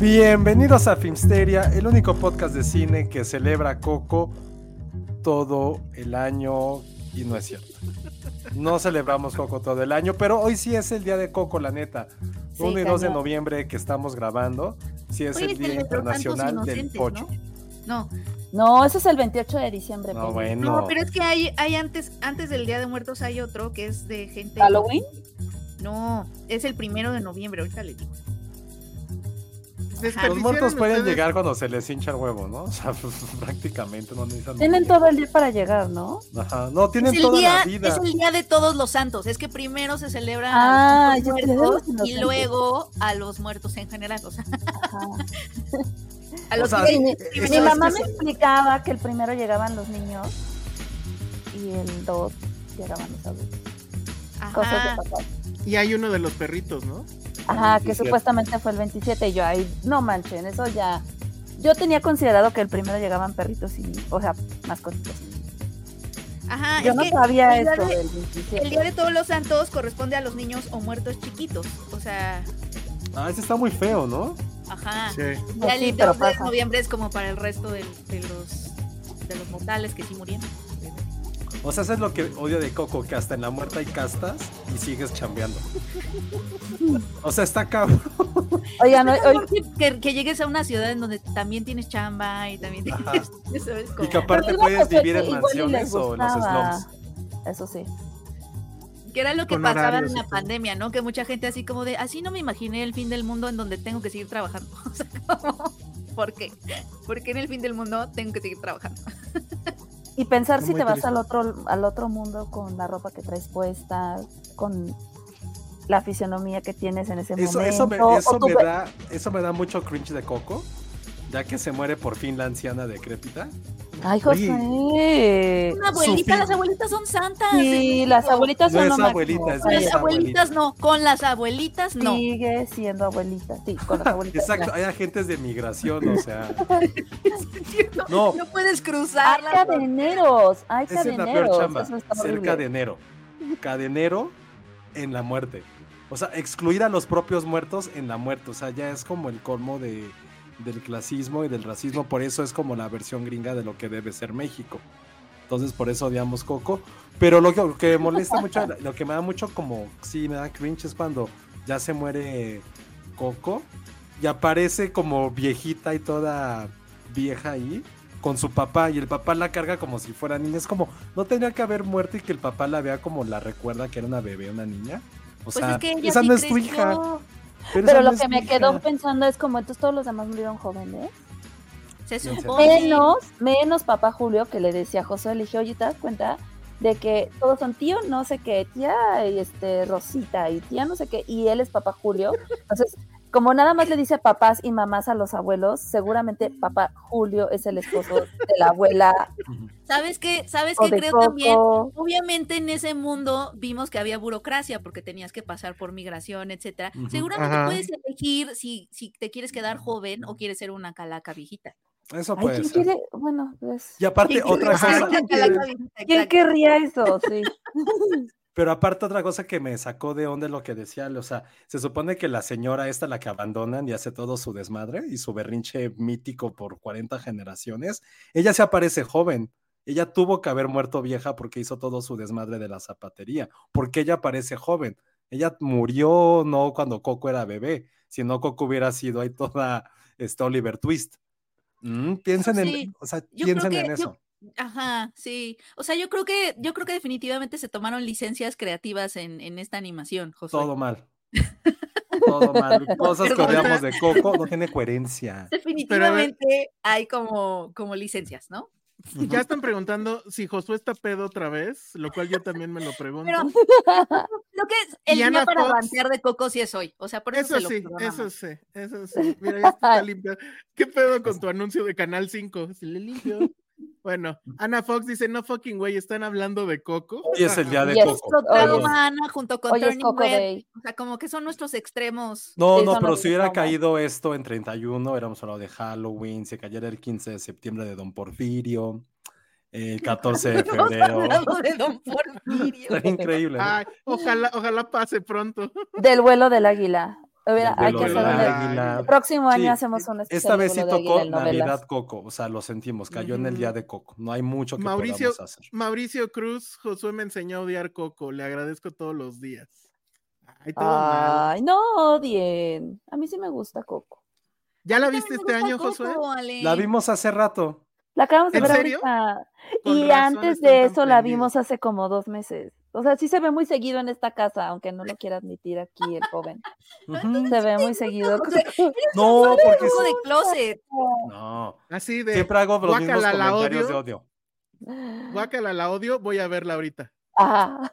Bienvenidos a Filmsteria, el único podcast de cine que celebra Coco todo el año y no es cierto. No celebramos Coco todo el año, pero hoy sí es el día de Coco, la neta. Sí, 1 y 2 de noviembre que estamos grabando, sí es el Día Internacional del Pocho. No, No, eso es el 28 de diciembre. No, Penny. bueno. no, pero es que hay, hay antes, antes del Día de Muertos hay otro que es de gente. ¿Halloween? No, es el primero de noviembre, ahorita les digo. Los muertos pueden llegar cuando se les hincha el huevo, ¿no? O sea, pues, prácticamente no necesitan. Tienen todo el día para llegar, ¿no? Ajá, no, tienen toda día, la vida. es el día de todos los santos. Es que primero se celebran Ah, a los digo muertos y luego a los muertos en general. O sea, Ajá. a O los sea, que- Sí, mi, mamá que me explicaba que el primero llegaban los niños y el dos llegaban los adultos. Cosas de Ajá. papá. Y hay uno de los perritos, ¿no? Ajá, que 27. supuestamente fue el 27 y yo ahí, no manchen, eso ya... Yo tenía considerado que el primero llegaban perritos y, o sea, mascotitos. Ajá, Yo es no que sabía el día esto de- del 27. El Día de Todos los Santos corresponde a los niños o muertos chiquitos. O sea, Ah, ese está muy feo, ¿no? ajá. Sí. Ya Sí, el pero 2 de pasa. noviembre es como para el resto de, los de los mortales que sí murieron. O sea, eso es lo que odio de Coco, que hasta en la muerte hay castas y sigues chambeando. O sea, está cabrón. Oigan, Que, que- llegues a una ciudad en donde también tienes chamba y también tienes, Ajá. ¿sabes? Y Como- que aparte Pero puedes que vivir en mansiones o en los slums. Eso sí. que era lo que pasaba horarios en la pandemia, ¿no? Que mucha gente así como de, así no me imaginé el fin del mundo en donde tengo que seguir trabajando. O sea, como, ¿por qué? Porque en el fin del mundo tengo que seguir trabajando. Y pensar si te vas al otro, al otro mundo con la ropa que traes puesta, con la fisionomía que tienes en ese Eso, momento. eso, me, eso, me da, eso me da mucho cringe de Coco, ya que se muere por fin la anciana decrépita. Ay, José. Una abuelita, Su las abuelitas son santas. Sí, las abuelitas No son es lo máximo. abuelita, es Con las abuelitas no, con las abuelitas no. Sigue siendo abuelita. Sí, con las abuelitas. Exacto, hay agentes de migración, o sea. No, No puedes Hay cruzarla. cadeneros, hay esa es la peor chamba, Eso está ser cadenero. Cadenero en la muerte. O sea, excluir a los propios muertos en la muerte. O sea, ya es como el colmo de, del clasismo y del racismo. Por eso es como la versión gringa de lo que debe ser México. Entonces, por eso odiamos Coco. Pero lo que, lo que molesta mucho, lo que me da mucho como, sí, me da cringe es cuando ya se muere Coco y aparece como viejita y toda vieja ahí con su papá y el papá la carga como si fuera niña. Es como, no tendría que haber muerto y que el papá la vea como la recuerda que era una bebé, una niña. O Pues sea, es que ella esa sí no es tu hija. Pero lo que me quedó pensando es como entonces todos los demás murieron jóvenes. Se supone. Menos, menos papá Julio que le decía a José, le dije, oye, ¿te das cuenta de que todos son tío no sé qué, tía este, Rosita y tía no sé qué, y él es papá Julio? Entonces, como nada más le dice papás y mamás a los abuelos, seguramente papá Julio es el esposo de la abuela ¿Sabes qué? ¿Sabes qué creo también? Obviamente en ese mundo vimos que había burocracia porque tenías que pasar por migración, etcétera. Seguramente Ajá. puedes elegir si, si te quieres quedar joven o quieres ser una calaca viejita. Eso Ay, puede ¿quién ser. quiere? Bueno, pues, Y aparte, ¿Quién otra cosa. ¿quién querría eso? Sí. Pero aparte otra cosa que me sacó de onda es lo que decía, o sea, se supone que la señora esta, la que abandonan y hace todo su desmadre y su berrinche mítico por 40 generaciones, ella se aparece joven Ella tuvo que haber muerto vieja porque hizo todo su desmadre de la zapatería, porque ella parece joven. Ella murió no cuando Coco era bebé, sino Coco hubiera sido ahí toda este Oliver Twist. Mm, piensen Sí, en, o sea, yo piensen creo en que- eso. Ajá, sí. O sea, yo creo que, yo creo que definitivamente se tomaron licencias creativas en, en esta animación, Josué. Todo mal. Todo mal. Cosas que odiamos de Coco no tiene coherencia. Definitivamente hay como, como licencias, ¿no? Ya están preguntando si Josué está pedo otra vez, lo cual yo también me lo pregunto. Pero lo que es el día para Fox- rantear de Coco sí es hoy. O sea, por eso, Eso se sí, eso sí, eso sí. Mira, ya está limpio. ¿Qué pedo con tu anuncio de Canal 5? Si le limpio. Bueno, Ana Fox dice, no fucking güey, están hablando de Coco. Hoy es el día de Yes. Coco. Oye. Ana, junto con Hoy es Turning Coco Red. Day. O sea, como que son nuestros extremos. No, Sí, no, pero si hubiera caído esto en 31, hubiéramos hablado de Halloween, se cayera el 15 de septiembre de Don Porfirio, el 14 de febrero. de Don Porfirio. Increíble. ¿no? Ay, ojalá, ojalá pase pronto. Del vuelo del águila. Hubiera- hay que hacer águila. El próximo año Sí, hacemos un especial Esta vez sí tocó. Navidad Coco, o sea, lo sentimos, cayó en el día de Coco. No hay mucho que Mauricio, podamos hacer. Mauricio Cruz, Josué me enseñó a odiar Coco, le agradezco todos los días. Ay, todo mal. Ay, no odien. A mí sí me gusta Coco. ¿Ya la viste este año, Josué? La vimos hace rato. La acabamos de ¿En ver serio? ahorita. Con Y antes de eso la vimos hace como dos meses. O sea, sí se ve muy seguido en esta casa, aunque no lo quiera admitir aquí el joven. Ujú. Se ve muy seguido. O sea, No, porque sí- de closet. no. Así de, Siempre hago los mismos la comentarios de odio. odio. guácala, la odio, voy a verla ahorita. Ajá.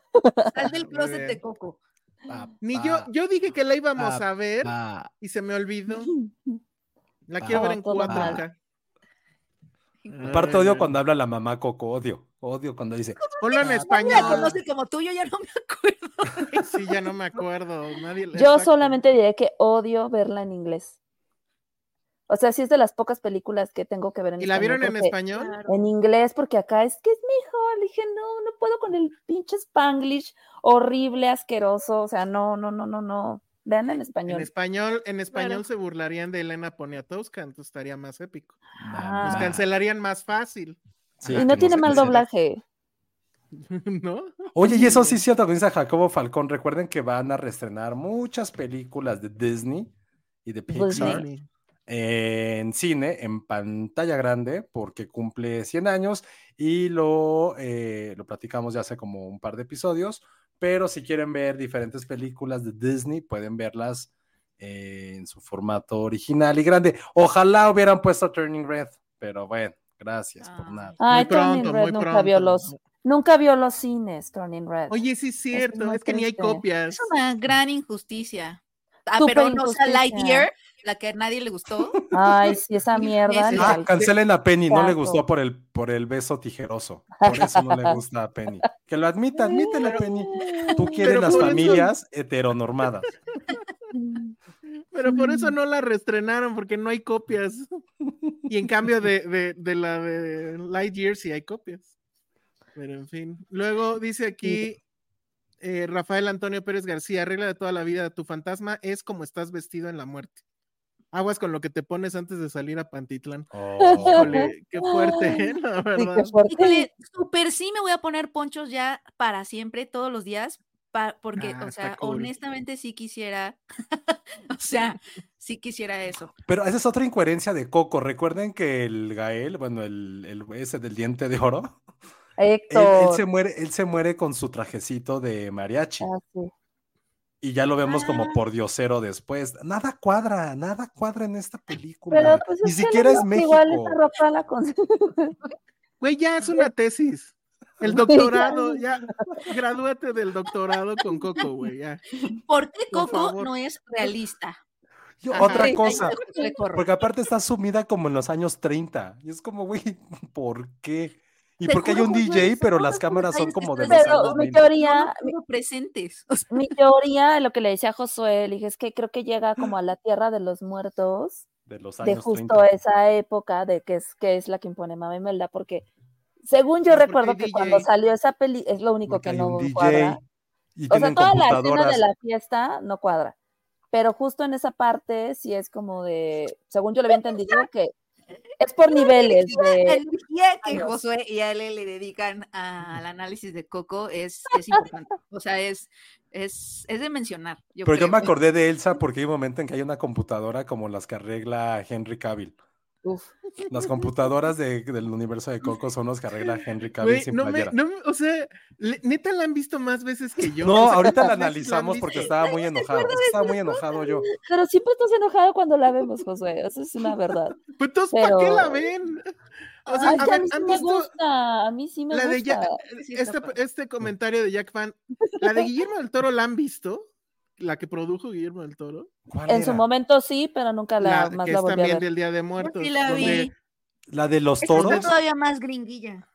Sal del closet de Coco. Pa, Ni yo, yo dije que la íbamos pa, a ver y se me olvidó. La quiero ver en todo 4K. Aparte odio cuando habla la mamá Coco, odio. Odio cuando dice, Ponlo en La español. conoce como tú, yo ya no me acuerdo. Sí, ya no me acuerdo. Nadie le- Yo solamente diré que odio verla en inglés. O sea, sí es de las pocas películas que tengo que ver en ¿Y la español. vieron en español? En inglés, porque acá es que es mi hijo. Le dije, no, no puedo con el pinche spanglish horrible, asqueroso. O sea, no, no, no, no, no. Vean en En español. español, en español se burlarían de Elena Poniatowska, entonces estaría más épico. Ah. Nos cancelarían más fácil, Sí, y no tiene mal doblaje. ¿no? Oye, y eso sí es cierto, dice Jacobo Falcón. Recuerden que van a reestrenar muchas películas de Disney y de Pixar Disney. en cine, en pantalla grande, porque cumple 100 años y lo, eh, lo platicamos ya hace como un par de episodios. Pero si quieren ver diferentes películas de Disney, pueden verlas eh, en su formato original y grande. Ojalá hubieran puesto Turning Red, pero bueno, gracias por nada. Ay, Muy pronto, Turning Red muy nunca pronto. vio los, nunca vio los cines, Turning Red. Oye, sí es cierto, es que ni hay copias. Es una gran injusticia. Ah, Súper pero no sea. Lightyear, la que a nadie le gustó. Ay, sí, esa mierda. Ah, cancelen a Penny, no le gustó por el, por el beso tijeroso. Por eso no le gusta a Penny. Que lo admita, admítelo, Penny. Tú quieres las por eso- familias heteronormadas. Pero por eso no la reestrenaron, porque no hay copias. Y en cambio de, de, de la de Lightyear sí hay copias. Pero en fin. Luego dice aquí eh, Rafael Antonio Pérez García, regla de toda la vida, tu fantasma es como estás vestido en la muerte. Aguas con lo que te pones antes de salir a Pantitlán. Oh. Híjole, qué fuerte, ¿eh? la Sí, verdad. qué fuerte. Híjole, súper sí me voy a poner ponchos ya para siempre, todos los días, pa- porque, Ah, o sea, cool. honestamente sí quisiera, o sea, sí quisiera eso. Pero esa es otra incoherencia de Coco. Recuerden que el Gael, bueno, el, el ese del diente de oro, él, se muere, él se muere con su trajecito de mariachi. Ah, sí. Y ya lo vemos como Ah. por diosero después. Nada cuadra, nada cuadra en esta película. Pero pues Ni siquiera es México. Igual esa ropa la Güey, ya es una tesis. El doctorado, ya, gradúate del doctorado con Coco, güey, ya. ¿Por qué Coco no es realista? Yo- otra cosa, porque aparte está sumida como en los años 30. Y es como, güey, ¿por qué? Y porque hay un DJ, pero las cámaras son como de los Pero años mi 20. teoría, mi, presentes. O sea, mi teoría, lo que le decía a Josué, le dije, es que creo que llega como a la tierra de los muertos, De los de años justo 30. esa época, de que es, que es la que impone Mama Imelda, porque según yo recuerdo que DJ. cuando salió esa peli, es lo único Porque que no cuadra. y O sea, toda la escena de la fiesta no cuadra. Pero justo en esa parte sí es como de, según yo le había entendido, que Es por niveles La de... energía que años. Josué y Ale le dedican al análisis de Coco es, es importante. O sea, es, es, es de mencionar. Yo Pero yo me acordé de Elsa porque hay un momento en que hay una computadora como las que arregla Henry Cavill. Uf. Las computadoras de- del universo de Coco son los que arregla Henry Cavill Güey, sin no me, playera. no me- o sea, le- neta la han visto más veces que yo. No, O sea, ahorita la ¿cuántas veces han analizamos porque estaba muy enojado. es que Estaba muy enojado yo. Pero siempre estás enojado cuando la vemos, Josué. Eso es una verdad. Pues entonces, ¿para qué Pero- la ven? O sea, Ay, a mí sí ¿han me visto gusta. A mí sí me la de. Ya- Sí, está este, este comentario de Jack Fan? ¿La de Guillermo del Toro la han visto? ¿La que produjo Guillermo del Toro? ¿Cuál En su momento sí, pero nunca la, La más que la es volví a también ver. del Día de Muertos. sí la donde- vi. La de los Esta está toros. todavía más gringuilla.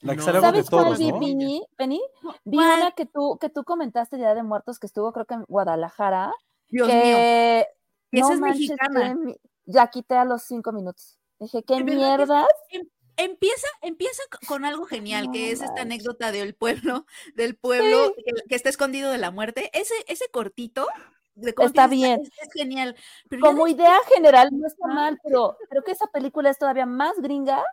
La que No. sale de ¿Sabes cuál vi, ¿no? Penny? Penny? Vi ¿Cuál? una que tú, que tú comentaste Día de Muertos que estuvo creo que en Guadalajara. Dios mío. que esa no es manches, mexicana. que Ya quité a los cinco minutos. Dije, ¿qué ¿De verdad que mierdas? Empieza, empieza co- con algo genial, No que es esta anécdota del pueblo, del pueblo que, que está escondido de la muerte. Ese, ese cortito de Está bien. Es, es genial. Pero Como de- idea general no está mal, pero creo que esa película es todavía más gringa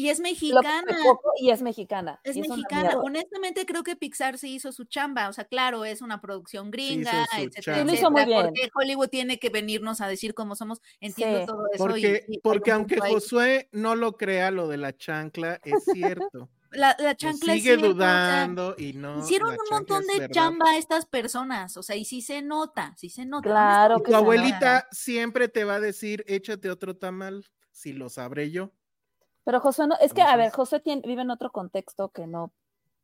y es mexicana. y es mexicana. Es y mexicana. Honestamente, creo que Pixar sí hizo su chamba. O sea, claro, es una producción gringa, etcétera. Sí, lo hizo muy etcétera, bien. Porque Hollywood tiene que venirnos a decir cómo somos. Entiendo Sí. todo eso. Porque, porque un aunque. Josué no lo crea, lo de la chancla es cierto. la, la chancla es sigue cierto, o sea, dudando y no. Hicieron un montón de verdad. chamba a estas personas, o sea, y sí se nota, sí se nota. Claro que tu abuelita siempre te va a decir, échate otro tamal, si lo sabré yo. Pero Josué no, es que, a ver, Josué tiene, vive en otro contexto que no,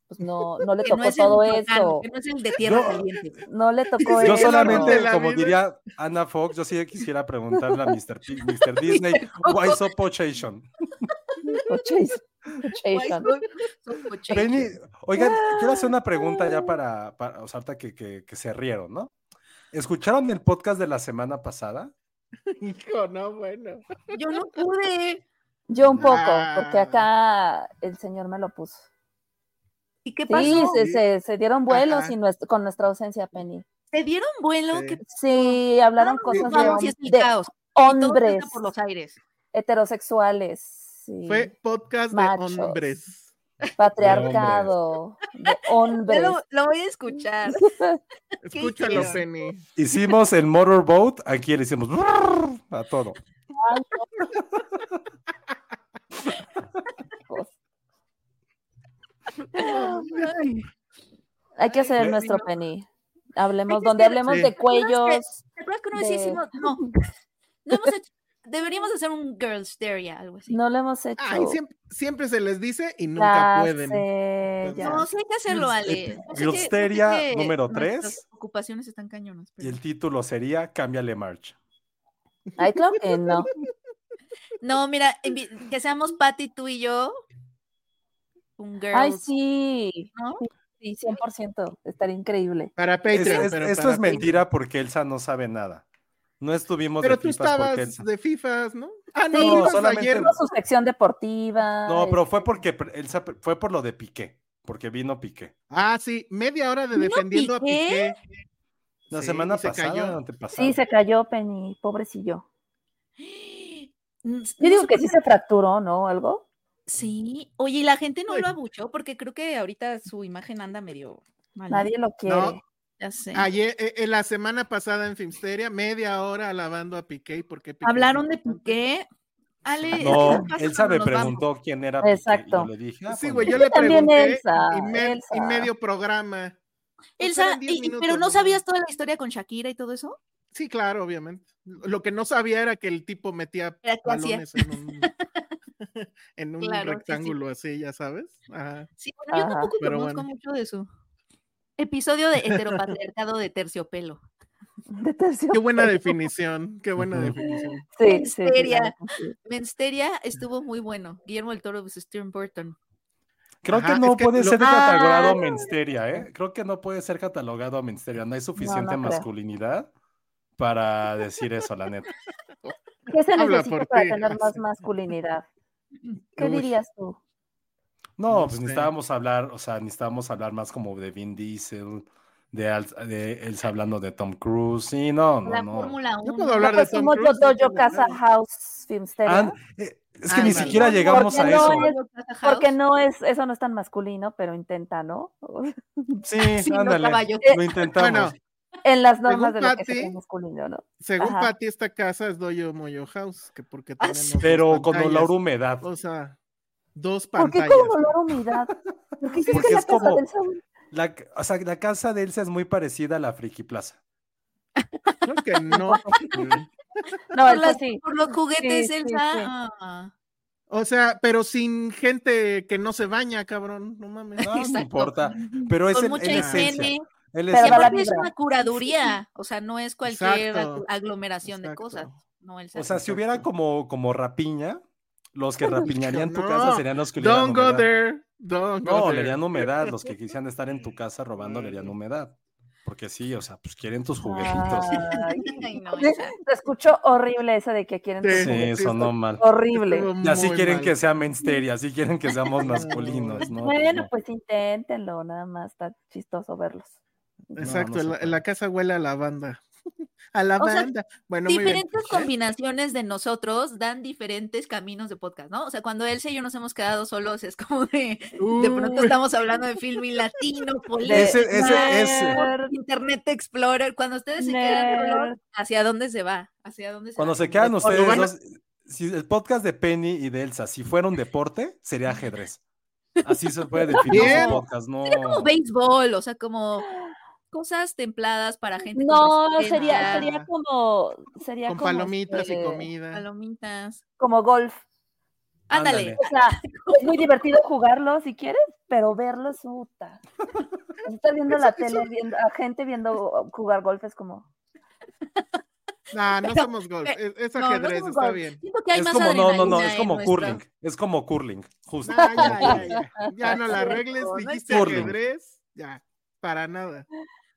pues no, no le tocó no es el todo eso. que no es el de tierra Yo- caliente. No le tocó Yo eso. árbol solamente, como diría Ana Fox, yo sí quisiera preguntarle a Mr. T- Mr. Disney, why so pochation? Penny, oigan, quiero hacer una pregunta ya para, para o sea, que, que, que se rieron, ¿no? ¿Escucharon el podcast de la semana pasada? Hijo, no, bueno. Yo no pude. Yo un poco, Ah. porque acá el señor me lo puso. ¿Y qué Sí, pasó? se, se, se dieron vuelos y nuestro- con nuestra ausencia, Penny. ¿Te dieron vuelo? Sí. ¿Qué Sí, hablaron pasó? cosas de, de hombres por los aires. heterosexuales. sí, Fue podcast Machos. de hombres. patriarcado, de hombres. Lo, lo voy a escuchar. Escúchalo? Penny. Hicimos el motorboat, aquí le hicimos a todo. Hay que hacer Me- nuestro Penny. Hablemos, donde hacer- hablemos Sí. de cuellos. ¿Te acuerdas que vez de- hicimos? No. No hemos hecho. Deberíamos hacer un Girls Dare, algo así. No lo hemos hecho. Ay, siempre, siempre se les dice y nunca Ya pueden. sé, ya. No, sí hay que hacerlo, Ale. Epi- Yo sé Girlsteria número nuestras tres. Ocupaciones están cañonas. Y pero- el título sería Cámbiale March. Ay, claro que no. No, mira, que seamos Patty, tú y yo. Un Girls. Ay, sí. ¿no? Sí, 100%. Estaría increíble. Para Patreon. es- pero esto para es mentira porque Elsa no sabe nada. No estuvimos Pero de tú FIFAs porque estabas Elsa. de FIFAs, ¿no? Ah, no, Sí, ibas solamente- ayer. Su sección deportiva. No, pero fue este, porque Elsa fue por lo de Piqué, porque vino Piqué. Ah, sí, media hora de ¿Vino defendiendo Piqué? a Piqué. La Sí, semana se pasada, cayó. Sí, se cayó Penny, pobrecillo. Mm, Yo no digo que sí se fracturó, ¿no? Algo. Sí. Oye, y la gente no Ay. lo abuchó porque creo que ahorita su imagen anda medio mal. Nadie lo quiere. No, Ya sé. Ayer, eh, eh, la semana pasada en Filmsteria, media hora alabando a Piqué porque Piqué Hablaron de. Piqué. Ale, ¿qué No, Elsa me vamos? preguntó quién era Piqué. y Exacto. yo le dije, ah, Sí, pues, güey, yo le pregunté Elsa, y, me- y medio programa. Pues Elsa, eran 10 y- y- pero ¿no sabías toda la historia con Shakira y todo eso? Sí, claro, obviamente. Lo que no sabía era que el tipo metía balones en un, en un Claro, sí, sí. rectángulo así, ya sabes. Ajá. Sí, bueno, yo Ajá. tampoco Pero conozco bueno. mucho de su episodio de heteropatriarcado de terciopelo. De terciopelo. Qué buena definición, qué buena definición. Sí, sí. Mensteria estuvo muy bueno. Guillermo del Toro vs. Stern Burton. Creo Ajá, que no que puede lo- ser catalogado Ah. Mensteria, ¿eh? Creo que no puede ser catalogado Mensteria. No hay suficiente masculinidad para decir eso, la neta. ¿Qué se Habla necesita por para ti. tener más masculinidad? ¿Qué Uy. dirías tú? No, No pues sé. necesitábamos hablar, o sea, necesitábamos hablar más como de Vin Diesel, de, Al- de Elsa hablando de Tom Cruise. Sí, no, no, La no. Fórmula Yo 1. puedo hablar de pues Tom Cruise. Casa House Filmsteria. Eh, es que ni siquiera llegamos a no eso. es- Porque no es, eso no es tan masculino, pero intenta, ¿no? Sí, ándale. Lo intentamos. Bueno, En las normas Según de lo que Patty, es masculino, ¿no? según Ajá. Patty, esta casa es Dojo Moyo House, que porque Ah, tenemos pero con pantallas. olor humedad. O sea, dos ¿Por qué pantallas. con olor humedad? ¿Por qué hiciste Porque la es casa como- del? La, o sea, la casa de Elsa es muy parecida a la Friki Plaza. Creo que no. No, Por, las- sí. por los juguetes, Sí, Elsa. sí. ah. O sea, pero sin gente que no se baña, cabrón. No mames. No, no importa. Pero es Con el, mucha el esencia. Él es Pero es una curaduría, o sea, no es cualquier Exacto. aglomeración de cosas. No, O sea, si hubiera como, como rapiña, los que rapiñarían tu No, casa serían los que le dieran Don't go humedad. there. Don't go No, there. le harían humedad. Los que quisieran estar en tu casa robando le harían humedad. Porque sí, o sea, pues quieren tus juguetitos. Ay, Ay, no. Te escucho horrible eso de que quieren tus Sí, sonó está- mal. Horrible. Y así muy quieren mal. que sea mensteria, así quieren que seamos masculinos, ¿no? Pues Bueno, no. pues inténtenlo, nada más, está chistoso verlos. Exacto, no la, en puede. la casa huele a lavanda. A lavanda. bueno, muy bien. Diferentes combinaciones de nosotros dan diferentes caminos de podcast, ¿no? O sea, cuando Elsa y yo nos hemos quedado solos, es como de, de pronto estamos hablando de film y latino, Nerd, Internet Explorer. Cuando ustedes se quedan solos. ¿hacia dónde se va? ¿Hacia dónde se Cuando va? se quedan ustedes si el podcast de Penny y de Elsa, si fuera un deporte, sería ajedrez. Así se puede definir un podcast, no. como béisbol, o sea, como cosas templadas para gente con No, sería, sería como, sería Con como, palomitas y este, comida. palomitas. Como golf. Ándale. O sea, es muy divertido jugarlo si quieres, pero verlo es puta. Estás viendo la tele, viendo a gente viendo jugar golf es como. Nah, no Pero- somos golf. eh, Es, es no, no ajedrez, somos está golf. bien. Siento que hay Es más como, no, no, no, es como curling, es como curling, justo. Nah, ya, ya, ya. Ya no la arregles, no es dijiste Curling. ajedrez. Ya, para nada.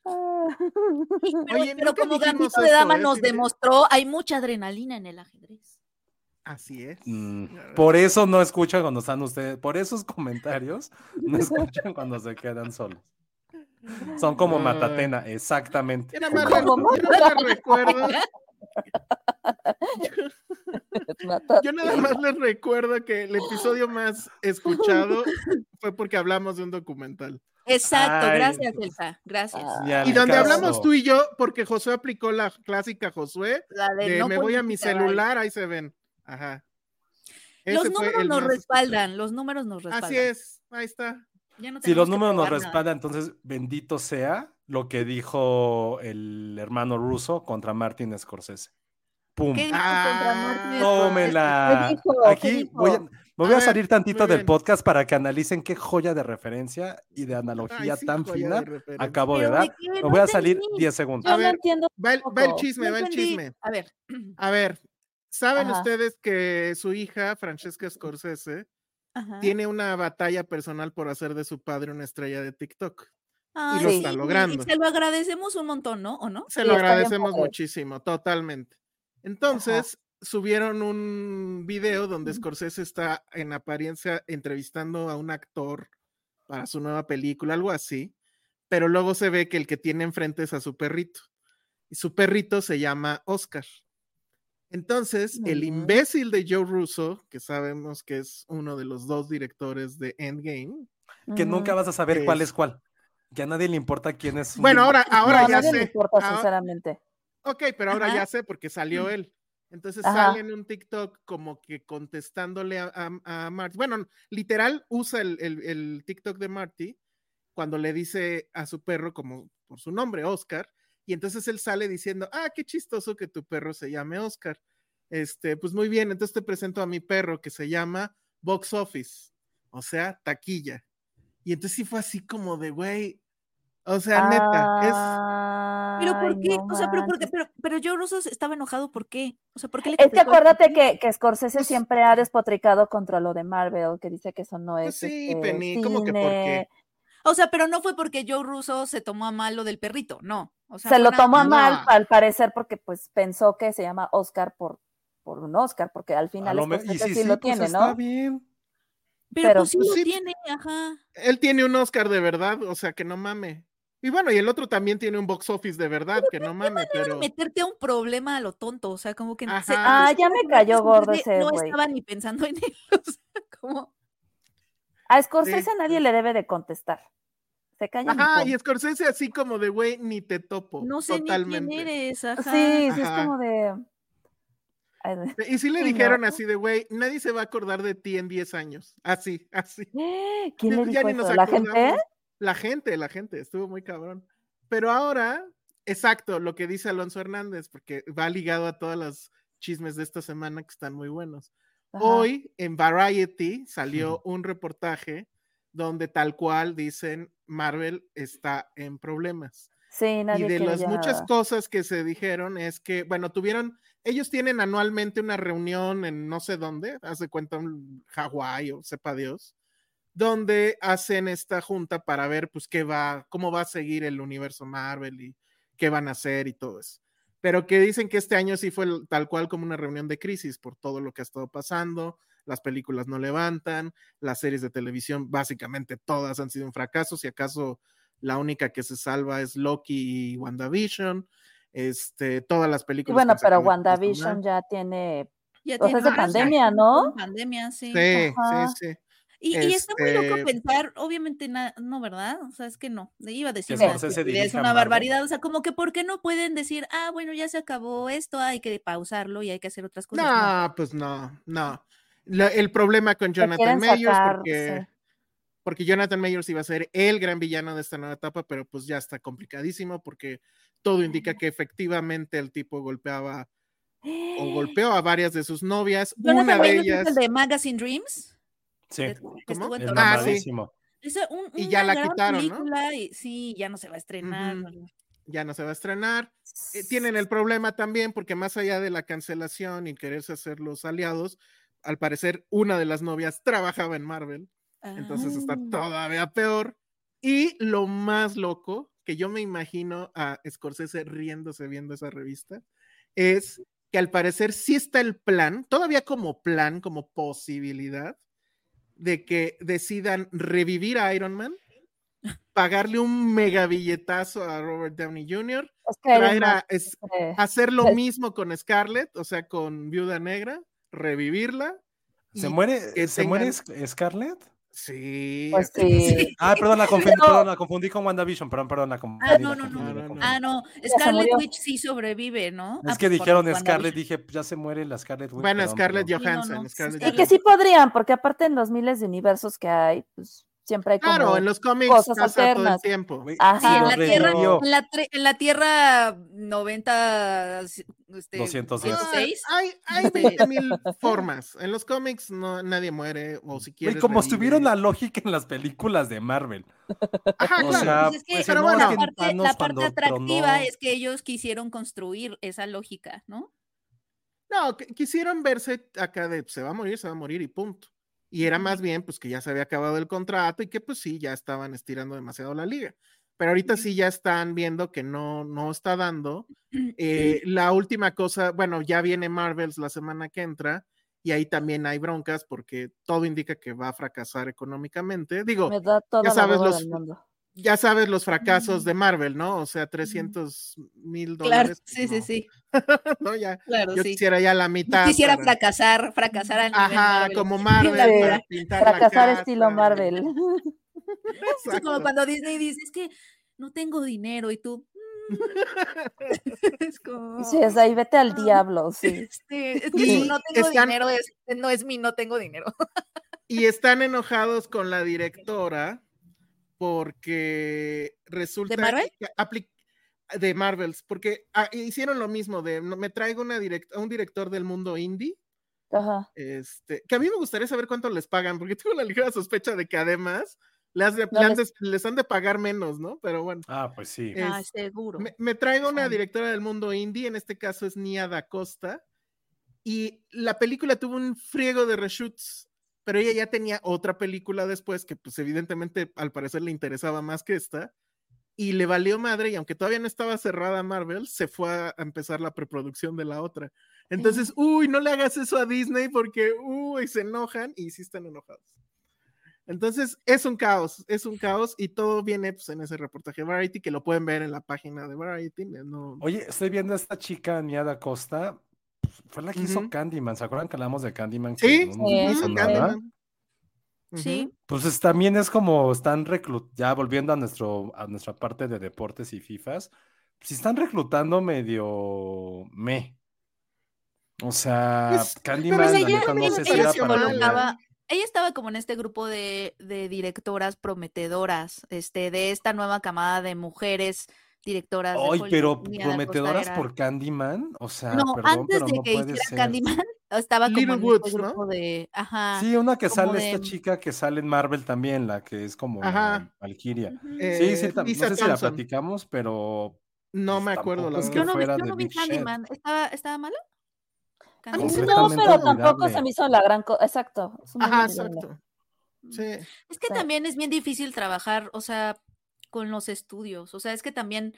Pero, Oye, pero como Gambito de Dama ¿eh? nos de- demostró, hay mucha adrenalina en el ajedrez. Así es. Mm. Por eso no escuchan cuando están ustedes, por esos comentarios no escuchan cuando se quedan solos. Son como Ay. Matatena, exactamente. Yo nada más, recuerdo, yo nada más les recuerdo que el episodio más escuchado fue porque hablamos de un documental. Exacto, Ay. gracias, Elsa. Gracias. Ah. Y donde caso. hablamos tú y yo, porque Josué aplicó la clásica Josué, La de de no me voy a mi celular, ahí se ven. Ajá. Los Ese números nos respaldan, los números nos respaldan. Así es, ahí está. No Si los números nos respaldan, entonces bendito sea lo que dijo el hermano ruso contra Martin Scorsese. ¡Pum! ¿Qué dijo Ah, contra Martin Tómela. ¿Qué dijo? ¿Qué Aquí dijo? voy a, me voy A a, ver, salir tantito del bien. podcast para que analicen qué joya de referencia y de analogía Ay, sí, tan de fina referencia. acabo de ¿Pero dar. de? Me No voy a salir entendí. 10 segundos. Yo A no ver, entiendo. Va el, va el chisme, No va el chisme. A ver, A ver, ¿saben Ajá. ustedes que su hija, Francesca Scorsese, ajá. tiene una batalla personal por hacer de su padre una estrella de TikTok? Ay, lo sí, está y- logrando. Y se lo agradecemos un montón, ¿no? ¿O no? Se Sí, lo agradecemos muchísimo, totalmente. Entonces, subieron un video donde Scorsese está en apariencia entrevistando a un actor para su nueva película, algo así, pero luego se ve que el que tiene enfrente es a su perrito. Y su perrito se llama Oscar. Entonces, el imbécil de Joe Russo, que sabemos que es uno de los dos directores de Endgame. Que nunca vas a saber cuál Es- cuál. Que a nadie le importa quién es. Bueno, ahora, ahora No, a ya nadie le importa, Ah, sinceramente. Ok, pero ahora Ajá. ya sé porque salió él. Entonces Ajá. sale en un TikTok como que contestándole a, a, a Marty. Bueno, literal usa el, el- el TikTok de Marty cuando le dice a su perro como por su nombre, Oscar. Y entonces él sale diciendo, ah, qué chistoso que tu perro se llame Oscar. Este, pues muy bien, entonces te presento a mi perro que se llama Box Office, o sea, taquilla. Y entonces sí fue así como de, güey, o sea, neta, es... Pero ¿por qué? no o sea, pero, ¿por qué? manches. pero, pero Joe Russo estaba enojado, ¿por qué? O sea, ¿por qué le Es que acuérdate que, que Scorsese siempre ha despotricado contra lo de Marvel, que dice que eso no Pues es. sí, este, Penny, ¿cómo que por qué? O sea, pero no fue porque Joe Russo se tomó a mal lo del perrito, no. O sea, Se lo tomó a mal, No. al parecer, porque pues pensó que se llama Oscar por, por un Oscar, porque al A final lo me- sí, sí, lo pues tiene, está ¿no? bien. Pero, pero, pues sí pues, lo sí. tiene, ajá. Él tiene un Oscar de verdad, o sea, que no mame. Y bueno, y el otro también tiene un box office de verdad, que no mames, pero. Meterte a un problema a lo tonto, o sea, como que Ajá. se- Ah, ya me cayó gordo ese No güey. estaba ni pensando en él, o sea, como A Scorsese Sí. nadie le debe de contestar. Se calla. Ajá, y Scorsese así como de, güey, ni te topo. no sé totalmente. ni quién eres, ajá. Sí, sí, es como de. Y sí le no. dijeron así de, güey, nadie se va a acordar de ti en 10 años. Así, así. ¿Quién le Ya dijo ni nos eso? ¿La gente? La gente, la gente, estuvo muy cabrón. Pero ahora, exacto, lo que dice Alonso Hernández, porque va ligado a todas las chismes de esta semana que están muy buenos. Ajá. Hoy en Variety salió un reportaje donde tal cual dicen Marvel está en problemas. Sí, nadie y de las muchas cosas que se dijeron es que, bueno, tuvieron, ellos tienen anualmente una reunión en no sé dónde, hace cuenta un Hawái o sepa Dios, donde hacen esta junta para ver pues qué va, cómo va a seguir el universo Marvel y qué van a hacer y todo eso. Pero que dicen que este año sí fue tal cual como una reunión de crisis por todo lo que ha estado pasando, las películas no levantan, las series de televisión básicamente todas han sido un fracaso, si acaso la única que se salva es Loki y WandaVision, este, todas las Y películas. bueno, que han pero WandaVision ya tiene. Ya O sea, es de pandemia, ¿no? Pandemia, sí. Sí, Ajá. sí, sí. Y, y está muy loco Este- pensar, obviamente, na- no, ¿verdad? O sea, es que no. Iba a decir Que estupidez, dirija una barbaridad. O sea, como que ¿por qué no pueden decir, ah, bueno, ya se acabó esto, hay que pausarlo y hay que hacer otras cosas? No. No, pues no, no. La- el problema con que Jonathan Mayers, porque, sí. porque Jonathan Mayers iba a ser el gran villano de esta nueva etapa, pero pues ya está complicadísimo porque todo indica que efectivamente el tipo golpeaba o golpeó a varias de sus novias. Jonathan una de Mayers es ellas. el de Magazine Dreams. Sí, que- que estuvo. Ah, un- Y ya la quitaron, ¿no? y sí, ya no se va a estrenar. Ya no se va a estrenar. Eh, tienen el problema también porque más allá de la cancelación y quererse hacer los aliados, al parecer una de las novias trabajaba en Marvel, entonces está Ah. todavía peor. Y lo más loco, que yo me imagino a Scorsese riéndose viendo esa revista, es que al parecer sí está el plan, todavía como plan, como posibilidad, de que decidan revivir a Iron Man, pagarle un mega billetazo a Robert Downey Jr., Es que Iron traer Man a- es- siempre- hacer lo mismo con Scarlett, o sea, con Viuda Negra, revivirla. ¿Se muere, que ¿se muere tengan- Sc- Scarlett? Sí. Pues sí. Ah, perdón, la confundí, No. perdón, la confundí con WandaVision, perdón, perdón, la confundí. Ah, no, no, no. Ah, no, Scarlet. Witch sí sobrevive, ¿no? Es Ah, que por dijeron. Scarlett, dije, ya se muere la Scarlett Witch. Bueno, perdón, Scarlett. Johansson. no, no, Scarlett sí, Y que sí podrían, porque aparte en los miles de universos que hay, pues siempre hay como Claro, en los cómics cosas pasa todo el tiempo. Ajá. Sí, en la, tierra, en, la tre- en la Tierra 90, este, 210. Ah, 16. hay hay Este- 20 mil formas. En los cómics no, nadie muere, o si quieres. como revive. estuvieron la lógica en las películas de Marvel. Ajá, O claro. sea, Pues es que pues, pero no, bueno, es la que parte, la parte atractiva tronó- es que ellos quisieron construir esa lógica, ¿no? No, quisieron verse acá de se va a morir, se va a morir y punto. Y era más bien pues que ya se había acabado el contrato y que pues sí, ya estaban estirando demasiado la liga. Pero ahorita sí ya están viendo que no, no está dando. Eh, la última cosa, bueno, ya viene Marvels la semana que entra y ahí también hay broncas porque todo indica que va a fracasar económicamente. Digo, ya sabes los- mundo. Ya sabes los fracasos de Marvel, ¿no? O sea, 300 mil Claro, dólares. sí, sí, no, sí. no, ya. Claro, Yo sí. quisiera ya la Yo mitad. quisiera para- fracasar, fracasar a nivel Ajá, Marvel. como Marvel para pintar la Fracasar estilo. Marvel. Es como cuando Disney dice, es que no tengo dinero y tú... mm. es como... Sí, es ahí vete al Ah. diablo, sí. Sí, es que no tengo están- dinero, es, no es mi no tengo dinero. Y están enojados con la directora porque resulta Marvel? que de Marvels, porque ah, hicieron lo mismo de no- me traigo una direct- a un director del mundo indie, Ajá. este, que a mí me gustaría saber cuánto les pagan, porque tengo la ligera sospecha de que además les, de- No les- de- les han de pagar menos, ¿no? Pero bueno. Ah, pues sí. Ah, Es- seguro. Me, me traigo una directora del mundo indie, en este caso es Nia Da Costa, y la película tuvo un friego de reshoots, pero ella ya tenía otra película después que pues evidentemente al parecer le interesaba más que esta, y le valió madre, y aunque todavía no estaba cerrada Marvel, se fue a, empezar la preproducción de la otra. Entonces, uy, no le hagas eso a Disney porque, uy, se enojan y sí están enojados. Entonces, es un caos, es un caos y todo viene pues, en ese reportaje de Variety que lo pueden ver en la página de Variety. No... Oye, estoy viendo a esta chica, Nia da Costa, fue la que hizo. Candyman, ¿se acuerdan que hablamos de Candyman? Sí, no Sí, hizo sí. nada? Candyman. Sí. Pues es- también es como están reclutando, ya volviendo a, nuestro, a nuestra parte de deportes y FIFAs, si están reclutando medio me. O sea, Pues, Candyman, pero la ella- neta, no ella- sé si ella era se para colocaba- ella estaba como en este grupo de, de directoras prometedoras, este, de esta nueva camada de mujeres directoras. de Ay, Hollywood. pero prometedoras por Candyman, o sea, No, perdón, antes pero de no que puede hiciera ser. Candyman, estaba como Little en Woods, este ¿no? grupo de, ajá, Sí, una que como sale esta de- chica que sale en Marvel también, la que es como Ajá. Valkyria. Sí, sí, Eh, no sé si la Thompson. platicamos, pero No pues, me acuerdo, la es verdad. que Yo no fuera yo de no vi. Candyman, ¿estaba, estaba? A mí sí no, pero tampoco se me hizo la gran cosa. Exacto. Ajá, exacto. Sí. Es que Sí. también es bien difícil trabajar, o sea, con los estudios. O sea, es que también,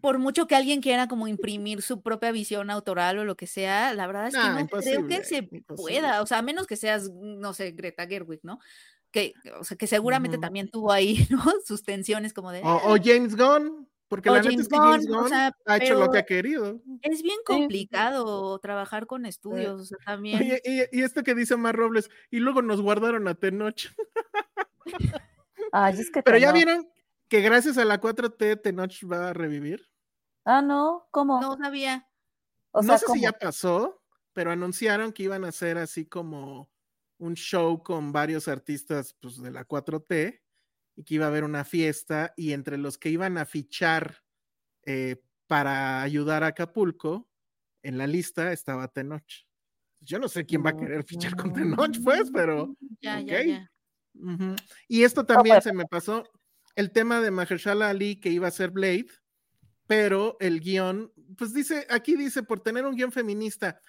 por mucho que alguien quiera como imprimir su propia visión autoral o lo que sea, la verdad es que No, no creo que se imposible. pueda. O sea, a menos que seas, no sé, Greta Gerwig, ¿no? Que, o sea, que seguramente también tuvo ahí, ¿no? Sus tensiones como de. O, o "Ah, James Gunn, porque O la neta James es que James Gunn, o Gunn sea, ha hecho lo que ha querido. Es bien Sí, sí, sí. complicado trabajar con estudios, o sea, también. Oye, y, y esto que dice Mar Robles, y luego nos guardaron a Tenoch. Ay, es que Pero ya vieron que gracias a la 4T Tenoch va a revivir. Ah, no, ¿cómo? No sabía. o no sé ¿cómo? si ya pasó, pero anunciaron que iban a hacer así como un show con varios artistas pues, de la 4T y que iba a haber una fiesta y entre los que iban a fichar eh, para ayudar a Acapulco, en la lista estaba Tenoch. Yo no sé quién va a querer fichar con Tenoch, pues, pero Ya, ya, Ok. Y esto también bueno. se me pasó, el tema de Mahershala Ali que iba a ser Blade, pero el guion, pues dice, aquí dice, por tener un guion feminista,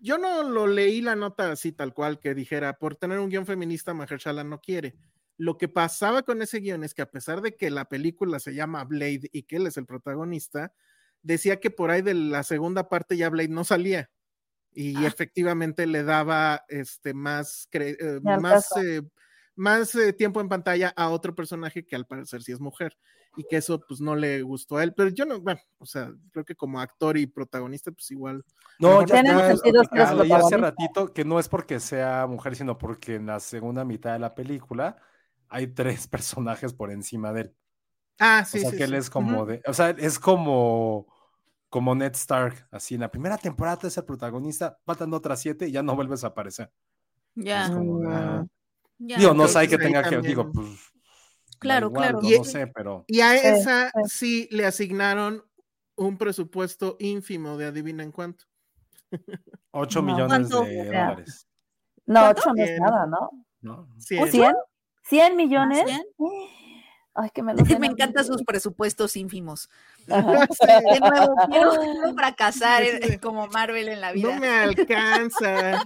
yo no lo leí la nota así tal cual que dijera, por tener un guion feminista Mahershala no quiere. Lo que pasaba con ese guion es que a pesar de que la película se llama Blade y que él es el protagonista, decía que por ahí de la segunda parte ya Blade no salía. Y Ah. efectivamente le daba este más, eh, más, eh, más eh, tiempo en pantalla a otro personaje que al parecer sí es mujer y que eso pues no le gustó a él, pero yo no, bueno, o sea, creo que como actor y protagonista pues igual. No, ya leí hace ratito que no es porque sea mujer, sino porque en la segunda mitad de la película hay tres personajes por encima de él. Ah, O sí, sea, sí, que él es como de, o sea, es como, como Ned Stark, así en la primera temporada es el protagonista, faltan otras siete y ya no vuelves a aparecer. Ya, como de, Mm. ah. Ya. Digo, no sé que tenga que, digo, pues. Claro, igual, claro. No, Y- no sé, pero. Y a esa sí. sí le asignaron un presupuesto ínfimo de adivinen cuánto. 8 No. millones ¿Cuánto? de dólares. No, ¿Cuánto? ocho no es nada, ¿no? ¿no? Cien. ¿Cien? ¿Cien millones? ¿Cien? Ay, que me lo Me encantan sus presupuestos ínfimos. Ajá. De nuevo, quiero, quiero fracasar como Marvel en la vida. No me alcanza.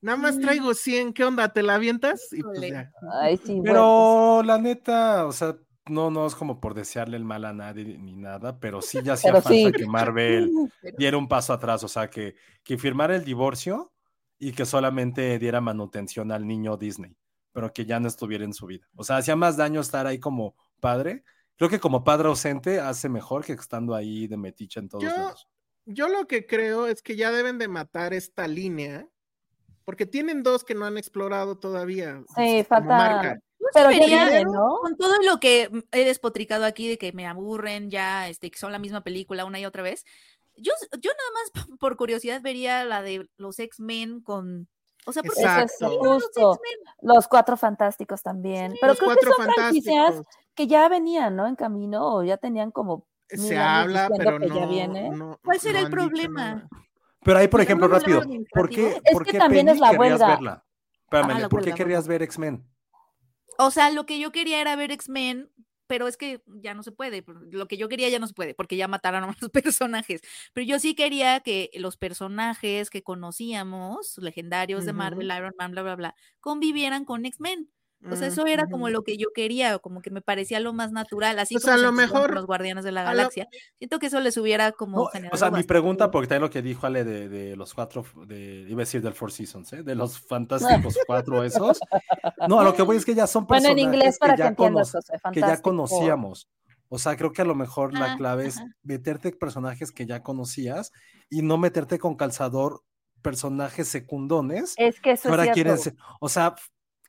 Nada más traigo 100, ¿qué onda? ¿Te la avientas? Y pues ya. Ay, sí, bueno, Pero la neta, o sea, no, no es como por desearle el mal a nadie ni nada, pero sí ya hacía falta sí. que Marvel diera un paso atrás, o sea, que, que firmara el divorcio y que solamente diera manutención al niño Disney, pero que ya no estuviera en su vida. O sea, hacía más daño estar ahí como padre. Creo que como padre ausente hace mejor que estando ahí de metiche en todos Yo- lados. Yo lo que creo es que ya deben de matar esta línea, porque tienen dos que no han explorado todavía. Sí, como falta-. Pero ya viene, ¿no? Con todo lo que he despotricado aquí de que me aburren ya, este, que son la misma película una y otra vez, yo, yo nada más por curiosidad vería la de los X-Men con... O sea, porque Eso es Exacto. justo. Los cuatro fantásticos también. Pero Los creo que son franquicias que ya venían, ¿no? En camino o ya tenían como Se habla, pero no, viene. no- ¿Cuál será no el problema? Pero ahí, por ¿Y ejemplo, rápido, ¿por qué? Es por que qué también es la querrías huelga. verla? Espérame, Ah, la ¿por qué querrías ver X-Men? O sea, lo que yo quería era ver X-Men, pero es que ya no se puede. Lo que yo quería ya no se puede, porque ya mataron a los personajes. Pero yo sí quería que los personajes que conocíamos, legendarios de Marvel. Iron Man, bla, bla, bla, convivieran con X-Men. O sea, eso era como lo que yo quería, o como que me parecía lo más natural, así Pues como a lo mejor- los Guardianes de la a lo- Galaxia. Siento que eso les hubiera como No, generado o sea, mi pregunta, porque también lo que dijo Ale de, de los cuatro, de, iba a decir del Four Seasons, ¿eh? de los fantásticos cuatro esos. No, a lo que voy es que ya son Bueno, en personajes inglés para que, ya entiendas, cono- José, que ya conocíamos. O sea, creo que a lo mejor la Ah, clave es ajá. meterte personajes que ya conocías y no meterte con calzador personajes secundones. Es que eso que ahora es quieren ser- o sea,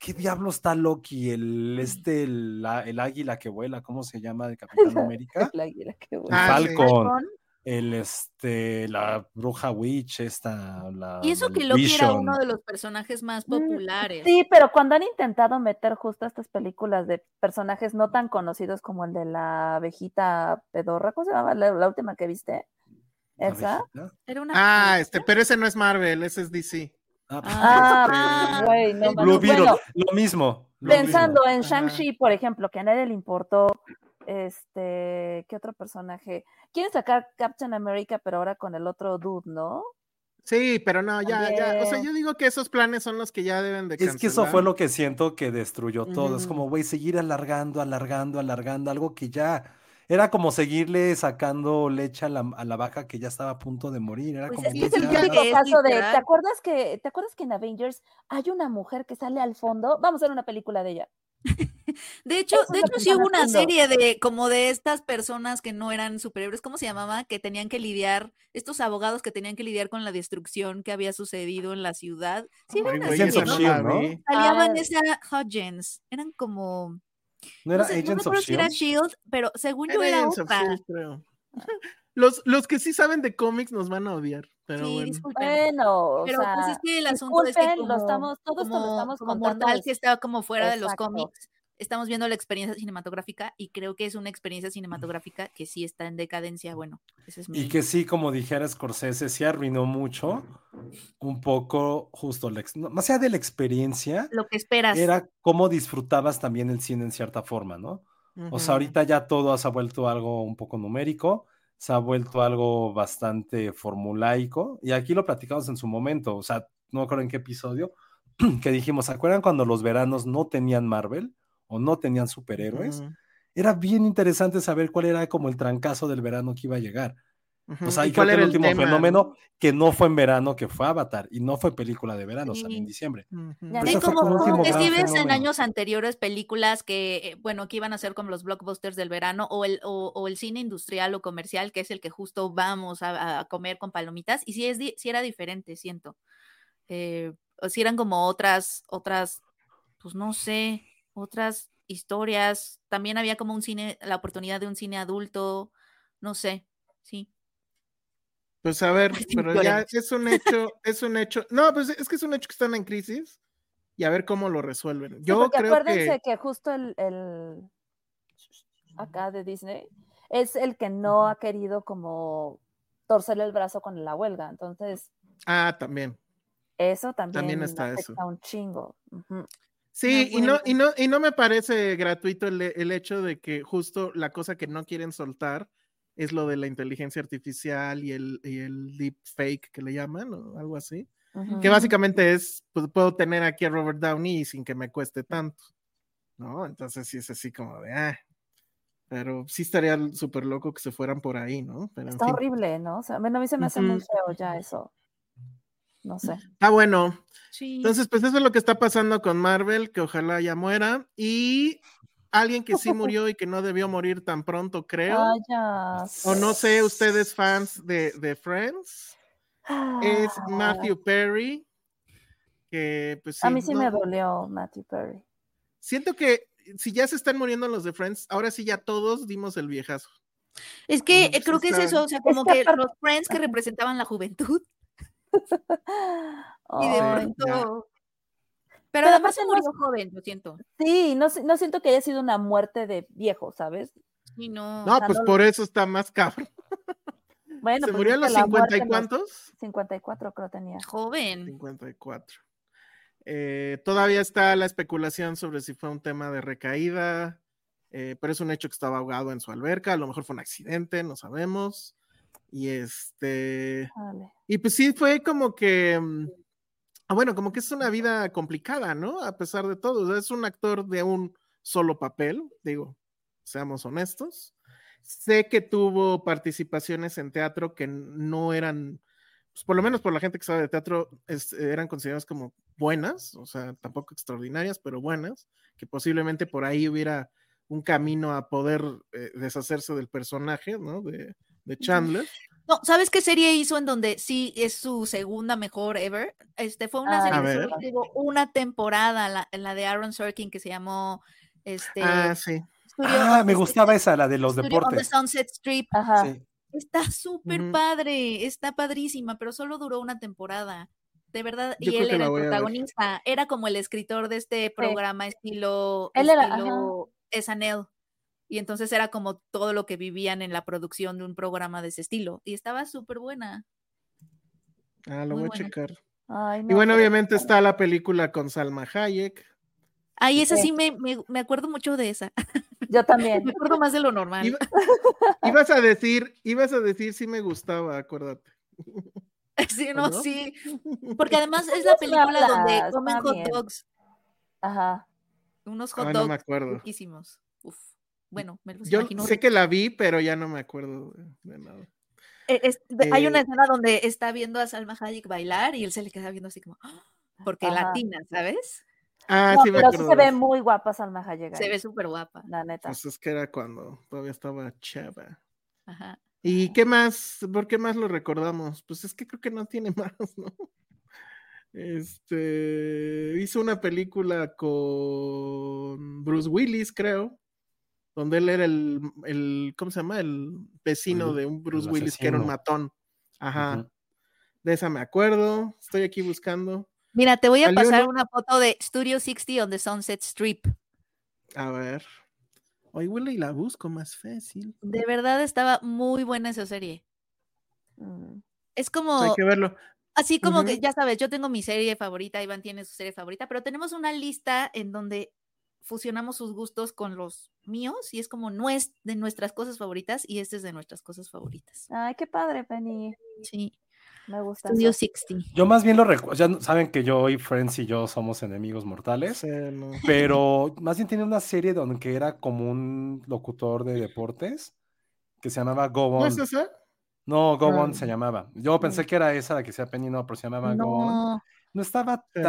¿qué diablo está Loki? El este, el, la- el águila que vuela, ¿cómo se llama? De Capitán América. El águila, qué El bueno. Ah, sí. Falcon, el este, la bruja witch, esta, la Y eso que Loki era uno de los personajes más Mm, populares. Sí, pero cuando han intentado meter justo estas películas de personajes no tan conocidos como el de la abejita pedorra, ¿cómo se llama la, la última que viste? ¿Esa? Era una Ah, este, pero ese no es Marvel, ese es DC. Ah, Ah, güey, no Blue mames. Beetle, Bueno, lo mismo. lo pensando mismo. en. Shang-Chi, por ejemplo, que a nadie le importó, este, ¿qué otro personaje? Quieren sacar Captain America, pero ahora con el otro dude, ¿no? Sí, pero no, ya, ya. O sea, yo digo que esos planes son los que ya deben de Es que eso fue cancelar. lo que siento que destruyó todo. Es como, güey, seguir alargando, alargando, alargando, algo que ya era como seguirle sacando leche a la, a la vaca que ya estaba a punto de morir. Era Pues como, es que Es el típico caso de, ¿te acuerdas que, te acuerdas que en Avengers hay una mujer que sale al fondo? Vamos a hacer una película de ella. De hecho, Eso de hecho sí hubo una haciendo. serie de como de estas personas que no eran superhéroes, ¿cómo se llamaba? Que tenían que lidiar, estos abogados que tenían que lidiar con la destrucción que había sucedido en la ciudad. Sí, era Ay, una güey, Agents serie, of esa ¿no? no la Shield, ¿no? vi. Salía Ah. Vanessa Hudgens. Eran como, ¿No era no, sé, no me Agents of era Shield? Shield, pero según yo Era Agents of otra. Shield, creo. Los, los que sí saben de cómics nos van a odiar, pero Sí, bueno. disculpen. Bueno, o Pero pues es que el asunto es que lo estamos, todo esto lo como, estamos como contando mortal que está como fuera de los cómics, estamos viendo la experiencia cinematográfica y creo que es una experiencia cinematográfica que sí está en decadencia. Bueno, ese es mi... Y que sí, como dijera Scorsese, sí arruinó mucho, un poco justo, la más allá de la experiencia, Lo que esperas. era cómo disfrutabas también el cine en cierta forma, ¿no? O sea, ahorita ya todo se ha vuelto algo un poco numérico, se ha vuelto algo bastante formulaico, y aquí lo platicamos en su momento, o sea, no me acuerdo en qué episodio, que dijimos, ¿se acuerdan cuando los veranos no tenían Marvel o no tenían superhéroes? Era bien interesante saber cuál era como el trancazo del verano que iba a llegar. O sea, y, ¿Y creo que el último tema, fenómeno que no fue en verano, que fue Avatar, y no fue película de verano, salió en Sí. diciembre. Sí, como, como como último que si ves en años anteriores películas que, eh, bueno, que iban a ser como los blockbusters del verano o el, o, o el cine industrial o comercial, que es el que justo vamos a, a comer con palomitas, y sí, es, di- sí era diferente, siento. Eh, o si eran como otras, otras, pues no sé, otras historias. También había como un cine, la oportunidad de un cine adulto, no sé, sí. Pues a ver, Sí, pero ya es un hecho, es un hecho. No, pues es que es un hecho que están en crisis y a ver cómo lo resuelven. Sí, Yo porque creo acuérdense que que... justo el, el acá de Disney es el que no ha querido como torcerle el brazo con la huelga. Entonces, ah, también. eso también, También está afecta eso. un chingo. Ujú. Sí, y no, y no, y no me parece gratuito el, el hecho de que justo la cosa que no quieren soltar es lo de la inteligencia artificial y el, y el deep fake que le llaman, o algo así. Que básicamente es, pues puedo tener aquí a Robert Downey sin que me cueste tanto, ¿no? Entonces sí es así como de, ah, pero sí estaría súper loco que se fueran por ahí, ¿no? Pero en Está fin. horrible, ¿no? O sea, a mí se me hace muy Ujú. feo ya eso. No sé. Ah, bueno. Sí. Entonces, pues eso es lo que está pasando con Marvel, que ojalá ya muera. Y alguien que sí murió y que no debió morir tan pronto, creo. Ah, ya. O no sé, ustedes fans de, de Friends, es Ah, Matthew Perry. Que pues A sí, mí sí no- me dolió Matthew Perry. Siento que si ya se están muriendo los de Friends, ahora sí ya todos dimos el viejazo. Es que creo que es eso, o sea, como que los friends que representaban la juventud y de pronto... Pero Pero además se no- murió joven, yo siento. sí, no, no siento que haya sido una muerte de viejo, ¿sabes? No. No, pues no- por eso está más cabrón. Bueno, ¿Se pues murió a los que la 50 muerte y cuántos? 54 creo tenía. Joven. 54. Eh, todavía está la especulación sobre si fue un tema de recaída, eh, pero es un hecho que estaba ahogado en su alberca, a lo mejor fue un accidente, no sabemos. Y este, Vale. y pues sí fue como que, mm, Ah, bueno, como que es una vida complicada, ¿no? A pesar de todo. O sea, es un actor de un solo papel, digo, seamos honestos. Sé que tuvo participaciones en teatro que no eran, pues por lo menos por la gente que sabe de teatro, es- eran consideradas como buenas, o sea, tampoco extraordinarias, pero buenas, que posiblemente por ahí hubiera un camino a poder eh, deshacerse del personaje, ¿no? De, de Chandler. No, ¿sabes qué serie hizo en donde sí es su segunda mejor ever? Este fue una Ah, serie que tuvo una temporada, la, la de Aaron Sorkin, que se llamó este Ah, sí. Studio Ah, me gustaba esa, la de los Studio on the deportes. Sunset Strip. Ajá. Sí. Está súper padre, está padrísima, pero solo duró una temporada. De verdad, Yo y él era el protagonista, era como el escritor de este programa estilo, Él era, estilo SNL. Y entonces era como todo lo que vivían en la producción de un programa de ese estilo. Y estaba súper buena. Ah, lo Muy voy a checar. Ay, Y no, bueno, pero- obviamente está la película con Salma Hayek. Ay, esa Sí. sí me, me, me acuerdo mucho de esa. Yo también. Me acuerdo más de lo normal. Iba- ibas a decir, ibas a decir si me gustaba, acuérdate. Sí, ¿o no, no? sí. Porque además es la Pues película donde comen hot bien. dogs. Ajá. Unos hot Ah, dogs no me acuerdo. riquísimos. Uf. Bueno, me los Yo imagino sé que la vi, pero ya no me acuerdo de, nada. Eh, es- hay una Eh, escena donde está viendo a Salma Hayek bailar y él se le queda viendo así como, "Ah", porque Ajá. latina, ¿sabes? Ah, No, sí me pero sí acuerdo. se de ve muy guapa Salma Hayek. Se ve súper guapa. La neta. Pues es que era cuando todavía estaba chava. Ajá. ¿Y qué más? ¿Por qué más lo recordamos? Pues es que creo que no tiene más, ¿no? Este hizo una película con Bruce Willis, creo, donde él era el, el ¿cómo se llama? El vecino El- de un Bruce el Willis que era un matón. Ajá. De esa me acuerdo. Estoy aquí buscando. Mira, te voy a pasar una foto de Studio 60 on the Sunset Strip. A ver. Hoy huele y la busco más fácil. De verdad estaba muy buena esa serie. Mm. Es Hay como, que verlo. así como que, ya sabes, yo tengo mi serie favorita, Iván tiene su serie favorita, pero tenemos una lista en donde fusionamos sus gustos con los míos y es como no es de nuestras cosas favoritas y este es de nuestras cosas favoritas. Ay, qué padre, Penny. Sí, Me gusta. Studio eso. 60. Yo más bien lo recuerdo, ya no- saben que yo y Friends y yo somos enemigos mortales, Sí, no. pero más bien tiene una serie donde que era como un locutor de deportes que se llamaba Go ¿No On. es esa? No, Go On Ah. se llamaba. Yo pensé que era esa la que sea Penny, no, pero se llamaba Go On. No, No estaba Sí.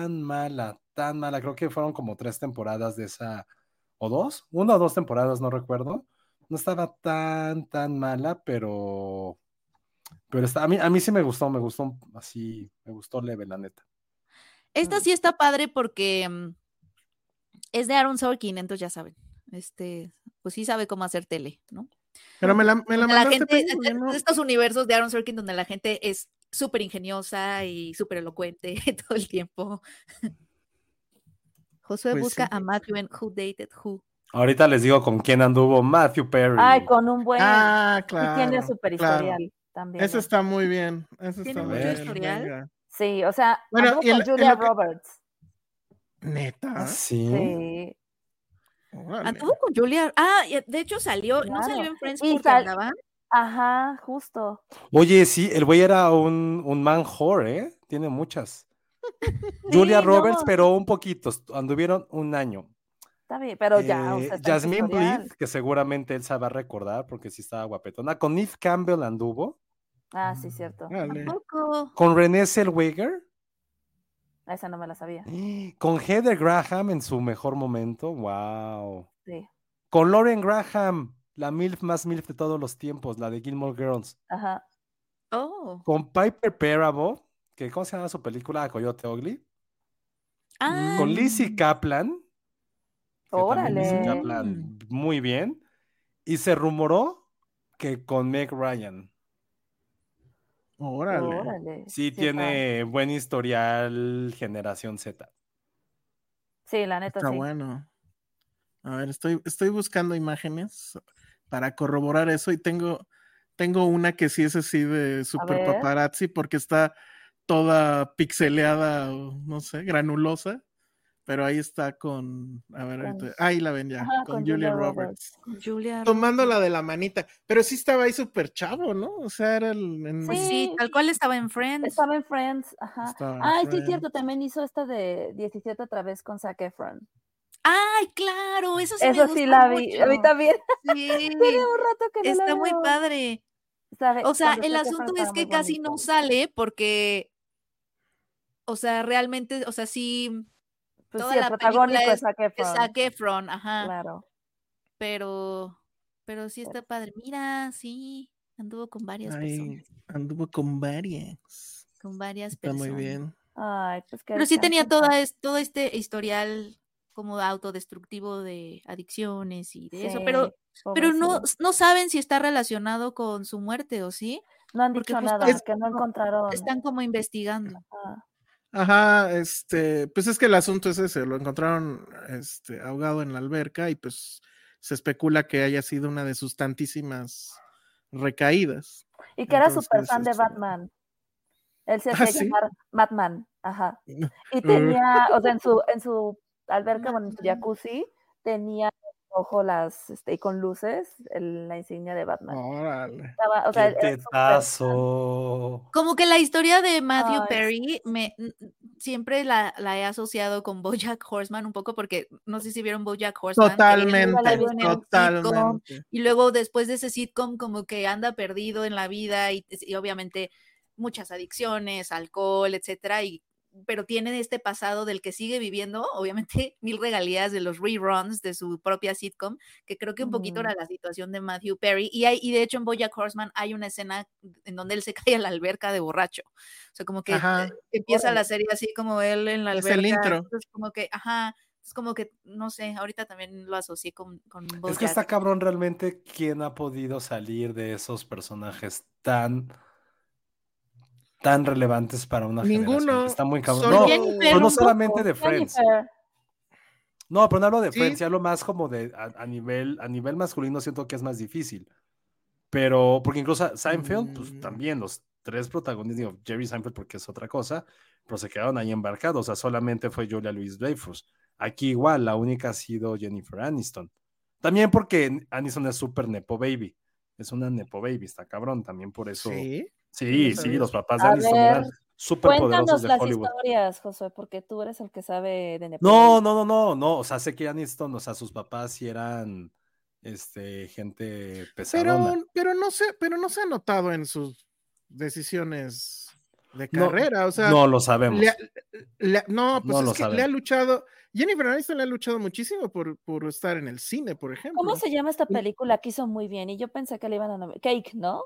Tan mala, tan mala. Creo que fueron como tres temporadas de esa, o dos, una o dos temporadas, no recuerdo. No estaba tan, tan mala, pero, pero está, a mí, a mí sí me gustó, me gustó así, me gustó leve, la neta. esta sí está padre porque mm, es de Aaron Sorkin, entonces ya saben. Este, pues sí sabe cómo hacer tele, ¿no? Pero me la, me la la gente, no- de estos universos de Aaron Sorkin donde la gente es súper ingeniosa y súper elocuente todo el tiempo. Josué Pues busca sí. a Matthew en Who Dated Who. Ahorita les digo con quién anduvo Matthew Perry. Ay, con un buen. Ah, y claro. tiene super claro. historial también. Eso está muy bien. Eso ¿Tiene está mucho muy bien. historial? venga. Sí, o sea, Bueno, y con Julia que- Roberts. Neta. Ah, sí. Sí. Anduvo con Julia. Ah, y de hecho salió, no Claro. salió en Friends Y porque sal- andaban. Ajá, justo. Oye, sí, el güey era un, un man whore, ¿eh? Tiene muchas. Julia Sí, Roberts, no. pero un poquito, anduvieron un año. Está bien, pero ya, o Eh, sea, Jasmine. Bleeth, que seguramente él se va a recordar porque sí estaba guapetona. Con Neve Campbell anduvo. Ah, sí, cierto. Órale. Tampoco. Con Renée Zellweger. Esa no me la sabía. Con Heather Graham en su mejor momento. Wow. Sí. Con Lauren Graham, la MILF más MILF de todos los tiempos, la de Gilmore Girls. Ajá. Oh. Con Piper Perabo, que ¿cómo se llama su película? Coyote Ugly. Ah, Con Lizzie Kaplan. también Lizzie Órale. Kaplan, muy bien. Y se rumoró que con Meg Ryan. Órale. Órale. Sí, tiene buen historial Generación Z. Sí, la neta Está sí. bueno. A ver, estoy, estoy buscando imágenes para corroborar eso y tengo, tengo una que sí es así de super paparazzi porque está toda pixeleada o no sé, granulosa. pero ahí está con, a ver, Con- ahí la ven ya, Ajá, con, con Julia Julia Roberts. Julia. Tomando la de la manita, pero sí estaba ahí súper chavo, ¿no? O sea, era el... en- Pues sí, Sí. tal cual estaba en Friends. Estaba en Friends, ajá. Estaba en Ay, sí, Friends. cierto, también hizo esta de 17 otra vez con Zac Efron. Ay, claro, eso sí me Eso sí gusta la vi, a mí mucho. también. Sí, Tiene un rato que no la está muy veo. padre. Sabe- O sea, cuando el asunto es que casi bonito. no sale porque, o sea, realmente, o sea, sí, Pues toda sí, el la protagónico película es Zac es Efron. Zac Efron, ajá, Claro. pero, pero sí está padre. Mira, sí, anduvo con varias Ay, personas, anduvo con varias. con varias Está personas. muy bien. Ay, pues Pero sí tenía toda es- todo este historial como autodestructivo de adicciones y de eso, pero, pero no, no saben si está relacionado con su muerte o sí, No han dicho nada, es- que no encontraron. están como investigando. Ah, Ajá, este, pues es que el asunto es ese, lo encontraron este, ahogado en la alberca y pues se especula que haya sido una de sus tantísimas recaídas. Y que era súper fan de este, Batman. Él se ¿Ah, hacía sí? llamar Batman, ajá. Y tenía, o sea, en su, en su alberca, bueno, en su jacuzzi, tenía ojo las, este, y con luces, el- la insignia de Batman. Órale. Estaba, o. Como que la historia de Matthew Ay, Perry me siempre la, la he asociado con BoJack Horseman un poco porque no sé si vieron BoJack Horseman. Totalmente, sitcom, totalmente. y luego después de ese sitcom como que anda perdido en la vida y, y obviamente muchas adicciones, alcohol, etcétera, y pero tiene este pasado del que sigue viviendo, obviamente, mil regalías de los reruns de su propia sitcom, que creo que un poquito Ujú. era la situación de Matthew Perry. Y, hay, y de hecho en Bojack Horseman hay una escena en donde él se cae a la alberca de borracho. O sea, como que Ajá. eh, empieza la serie así como él en la Es alberca. el intro. entonces como que, ajá, es como que, no sé, ahorita también lo asocié con, con Es que BoJack. está cabrón realmente quién ha podido salir de esos personajes tan tan relevantes para una generación. Ninguno, Está muy cabrón. No, pero no solamente de Friends. No, pero no hablo de Sí. Friends, hablo más como de a, a nivel a nivel masculino siento que es más difícil. Pero porque incluso Seinfeld, pues Mm. también los tres protagonistas, digo, Jerry Seinfeld porque es otra cosa, pero se quedaron ahí embarcados, o sea, solamente fue Julia Louis Dreyfus. Aquí igual, la única ha sido Jennifer Aniston. También porque Aniston es súper nepo baby. Es una nepo baby, está cabrón, también por eso. Sí, Sí. sí, los papás de A Aniston ver, eran súper poderosos cuéntanos de las Hollywood. historias, Josué, porque tú eres el que sabe de No, no, no, no, no. O sea, sé que Aniston, o sea, sus papás sí eran este, gente pesadona. Pero, pero no se, pero no se ha notado en sus decisiones de No, carrera. O sea, no lo sabemos. le ha- le ha- no, pues No es lo que le ha luchado. Jennifer Aniston le ha luchado muchísimo por, por estar en el cine, por ejemplo. ¿Cómo se llama esta película que hizo muy bien? Y yo pensé que le iban a nominar. Cake, ¿no?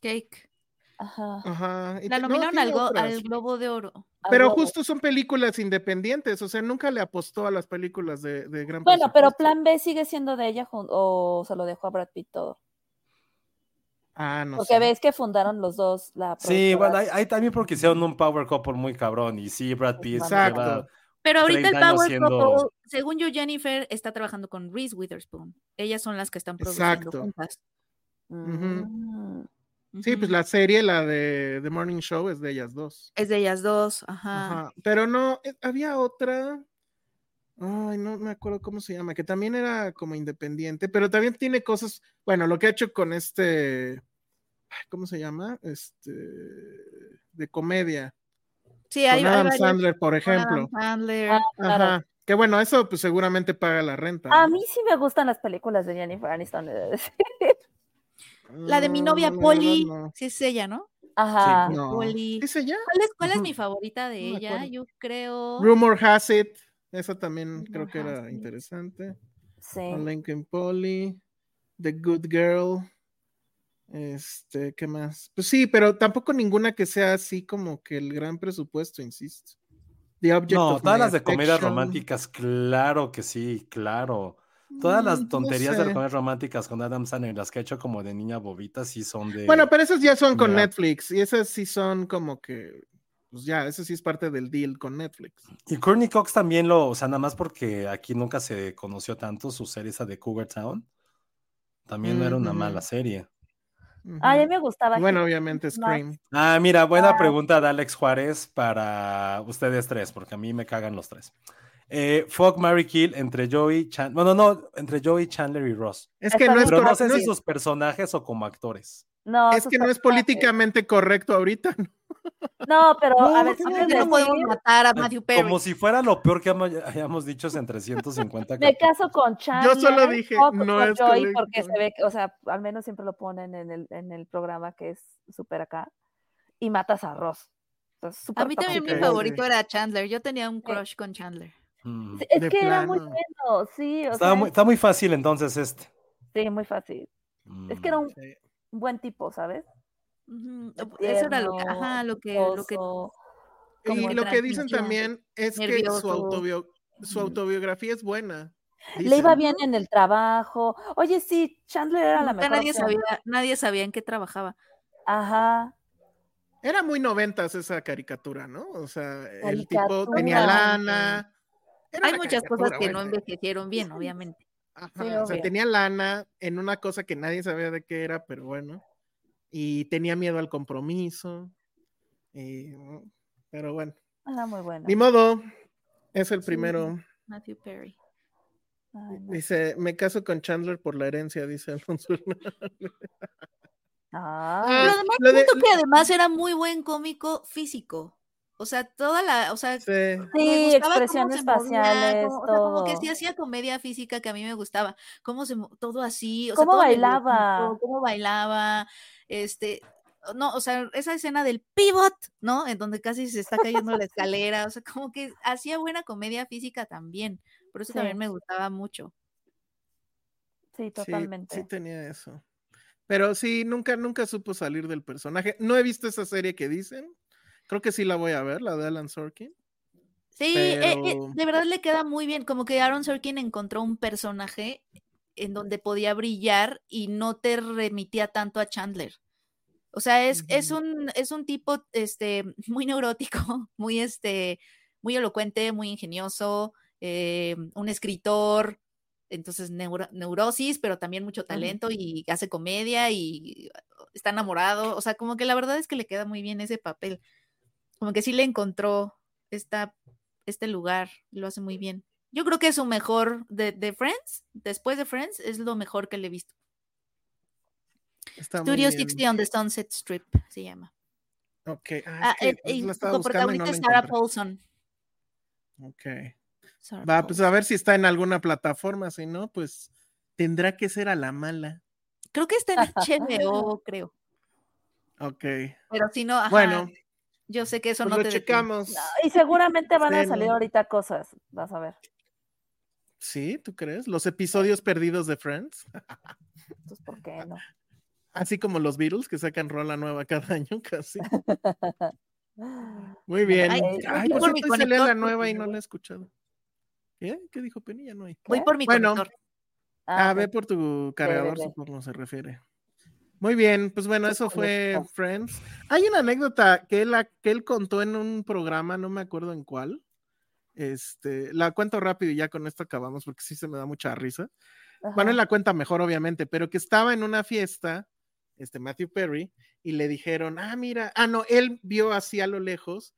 Cake. Ajá. La no, nominaron tiene al, Go- otras. al Globo de Oro. Pero justo son películas independientes, o sea, nunca le apostó a las películas de, de gran Bueno, pero. Plan B sigue siendo de ella o se lo dejó a Brad Pitt todo. Ah, no Porque sé. ves que fundaron los dos la Sí, bueno, ahí, también porque hicieron un power couple muy cabrón. Y sí, Brad Pitt Exacto. Pero ahorita el 30 años Power siendo- Couple, según yo, Jennifer está trabajando con Reese Witherspoon. Ellas son las que están produciendo Exacto. juntas. Mm. Sí, pues la serie, la de The Morning Show, es de ellas dos. Es de ellas dos, ajá. Ajá. Pero no, eh, había otra. Ay, no me acuerdo cómo se llama, que también era como independiente, pero también tiene cosas. Bueno, lo que ha hecho con este. ¿Cómo se llama? Este. De comedia. Sí, hay, con hay Adam varias- Sandler, por con Adam ejemplo. Sandler. Ah, claro. Ajá. Que bueno, eso pues seguramente paga la renta. A mí sí me gustan las películas de Jennifer Aniston. La de mi novia No, la Polly, sí es ella, ¿no? Ajá. No. Polly. ¿Es ella? ¿Cuál es, cuál es mi favorita de No ella? Yo creo. Rumor Has It. Esa también Rumor creo que era It. interesante. Sí. A Lincoln Polly, The Good Girl. Este, ¿qué más? Pues sí, pero tampoco ninguna que sea así como que el gran presupuesto, insisto. The Object No, of todas las de comedias románticas, claro que sí, claro. Todas las Mm, no tonterías de sé. comedias románticas con Adam Sandler, las que ha hecho como de niña bobita, sí son de. Bueno, pero esas ya son con. Netflix y esas sí son como que, pues ya, eso sí es parte del deal con Netflix. Y Courtney Cox también lo, o sea, nada más porque aquí nunca se conoció tanto su serie esa de Cougar Town. También no era una mala serie. Ay, a Ujú. mí me gustaba. Bueno, obviamente. Scream. Ah, mira, buena Ah. pregunta de Alex Juárez para ustedes tres, porque a mí me cagan los tres. Eh, Fuck, Mary Kill entre Joey Chandler. Bueno, no, entre Joey Chandler y Ross. Es que no es, Pero no sé si sus personajes o como actores. No, es que no es políticamente correcto ahorita. ¿no? Pero No, a ver, no, antes ¿Por qué de no podemos matar a Matthew Perry? Como si fuera lo peor que hayamos dicho en 350 me caso con Chandler. solo dije, no con es Joey, correcto. porque se ve, o sea, al menos siempre lo ponen en el, en el programa que es súper acá. Y matas a Ross. Entonces, A mí también mi favorito era Chandler. Yo tenía un crush con Chandler. Mm. Es que era muy bueno, sí, o Está, sea, muy, está muy fácil entonces este. sí, muy fácil. Es que era un Sí. buen tipo, ¿sabes? Eso era lo ajá, lo que, lo que. Y lo que dicen también es que su, autobio- autobiografía es buena. Le iba bien en el trabajo. Oye, sí, Chandler era la mejor. nadie opción. sabía, nadie sabía en qué trabajaba. Ajá. Era muy noventas esa caricatura, ¿no? O sea, el tipo tenía lana. Era Hay muchas cosas que no envejecieron bien, obviamente. Ajá, Sí, o sea, tenía lana en una cosa que nadie sabía de qué era, pero bueno. Y tenía miedo al compromiso. y, mm, pero bueno, Era muy buena. ni modo. Es el Sí. primero. Matthew Perry. Ay, no. Dice, me caso con Chandler por la herencia, dice Alfonso. Hernández. Ay, Pero además, lo de- siento que además era muy buen cómico físico. O sea, toda la, o sea, Sí. me Sí, gustaba cómo expresiones movía, faciales, como, o sea, como que todo. sí hacía comedia física que a mí me gustaba, cómo se todo así, o sea, Cómo todo bailaba. cómo bailaba, este, no, o sea, esa escena del pivot, ¿no? En donde casi se está cayendo la escalera, o sea, como que hacía buena comedia física también, por eso Sí. también me gustaba mucho. Sí, Sí, totalmente. Sí, tenía eso. Pero sí, nunca, nunca supo salir del personaje. No he visto esa serie que dicen. Creo que sí la voy a ver, la de Alan Sorkin. Sí, eh, eh, de verdad le queda muy bien, como que Aaron Sorkin encontró un personaje en donde podía brillar y no te remitía tanto a Chandler. O sea, es, es un, es un tipo este, muy neurótico, muy, este, muy elocuente, muy ingenioso, eh, un escritor, entonces neuro- neurosis, pero también mucho talento y hace comedia y está enamorado. O sea, como que la verdad es que le queda muy bien ese papel. Como que sí le encontró esta, este lugar, lo hace muy bien. Yo creo que es su mejor de, de Friends, después de Friends, es lo mejor que le he visto. Está Studio bien. 60 on the Sunset Strip se llama. Ok. Ah, Ah, es que eh, pues, su no la es Sarah. Paulson. Ok. Sarah Va, pues a ver si está en alguna plataforma. Si no, pues tendrá que ser a la mala. Creo que está en HBO, creo. Ok. Pero si no, ajá, Bueno, yo sé que eso pues no lo te checamos. Y seguramente van a salir ahorita cosas, vas a ver. Sí, ¿tú crees? Los episodios perdidos de Friends. Entonces, ¿por qué no? Así como los Beatles que sacan rola nueva cada año casi. Muy bien. Ay, Ay, voy por por mi hoy salía la conector nueva y no la he escuchado. ¿Qué? ¿Qué dijo Penny? Ya no hay. Voy por mi Bueno, conector. Ah, ok. ve por tu cargador, supongo se refiere. Muy bien, pues bueno, eso fue. Friends. Hay una anécdota que él, que él contó en un programa, no me acuerdo en cuál. Este, la cuento rápido y ya con esto acabamos porque sí se me da mucha risa. Bueno, Ajá. él la cuenta mejor, obviamente, pero que estaba en una fiesta, este Matthew Perry, y le dijeron, ah, mira, ah, no, él vio así a lo lejos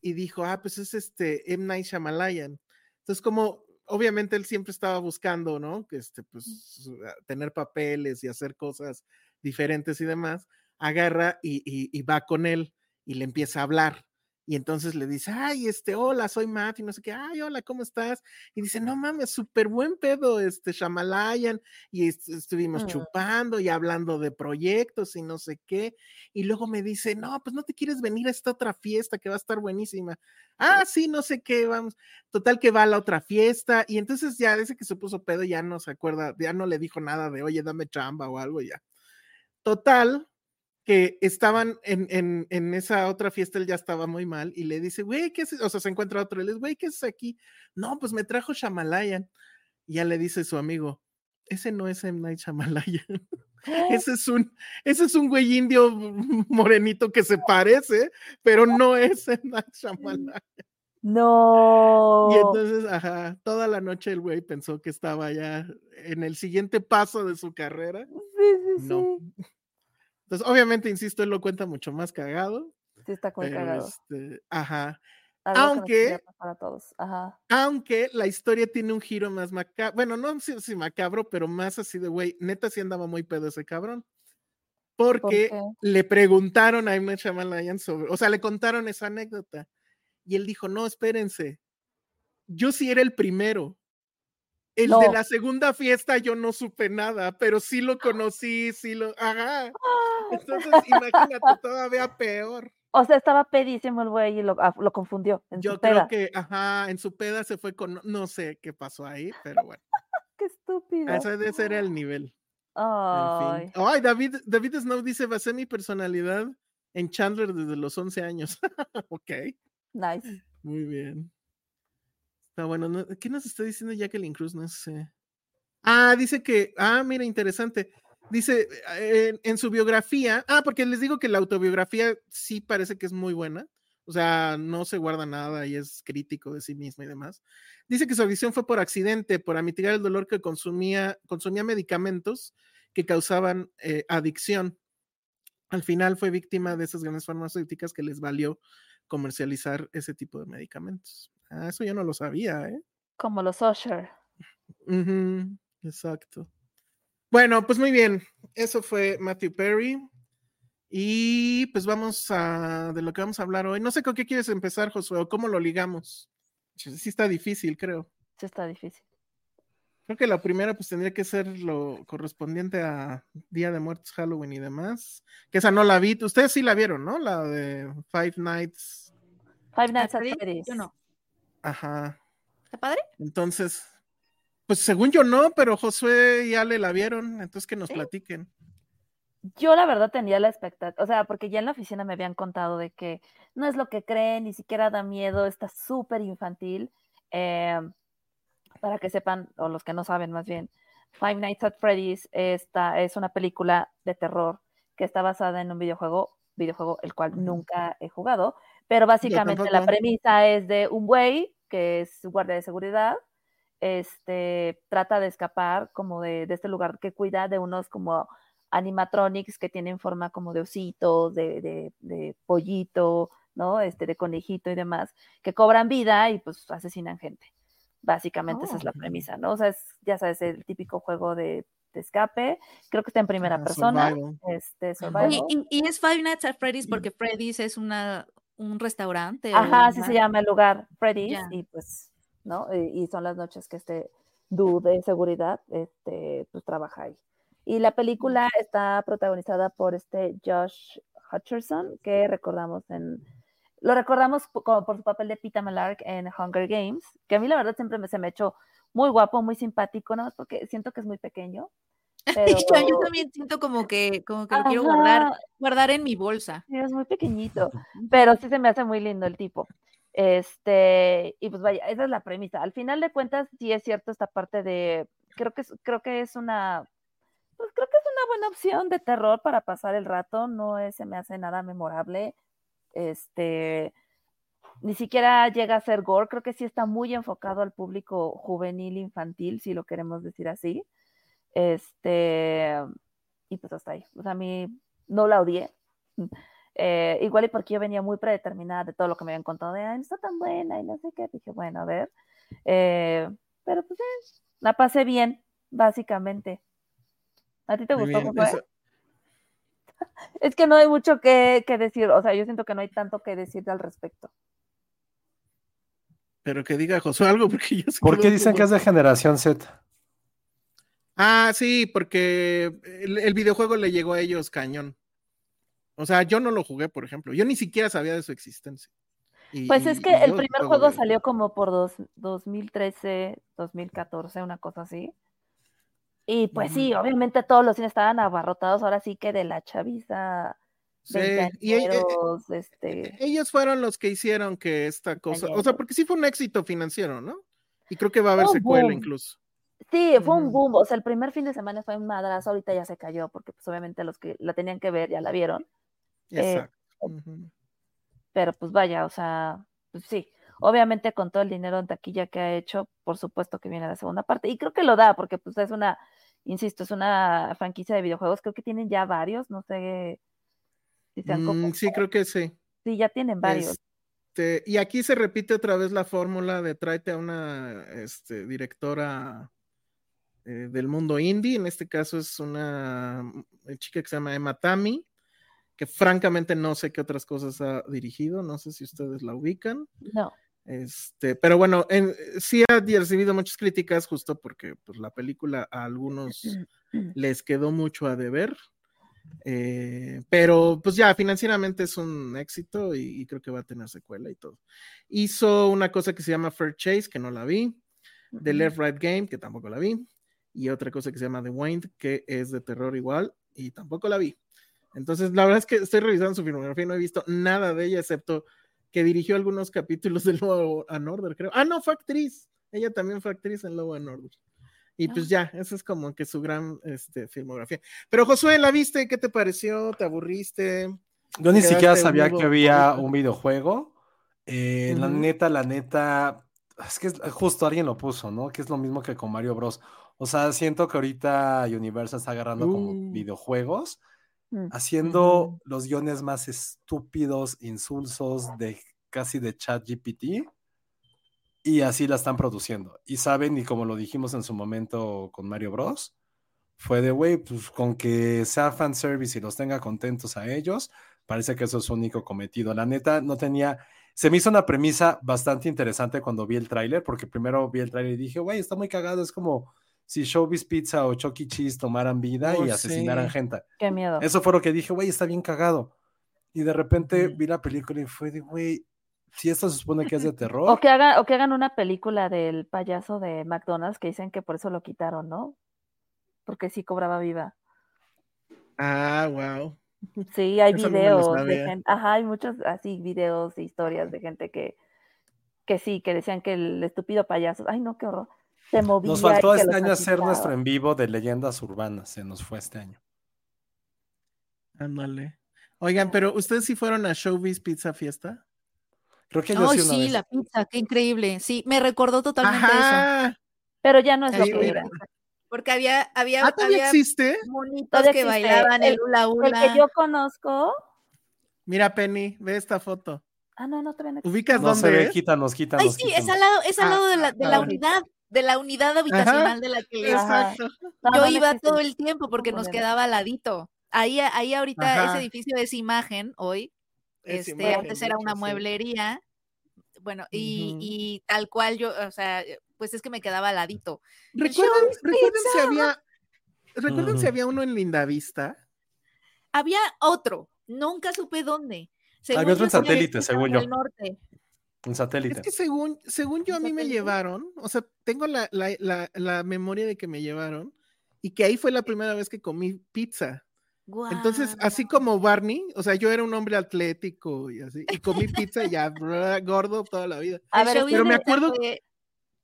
y dijo, ah, pues es este M. Night Shyamalan. Entonces, como obviamente él siempre estaba buscando, ¿no? Este, pues, tener papeles y hacer cosas diferentes y demás, agarra y, y- y va con él y le empieza a hablar. Y entonces le dice, ay, este, hola, soy Matt, y no sé qué, ay, hola, ¿cómo estás? Y dice, no mames, súper buen pedo, este, Shamalayan, y est- estuvimos Mm. chupando y hablando de proyectos y no sé qué. Y luego me dice, no, pues no te quieres venir a esta otra fiesta que va a estar buenísima. Ah, sí, no sé qué, vamos. Total que va a la otra fiesta, y entonces ya desde que se puso pedo ya no se acuerda, ya no le dijo nada de, oye, dame chamba o algo ya. Total, que estaban en, en, en esa otra fiesta, él ya estaba muy mal y le dice, güey, ¿qué haces? O sea, se encuentra otro y le dice, güey, ¿qué haces aquí? No, pues me trajo Shamalayan. Y ya le dice su amigo, ese no es M. Night Shyamalan. Ese es un, ese es un güey indio morenito que se parece, pero no es M. Night Shyamalan. No. Y entonces, ajá, toda la noche el güey pensó que estaba ya en el siguiente paso de su carrera. Sí, sí, No. sí. Entonces, obviamente, insisto, él lo cuenta mucho más cagado. Sí, está Pero cagado. este, ajá. Algo Aunque- todos. Ajá. Aunque la historia tiene un giro más macabro, bueno, no sé si macabro, pero más así de, güey, neta sí andaba muy pedo ese cabrón. Porque le preguntaron a. Night Shyamalan sobre, o sea, le contaron esa anécdota. Y él dijo, no, espérense, yo sí era el primero. El de la segunda fiesta yo no supe nada, pero sí lo conocí, sí lo, ajá. Entonces, imagínate, todavía peor. O sea, estaba pedísimo el güey y lo, ah, lo confundió en Yo su creo peda. que, ajá, en su peda se fue con, no sé qué pasó ahí, pero bueno, Qué estúpido. ese, ese era el nivel. En Ay. fin. Ay, David, David Snow dice, basé mi personalidad en Chandler desde los 11 años. ok, Nice. muy bien. Está bueno. ¿no? ¿Qué nos está diciendo Jacqueline Cruz? No sé. Ah, dice que, ah, mira, interesante. Dice eh, en, su biografía, ah, porque les digo que la autobiografía sí parece que es muy buena. O sea, no se guarda nada y es crítico de sí mismo y demás. Dice que su adicción fue por accidente, por mitigar el dolor que consumía, consumía medicamentos que causaban eh, adicción. Al final fue víctima de esas grandes farmacéuticas que les valió comercializar ese tipo de medicamentos. Ah, eso yo no lo sabía, ¿eh? Como los Usher. Ujú, exacto. Bueno, pues muy bien. Eso fue Matthew Perry. Y pues vamos a de lo que vamos a hablar hoy. No sé con qué quieres empezar, Josué, o cómo lo ligamos. Sí está difícil, creo. Sí, está difícil. Creo que la primera pues tendría que ser lo correspondiente a Día de Muertos, Halloween y demás. Que esa no la vi. Ustedes sí la vieron, ¿no? La de Five Nights. Five Nights at Freddy? Freddy's. Yo no. Ajá. ¿Está padre? Entonces, pues según yo no, pero Josué y Ale la vieron, entonces que nos Sí. platiquen. Yo la verdad tenía la expectativa, o sea, porque ya en la oficina me habían contado de que no es lo que creen, ni siquiera da miedo, está súper infantil. Eh, para que sepan, o los que no saben más bien, Five Nights at Freddy's esta es una película de terror que está basada en un videojuego, videojuego el cual nunca he jugado, pero básicamente la premisa es de un güey que es guardia de seguridad, este, trata de escapar como de, de este lugar que cuida de unos como animatronics que tienen forma como de osito, de, de, de pollito, ¿no? Este, de conejito y demás, que cobran vida y pues asesinan gente. Básicamente esa es la Oh. premisa, ¿no? O sea, es, ya sabes, el típico juego de, de escape. Creo que está en primera Ajá, persona. survival. Este, survival. Oye, ¿y, y es Five Nights at Freddy's porque Freddy's es una, un restaurante? Ajá, así se llama el lugar, Freddy's, Ya. y pues, ¿no? Y, y son las noches que este dude de seguridad, este, pues trabaja ahí. Y la película está protagonizada por este Josh Hutcherson, que recordamos en, lo recordamos po- como por su papel de Peter Malark en Hunger Games, que a mí la verdad siempre me, se me echó muy guapo, muy simpático, nada más porque siento que es muy pequeño. Pero, Yo, también siento como que, como que lo quiero guardar, guardar en mi bolsa. Sí, es muy pequeñito, pero sí se me hace muy lindo el tipo. Este, y pues vaya, esa es la premisa. Al final de cuentas, sí es cierto esta parte de, creo que creo que es una, pues creo que es una buena opción de terror para pasar el rato, no es, se me hace nada memorable. Este, ni siquiera llega a ser gore, creo que sí está muy enfocado al público juvenil, infantil, si lo queremos decir así. Este, y pues hasta ahí. O sea, a mí no la odié. Eh, igual y porque yo venía muy predeterminada de todo lo que me habían contado de, ay, no está tan buena y no sé qué. Dije, bueno, a ver. Eh, pero pues eh, la pasé bien, básicamente. ¿A ti te Muy gustó? bien, eso- Es que no hay mucho que, que decir, o sea, yo siento que no hay tanto que decir al respecto. Pero que diga Josué algo, porque yo ¿Por qué dicen como- que es de generación Z? Ah, sí, porque el, el videojuego le llegó a ellos cañón. O sea, yo no lo jugué, por ejemplo. Yo ni siquiera sabía de su existencia. Y- Pues es que el primer juego juego de- salió como por dos, 2013, 2014, una cosa así. Y pues sí, obviamente todos los cines estaban abarrotados, ahora sí que de la chaviza, Sí, y e- e- veinteañeros, este, ellos fueron los que hicieron que esta cosa, o sea, porque sí fue un éxito financiero, ¿no? Y creo que va a haber secuela boom. incluso. sí, fue un boom, o sea, el primer fin de semana fue un madrazo, ahorita ya se cayó, porque pues obviamente los que la tenían que ver ya la vieron, Eh, Exacto. Pero pues vaya, o sea, pues sí, obviamente con todo el dinero en taquilla que ha hecho, por supuesto que viene la segunda parte, y creo que lo da, porque pues es una, insisto, es una franquicia de videojuegos, creo que tienen ya varios, no sé si sean como, Mm, sí, creo que sí. sí, ya tienen varios. Es- Este, y aquí se repite otra vez la fórmula de tráete a una este, directora eh, del mundo indie. En este caso es una mm, chica que se llama Emma Tami, que francamente no sé qué otras cosas ha dirigido. No sé si ustedes la ubican. No. Este, pero bueno, en- sí ha recibido muchas críticas justo porque pues, la película a algunos les quedó mucho a deber. Eh, pero pues ya financieramente es un éxito y, y creo que va a tener secuela y todo. Hizo una cosa que se llama Fair Chase, que no la vi, The Left Right Game, que tampoco la vi, y otra cosa que se llama The Wind, que es de terror igual, y tampoco la vi. Entonces, la verdad es que estoy revisando su filmografía y no he visto nada de ella, excepto que dirigió algunos capítulos de Law and Order, creo. Ah, no, fue actriz. Ella también fue actriz en Law and Order. Y pues ya, esa es como que su gran este, filmografía. Pero Josué, ¿la viste? ¿Qué te pareció? ¿Te aburriste? Yo ni siquiera sabía vivo que había un videojuego. Eh, La neta, la neta, es que es- justo alguien lo puso, ¿no? Que es lo mismo que con Mario Bros. O sea, siento que ahorita Universal está agarrando como Uh. videojuegos, Mm. haciendo los guiones más estúpidos, insulsos de casi de chat GPT. Y así la están produciendo. Y saben, y como lo dijimos en su momento con Mario Bros, fue de, güey, pues con que sea fanservice y los tenga contentos a ellos, parece que eso es su único cometido. La neta, no tenía, se me hizo una premisa bastante interesante cuando vi el tráiler, porque primero vi el tráiler y dije, güey, está muy cagado, es como si Showbiz Pizza o Chuck E. Cheese tomaran vida Oh, y asesinaran sí. gente. Qué miedo. Eso fue lo que dije, güey, está bien cagado. Y de repente vi la película y fue de, güey, si esto se supone que es de O terror, que, hagan, o que hagan una película del payaso de McDonald's que dicen que por eso lo quitaron, ¿no? Porque sí cobraba viva. Ah, wow. Sí, hay Eso no videos de gente, ajá, hay muchos así videos e historias de gente que, que sí, que decían que el estúpido payaso, ay no, qué horror, se movía. nos faltó este año hacer nuestro en vivo de leyendas urbanas, se nos fue este año. Ándale. Oigan, pero ¿ustedes sí fueron a Showbiz Pizza Fiesta? Creo que yo Ay, sí una sí, vez. la pizza, qué increíble. Sí, me recordó totalmente eso. Ajá. Pero ya no es lo que era. Porque había, había, Ah, ¿todavía había existe? monitos Todavía que existe. bailaban el El- hula El hula. que yo conozco, Mira, Penny, ve esta foto. ah, no, no, todavía no. ¿Ubicas No se dónde ve, es? quítanos, Ay, quítanos. sí, es quítanos. al lado, es al Ah, lado de la, de ah, la ah. unidad, de la unidad habitacional de la que. Exacto. Yo iba todo el tiempo porque nos quedaba al ladito. Ahí, ahí ahorita Ajá. ese edificio es imagen hoy. Es Este, imagen, antes de era una sí. mueblería. Bueno, y, y tal cual yo, o sea, pues es que me quedaba al ladito. ¿Recuerdan, recuerdan si había, recuerdan si Ujú. había uno en Lindavista? Había otro, nunca supe dónde. Según Había otro en satélite, según en yo. el norte. Un satélite. Es que según, según yo a mí me llevaron, o sea, tengo la, la, la, la memoria de que me llevaron y que ahí fue la primera vez que comí pizza. Entonces, Guau. así como Barney, o sea, yo era un hombre atlético y así, y comí pizza y ya gordo toda la vida. A ver, pero me acuerdo-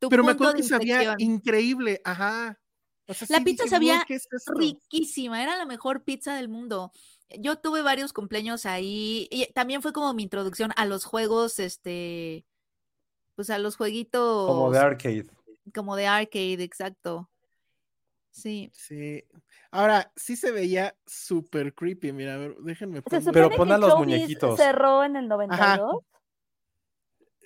Pero me acuerdo que sabía increíble, ajá. O sea, La sí pizza dije, sabía "Güey, ¿qué es esto?". riquísima, era la mejor pizza del mundo. Yo tuve varios cumpleaños ahí y también fue como mi introducción a los juegos, este, pues a los jueguitos Como de arcade. como de arcade, exacto. Sí. Sí. Ahora, sí se veía súper creepy. Mira, a ver, déjenme poner. Pero que pon a los muñequitos. cerró en el 92.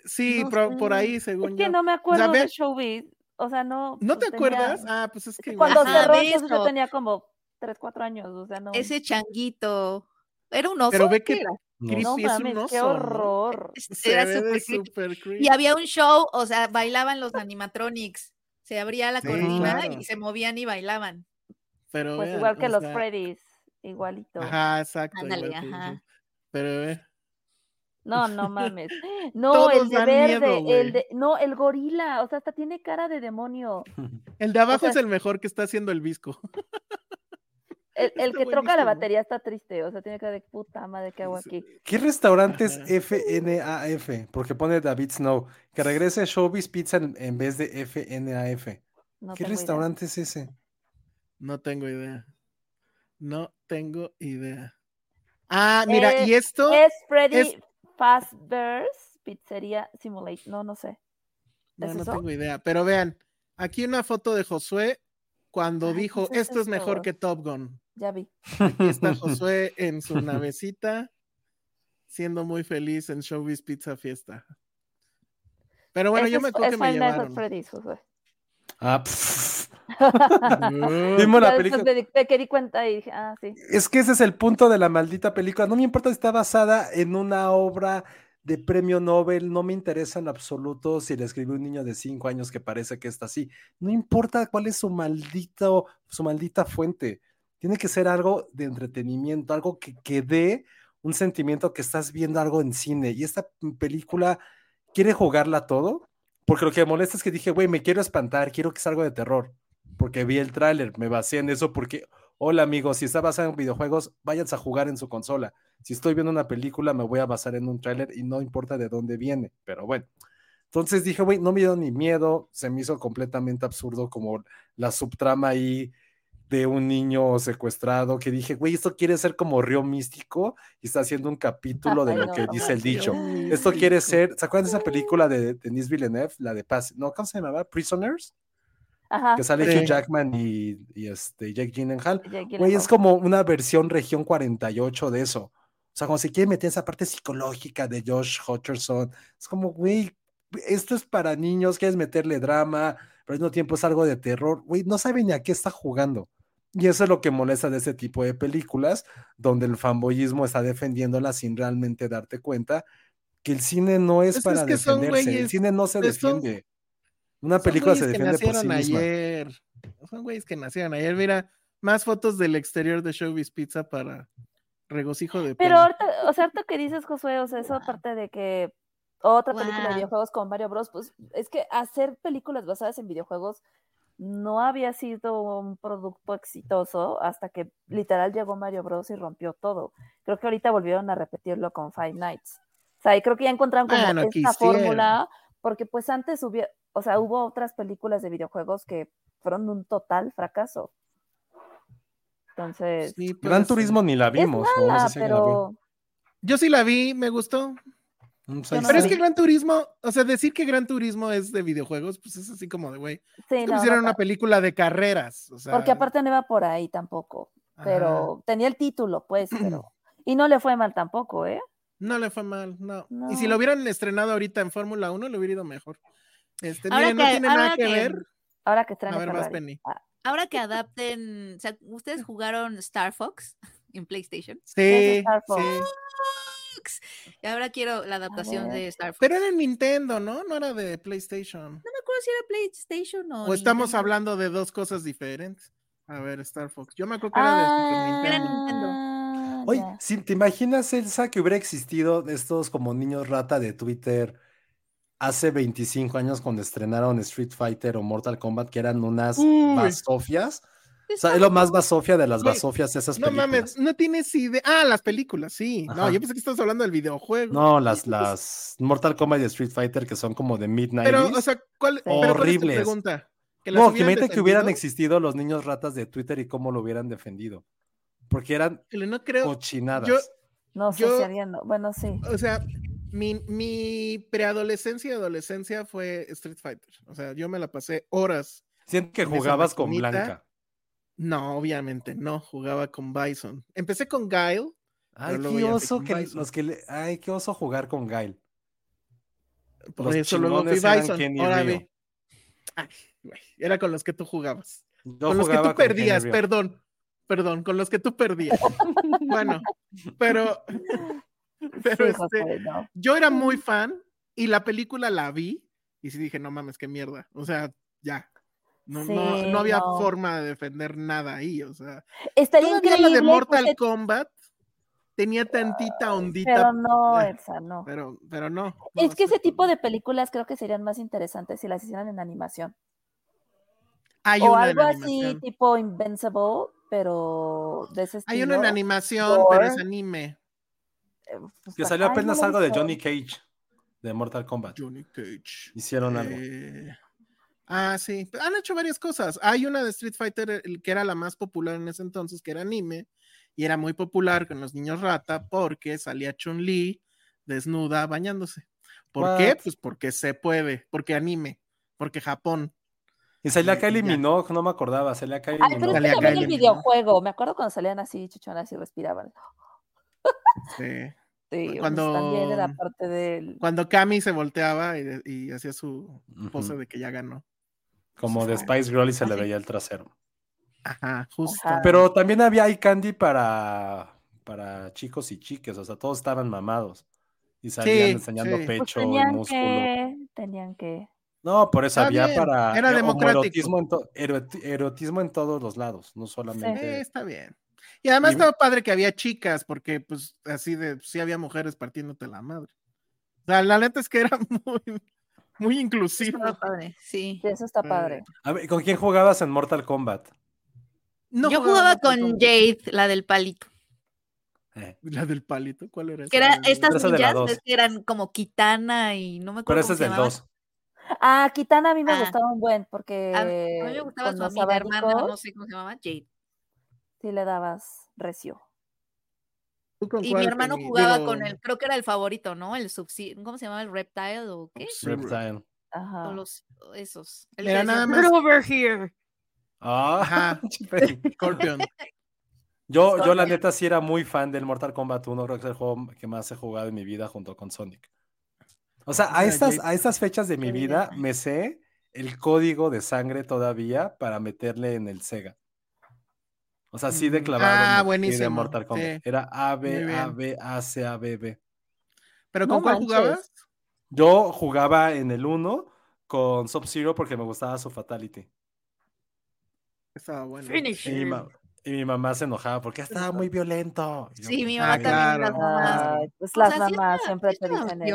Sí, No por, ahí, Es según que yo. no me acuerdo ve- de Showbiz. O sea, no. ¿No te pues, tenía- acuerdas? Ah, pues es que. Cuando sí. Ajá, cerró, yo tenía como 3, 4 años. O sea, no. Ese changuito. ¿Era un oso? Pero ve ¿Qué que era? No creepy No es un mames, qué oso, ¿no? horror. Se Era súper creepy. Y había un show, o sea, bailaban los animatronics. Se abría la Sí, cortina claro. y se movían y bailaban. Pero Pues vean, igual que los sea, Freddys. Igualito. Ajá, exacto. Ándale, igual que ajá. Pero ve. No, no mames. No, Todos el de verde, miedo, el de, no, el gorila, o sea, hasta tiene cara de demonio. El de abajo sea- es el mejor que está haciendo el visco. El, el que troca la batería está triste, o sea, tiene cara de puta madre, ¿qué hago aquí? ¿Qué restaurante es Ajá. FNAF? Porque pone David Snow. Que regrese Showbiz Pizza en, en vez de FNAF. No ¿Qué idea. restaurante es ese? No tengo idea. No tengo idea. Ah, mira, Eh, y esto. Es Freddy es- Fazbear's Pizzería Simulate. No, no sé. No, ¿es no eso? tengo idea. Pero vean, aquí una foto de Josué cuando Ay, dijo, ¿qué es esto es mejor que Top Gun. Ya vi. Aquí está Josué en su navecita. siendo muy feliz en Showbiz Pizza Fiesta. Pero bueno, yo me acuerdo es que me. Freddy's, Josué. Ah, pff. Vimos la película. me, me que di cuenta y dije, ah, sí. Es que ese es el punto de la maldita película. No me importa si está basada en una obra de premio Nobel, no me interesa en absoluto si le escribió un niño de cinco años que parece que está así. No importa cuál es su maldito, su maldita fuente. Tiene que ser algo de entretenimiento, algo que, que dé un sentimiento que estás viendo algo en cine. Y esta película quiere jugarla todo, porque lo que me molesta es que dije, güey, me quiero espantar, quiero que sea algo de terror, porque vi el tráiler, me basé en eso, porque Hola amigos, si está basado en videojuegos, váyanse a jugar en su consola. Si estoy viendo una película, me voy a basar en un tráiler y no importa de dónde viene, pero bueno. Entonces dije, güey, no me dio ni miedo, se me hizo completamente absurdo como la subtrama ahí de un niño secuestrado que dije, güey, esto quiere ser como Río Místico y está haciendo un capítulo de lo que dice el dicho. Esto quiere ser, ¿se acuerdan de esa película de Denis Villeneuve, la de Paz? No, ¿cómo se llamaba? Prisoners, Ajá. que sale Sí. Hugh Jackman y, y este Jake Gyllenhaal. Güey, es como una versión región 48 de eso. O sea, como si quiere meter esa parte psicológica de Josh Hutcherson. Es como, güey, esto es para niños, quieres meterle drama, pero al mismo tiempo es algo de terror. Güey, no sabe ni a qué está jugando. Y eso es lo que molesta de este tipo de películas, donde el fanboyismo está defendiéndola sin realmente darte cuenta que el cine no es Pues es para que defenderse. el cine no se pues son- defiende. Una película se güeyes que defiende por sí nacieron misma. ayer. Son güeyes que nacieron ayer. Mira, más fotos del exterior de Showbiz Pizza para regocijo de Pero ahorita, o sea, ahorita que dices, Josué, o sea, eso aparte de que otra película de videojuegos con Mario Bros, pues es que hacer películas basadas en videojuegos no había sido un producto exitoso hasta que literal llegó Mario Bros y rompió todo. Creo que ahorita volvieron a repetirlo con Five Nights. O sea, y creo que ya encontraron como Bueno, esta fórmula, porque pues antes hubo, o sea, hubo otras películas de videojuegos que fueron un total fracaso. Entonces, Sí, Gran ser. Turismo ni la es vimos. no sé si la pero Yo sí la vi, me gustó. No Pero es que Gran Turismo, o sea, decir que Gran Turismo es de videojuegos, pues es así como de, güey. sí, Es no, si hicieran no una película de carreras. O sea, Porque aparte no iba por ahí tampoco. ajá. Pero tenía el título, pues, pero. Y no le fue mal tampoco, ¿eh? No le fue mal, no. No. Y si lo hubieran estrenado ahorita en Fórmula 1, le hubiera ido mejor. Este, Ahora miren, no que- tiene nada ahora que, que- ver. Ahora que traen A ver, vas, Ferrari. Penny. Ah, Ahora que adapten, o sea, ¿ustedes jugaron Star Fox en PlayStation? ¿Qué es Sí, Star Fox? sí. Fox. Y ahora quiero la adaptación ver. de Star Fox. Pero era en Nintendo, ¿no? No era de PlayStation. No me acuerdo si era PlayStation o. O estamos Nintendo. hablando de dos cosas diferentes. A ver, Star Fox. Yo me acuerdo que era de Super Ah, Era Nintendo. Nintendo. Oye, si te imaginas, Elsa, que hubiera existido estos como niños rata de Twitter hace 25 años cuando estrenaron Street Fighter o Mortal Kombat, que eran unas Uy. O sea, es lo más basofia de las basofias esas No películas. mames, no tienes idea. Ah, las películas, sí. No, yo pensé que estabas hablando del videojuego. No, las, las Mortal Kombat y Street Fighter que son como de Midnight. Pero, o sea, ¿cuál, pero ¿cuál es tu Horribles. pregunta? ¿Que las No, que imagínate que hubieran existido los niños ratas de Twitter y cómo lo hubieran defendido. Porque eran No creo. cochinadas. yo- No sé yo- si no- Bueno, sí. O sea, mi, mi preadolescencia y adolescencia fue Street Fighter. O sea, yo me la pasé horas. Siento que jugabas con. Blanca. No, obviamente, no. Jugaba con Bison. Empecé con Guile. Ay, qué oso que Bison. los que le- ay, qué oso jugar con Gail. Por Los eso luego fui Bison. Ahora ve. Ay, güey, era con los que tú jugabas. Yo con los que tú perdías, perdón. Perdón, con los que tú perdías. bueno, pero, pero Sí, este, no. yo era muy fan y la película la vi y sí dije, no mames, qué mierda. O sea, ya. No, no, Sí, no había no. forma de defender nada ahí. O sea, Estaría todavía la increíble. de Mortal porque- Kombat tenía tantita ondita, Pero no, eh, Elsa, no. pero, pero no. no, Es que ese tipo de películas creo que serían más interesantes si las hicieran en animación. Hay o una algo así tipo Invincible, pero de ese estilo. Hay una en animación, pero es anime. eh, pues, Que salió no apenas algo de. Johnny Cage de Mortal Kombat. Johnny Cage. Hicieron algo. Eh, Ah, sí. Han hecho varias cosas. Hay una de Street Fighter el que era la más popular en ese entonces, que era anime, y era muy popular con los niños rata porque salía Chun-Li desnuda bañándose. ¿Por qué? Pues porque se puede, porque anime, porque Japón. Y salía Kylie ya. Minogue, no me acordaba, salía Kylie Ay, pero es Minogue. que también el videojuego. Me acuerdo cuando salían así, chichonas y respiraban. Sí. Sí, pues Cuando- también era parte del... Cuando Cami se volteaba y, y hacía su pose de que ya ganó. Como de Spice Girl y se le veía el trasero. Ajá, justo. Ajá. Pero también había eye candy para, para chicos y chiques, o sea, todos estaban mamados y salían Sí, enseñando sí. Pues pecho y músculo. que, tenían que... No, por eso Está había bien, para era democrático. en, to- erotismo en todos los lados, no solamente. está bien. Y además Y- estaba padre que había chicas, porque pues así de, sí había mujeres partiéndote la madre. O sea, la neta es que era muy, muy inclusivo. Estaba padre, sí. Eso está Eh, padre. A ver, ¿con quién jugabas en Mortal Kombat? No Yo jugaba con Kombat. Jade, la del palito. Eh, La del palito, ¿cuál era? Que esa? era, estas Esa ves que eran como Kitana y no me pero acuerdo ese cómo es se del llamaban. 2. Ah, Kitana a mí me Ah. gustaba un buen porque a mí me gustaba su amiga hermana, no sé cómo se llamaba, Jade. sí le dabas recio. ¿Tú con Y mi hermano jugaba Digo, con el, creo que era el favorito, ¿no? El subsi ¿cómo se llama? ¿El Reptile o qué? Reptile. Ajá. O los, esos. El Mira, nada más- "Get over here". Ah, Ajá. Penny. Scorpion. Yo, yo la neta sí era muy fan del Mortal Kombat 1, creo que es el juego que más he jugado en mi vida junto con Sonic. O sea, a Mira, estas, a estas fechas de mi vida me sé el código de sangre todavía para meterle en el Sega. O sea, sí de Mm, clavado. ah, me fui de buenísimo, Mortal Kombat. sí. Era A, B, A. B, A, C, A, B, B. ¿Pero No con cuál manches. jugabas? Yo jugaba en el 1 con Sub-Zero porque me gustaba su Fatality. Estaba bueno. Finish Y y mi mamá se enojaba porque estaba muy violento. Y yo, Sí, mi pues, mamá Ah, también, claro. las mamás. Pues O las sea, sí mamás estaba- siempre sí te dicen eso.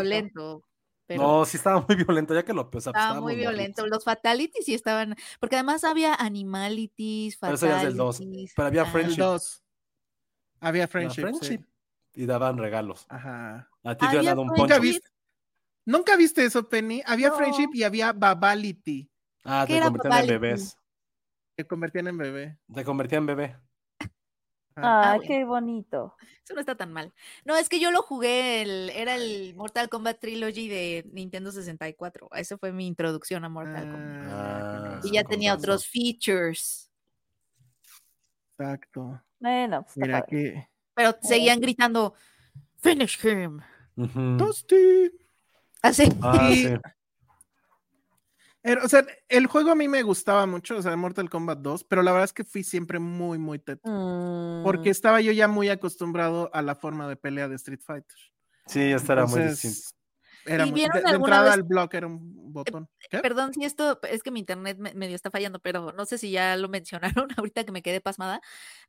Pero No, sí estaba muy violento, ya que lo pues, estaba muy violento. Los fatalities sí estaban, porque además había animalities, Pero eso ya es del dos. fatalities. Pero había ah, El Friendship. 2. Había Friendship. sí. Y daban regalos. Ajá. A ti te dado un Friendship. ¿Nunca poncho. viste? ¿Nunca viste eso, Penny? Había No. Friendship y había Babality, Ah, ¿Qué te convertían en bebés. que convertían en bebé. Te convertían en bebé. Ah, bueno. qué bonito. Eso no está tan mal. No, es que yo lo jugué, el, era el Mortal Kombat Trilogy de Nintendo 64. Esa fue mi introducción a Mortal Kombat. Ah, Y ya tenía otros features, Exacto. Bueno, pues Mira pero seguían gritando, finish him. Toasty. Así. Ah, sí. Era- o sea, el juego a mí me gustaba mucho, o sea, Mortal Kombat 2, pero la verdad es que fui siempre muy, muy teto. Mm, Porque estaba yo ya muy acostumbrado a la forma de pelea de Street Fighter. Sí, esta era muy Entonces, distinta. Era ¿Y muy, vieron de, entrada vez- al block era un botón. ¿Qué? Perdón si esto, es que mi internet me- medio está fallando, pero no sé si ya lo mencionaron ahorita que me quedé pasmada,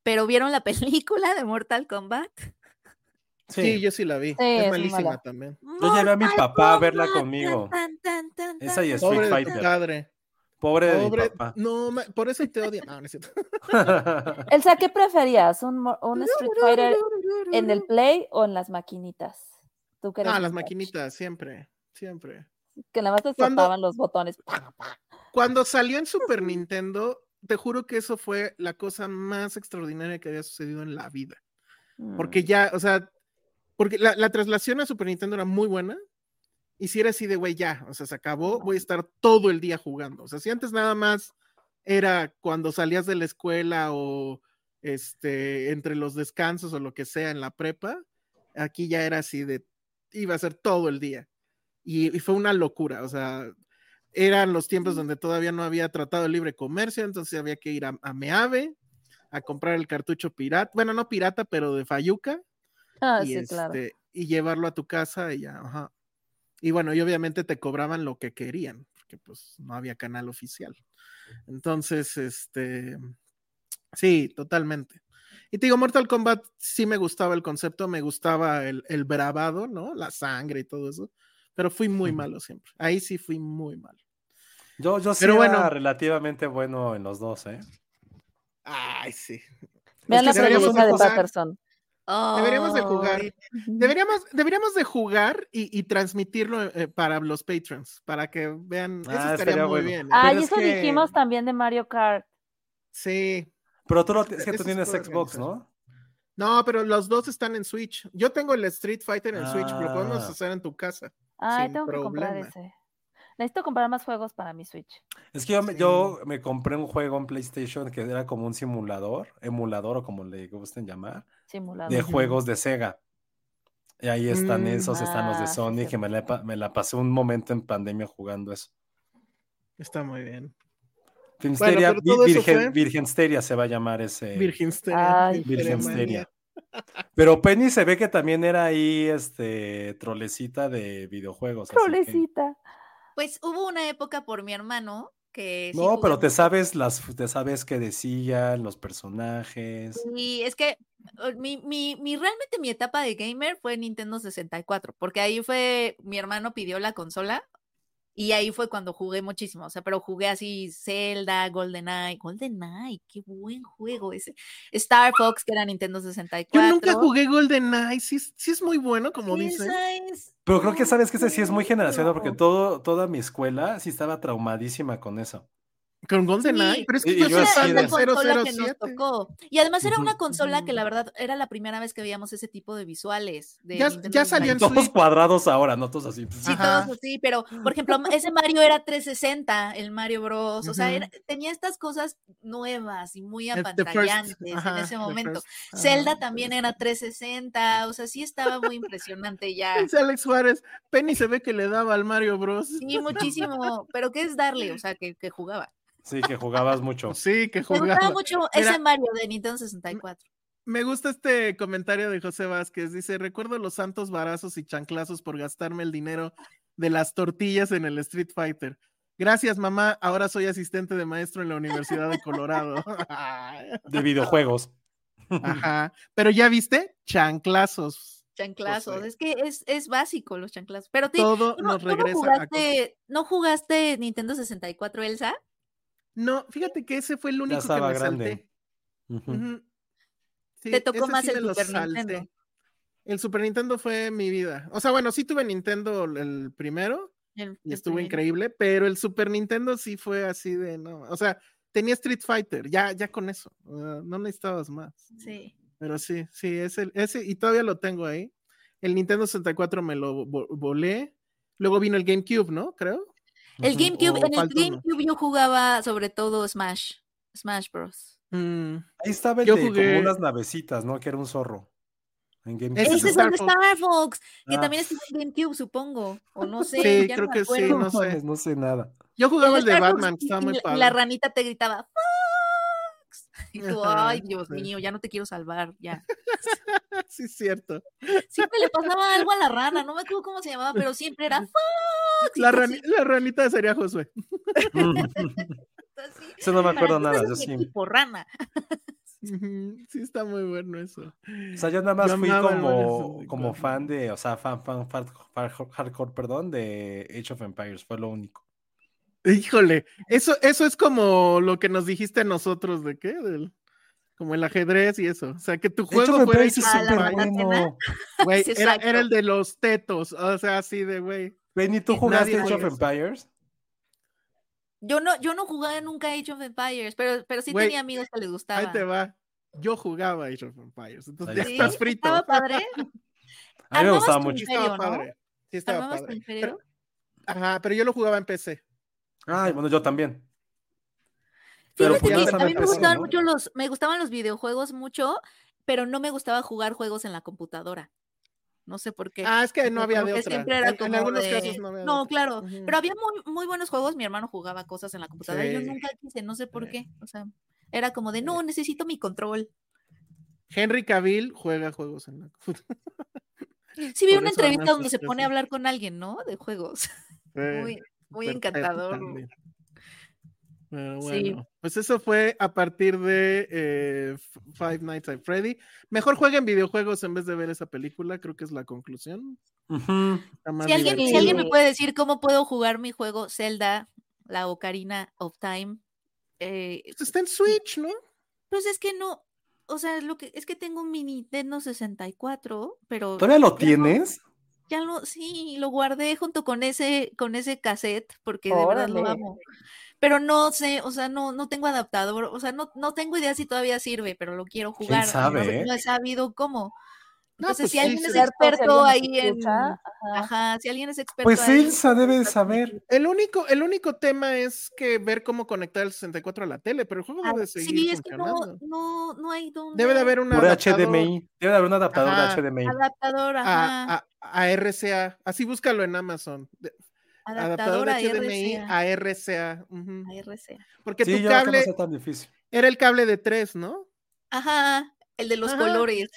pero ¿vieron la película de Mortal Kombat? Sí, Sí. yo sí la vi. Sí, es malísima mala. también. Yo llevé a mi papá a verla conmigo. tan, tan, tan, Esa y. Street Pobre de tu Fighter. padre. Pobre de mi papá. No, ma- por eso te odia. No. Elsa, ¿qué preferías? ¿Un, Street Fighter en el Play o en las maquinitas? Tú Ah, las maquinitas, siempre. Siempre. Que nada más te ¿Cuándo- soltaban los botones. Cuando salió en Super Nintendo, te juro que eso fue la cosa más extraordinaria que había sucedido en la vida. Porque Mm, ya, o sea, porque la, la traslación a Super Nintendo era muy buena. Y si era así de, güey, ya, o sea, se acabó, voy a estar todo el día jugando. O sea, si antes nada más era cuando salías de la escuela o este, entre los descansos o lo que sea en la prepa, aquí ya era así de, iba a ser todo el día. Y, y fue una locura, o sea, eran los tiempos donde todavía no había tratado de libre comercio, entonces había que ir a, a Meave a comprar el cartucho pirata, bueno, no pirata, pero de Fayuca, Ah, y, sí, claro. este, y llevarlo a tu casa y ya, ajá. Y bueno, y obviamente te cobraban lo que querían, porque pues no había canal oficial. Entonces, este, sí, totalmente. Y te digo, Mortal Kombat sí me gustaba el concepto, me gustaba el, el bravado, ¿no? La sangre y todo eso, pero fui muy malo siempre. Ahí sí fui muy malo. Yo, yo sí Pero era bueno. relativamente bueno en los dos, ¿eh? Ay, sí. Vean la que película de de Deberíamos de jugar. Deberíamos, deberíamos de jugar y, y transmitirlo eh, para los patrons, para que vean. Eso Ah, estaría, estaría muy bueno. bien. ¿eh? Ah, Pero y es eso que- dijimos también de Mario Kart. Sí. Pero tú, lo, es que tú tienes Xbox, organizar. ¿no? No, pero los dos están en Switch. Yo tengo el Street Fighter en Switch, lo podemos Ah. hacer en tu casa. Sin tengo que comprar problema. ese. Necesito comprar más juegos para mi Switch. Es que yo, me- Sí. yo me compré un juego en PlayStation que era como un simulador, emulador o como le gusten llamar, Simulador. de juegos de Sega. Y ahí están Mm. esos, están los de Ah, Sony, sí. que me la, pa- me la pasé un momento en pandemia jugando eso. Está muy bien. Filmsteria, pero todo Vi- eso Virgen, fue- Virgensteria se va a llamar ese. Virginsteria. Ay. Virgensteria. Pero Penny se ve que también era ahí, este, trolecita de videojuegos. así que- Trolecita. Pues hubo una época por mi hermano que sí No, pero te sabes las, te sabes qué decían, los personajes. Y es que mi, mi, mi- realmente mi etapa de gamer fue Nintendo 64, porque ahí fue, mi hermano pidió la consola y ahí fue cuando jugué muchísimo, o sea, pero jugué así Zelda, GoldenEye, GoldenEye, qué buen juego ese. Star Fox, que era Nintendo 64. Yo nunca jugué GoldenEye. Sí, es- sí es muy bueno, como dicen. es Pero creo que sabes que ese sí es muy generacional porque todo, toda mi escuela sí estaba traumadísima con eso. Con GoldenEye. Sí, Pero es que de- del consola que nos 007. tocó. Y además era una consola que la verdad era la primera vez que veíamos ese tipo de visuales. De Ya- ya 64. Todos Switch. cuadrados ahora, no todos así. Sí, Ajá. todos así, pero por ejemplo, ese Mario era 360, el Mario Bros. O sea, era- tenía estas cosas nuevas y muy apantallantes ajá, en ese momento. first, Zelda también era 360, o sea, sí estaba muy impresionante ya. Dice Alex Juárez, Penny se ve que le daba al Mario Bros. Sí, muchísimo, pero ¿qué es darle? O sea, que, que jugaba. Sí, que jugabas mucho. Sí, que Me gustaba mucho Mira, ese Mario de Nintendo 64. Me gusta este comentario de José Vázquez. Dice, recuerdo los santos varazos y chanclazos por gastarme el dinero de las tortillas en el Street Fighter. Gracias, mamá. Ahora soy asistente de maestro en la Universidad de Colorado. De videojuegos. Ajá. Pero ya viste, chanclazos. Chanclazos, José. es que es, es básico los chanclazos. Pero te, Todo ¿tú no, nos tú no regresa a jugaste, ¿no jugaste Nintendo 64, Elsa? No, fíjate que ese fue el único que me grande. salté. Sí, Te tocó más sí el Super salté. Nintendo. El Super Nintendo fue mi vida. O sea, bueno, sí tuve Nintendo el primero El- y el estuvo increíble, pero el Super Nintendo sí fue así de no. O sea, tenía Street Fighter, ya, ya con eso. uh, no necesitabas más. Sí. Pero sí, sí, ese, ese, y todavía lo tengo ahí. El Nintendo 64 me lo vo- volé. Luego vino el GameCube, ¿no? Creo. El. GameCube, O en el uno. GameCube yo jugaba sobre todo Smash, Smash Bros. Mm, Ahí estaba el Yo de jugué- como unas navecitas, ¿no? Que era un zorro. En GameCube. Ese es es el de Star Fox. Star Fox, que Ah. también estuvo en GameCube, supongo, o no sé, Sí, ya creo no que sí, no sé. No sé nada. Yo jugaba el de Star Fox Batman, que y- estaba muy la- y padre. la ranita te gritaba Fox. Y tú, ay, Dios sí. mío, ya no te quiero salvar, ya. sí, es cierto. Siempre le pasaba algo a la rana, no me acuerdo cómo se llamaba, pero siempre era Fox. La, rani- la ranita sería Josué. Eso no me acuerdo nada. Yo sí. rana. Sí, está muy bueno eso. O sea, yo nada más Yo fui como, 64. como fan de, o sea, fan, fan, fan, fan- hardcore, perdón, de Age of Empires, fue lo único. Híjole, eso, eso es como lo que nos dijiste a nosotros de qué, del, como el ajedrez y eso. O sea, que tu juego of Ah, bueno. Sí, era el de los tetos, o sea, así de güey. Benny, ¿tú Nadie jugaste Age of. Empires? Yo no, yo no jugaba nunca Age of Empires, pero, pero sí tenía amigos que les gustaba. Ahí te va. Yo jugaba Age of Empires, entonces ya Sí, estás frito. Estaba padre. A mí me gustaba mucho. Sí imperio, estaba ¿no? padre. Sí estaba ¿Armabas tu padre. Pero- ajá, pero yo lo jugaba en PC. Ay, bueno, yo también. Pero pues están a mí me gustaban ¿no? mucho los, me gustaban los videojuegos mucho, pero no me gustaba jugar juegos en la computadora. No sé por qué. Ah, es que no había de otra. siempre era En, en como algunos de- casos no había No, otra. claro, pero había muy, muy buenos juegos. Mi hermano jugaba cosas en la computadora. y Yo Sí. nunca quise, no sé por Sí. qué. O sea, era como de, no, necesito mi control. Henry Cavill juega juegos en la computadora. Sí, vi Por una entrevista donde se pone a hablar con alguien, ¿no? De juegos. Muy, muy Perfecto encantador. también. Pero Sí. bueno, pues eso fue a partir de eh, Five Nights at Freddy. Mejor jueguen videojuegos en vez de ver esa película, creo que es la conclusión. Si alguien, si divertido. alguien me puede decir cómo puedo jugar mi juego Zelda, la Ocarina of Time, eh, Esto Está en Switch, ¿no? pues es que no, o sea, lo que es que tengo un mini Nintendo 64, pero ¿Todavía lo tienes? Ya lo, sí, lo guardé junto con ese, con ese cassette, porque de verdad lo amo. Pero no sé, o sea, no, no tengo adaptador, o sea, no, no tengo idea si todavía sirve, pero lo quiero jugar. sabe, no, eh? no he sabido cómo. No, Entonces, pues si sí, alguien sí. es si experto alguien ahí en. ajá. Ajá, si alguien es experto Pues ahí, Elsa debe de saber. El único, el único tema es que ver cómo conectar el 64 a la tele, pero el juego ah, debe seguir Sí, es que no, no, no hay donde. Debe de haber un Por adaptador HDMI. Debe de haber un adaptador Ajá. de HDMI. Adaptador, ajá. a, a, a RCA. Así búscalo en Amazon. De- adaptador Adaptador a HDMI RCA. a RCA. ujú. a RCA. Porque Sí, tu no cable tan difícil. era el cable de 3, ¿no? Ajá, el de los Ajá. colores.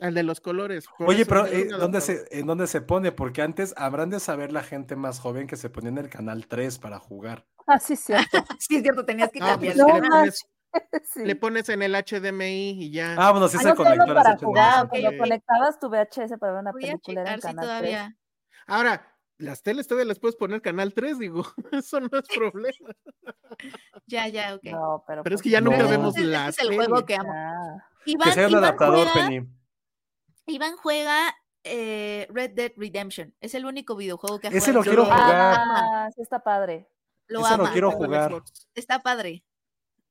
El de los colores. Oye, pero eh, un ¿dónde adaptador. se, ¿en dónde se pone? Porque antes habrán de saber la gente más joven que se ponía en el canal 3 para jugar. Ah, sí, cierto. Sí, es cierto, tenías que No, cambiar. pues No es que le, pones, Sí. le pones en el HDMI y ya. Ah, bueno, sí Ah, se no conectó a para las jugar, ok, cuando ok. conectabas tu VHS para ver una Voy película en Canal 3. todavía. Ahora, las teles todavía les puedes poner canal 3, digo. Eso no es problema. Ya, ya, ok. No, pero, Pero es pues, que ya nunca vemos Ese- ese la es el juego que amo. ah. Iván, Que sea un Iván adaptador, Penny. Iván juega eh, Red Dead Redemption. Es el único videojuego que ha Ese jugado. lo quiero jugar. Ah, sí está padre. Lo ese lo quiero jugar. Está padre.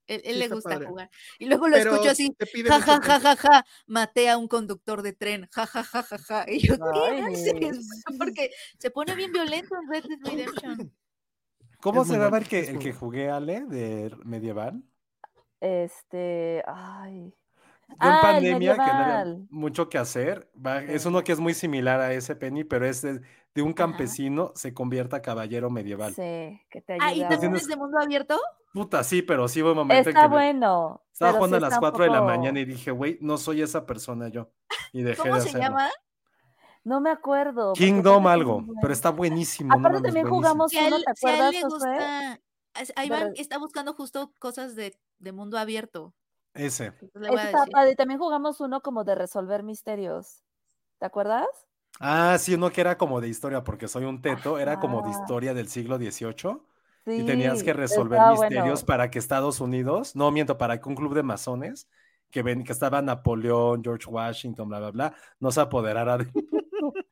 Él, él Sí, le gusta padre. jugar. Y luego lo Pero escucho así. te pide Ja, ja, ja, ja, ja. Maté a un conductor de tren. Ja, ja, ja, ja, ja. Y yo, ¿qué haces? Porque se pone bien violento en Red Dead Redemption. ¿Cómo Es se llama el que, el que jugué, Ale, de medieval? Este, ay. En Ah, pandemia, que no había mucho que hacer, va- es uno que es muy similar a ese Penny, pero es de, de un Ajá. campesino se convierte a caballero medieval. Sí, que te Ah, ¿y ayuda. también tienes- es de mundo abierto? Puta, sí, pero sí hubo un momento en Está que me- bueno. estaba jugando sí a las está un 4 de la mañana y dije, güey, no soy esa persona yo. Y dejé ¿Cómo de se hacerlo. llama? No me acuerdo. Kingdom algo, pero está buenísimo. Aparte también buenísimo. jugamos uno, ¿te si a él acuerdas, le gusta. a- a De Iván re- está buscando justo cosas de, de mundo abierto. Ese. Está padre. También jugamos uno como de resolver misterios. ¿Te acuerdas? Ah, sí, uno que era como de historia, porque soy un teto, era como de historia del siglo XVIII Sí. y tenías que resolver misterios bueno. para que Estados Unidos, no miento, para que un club de masones, que ven que estaba Napoleón, George Washington, bla, bla, bla, no se apoderara de...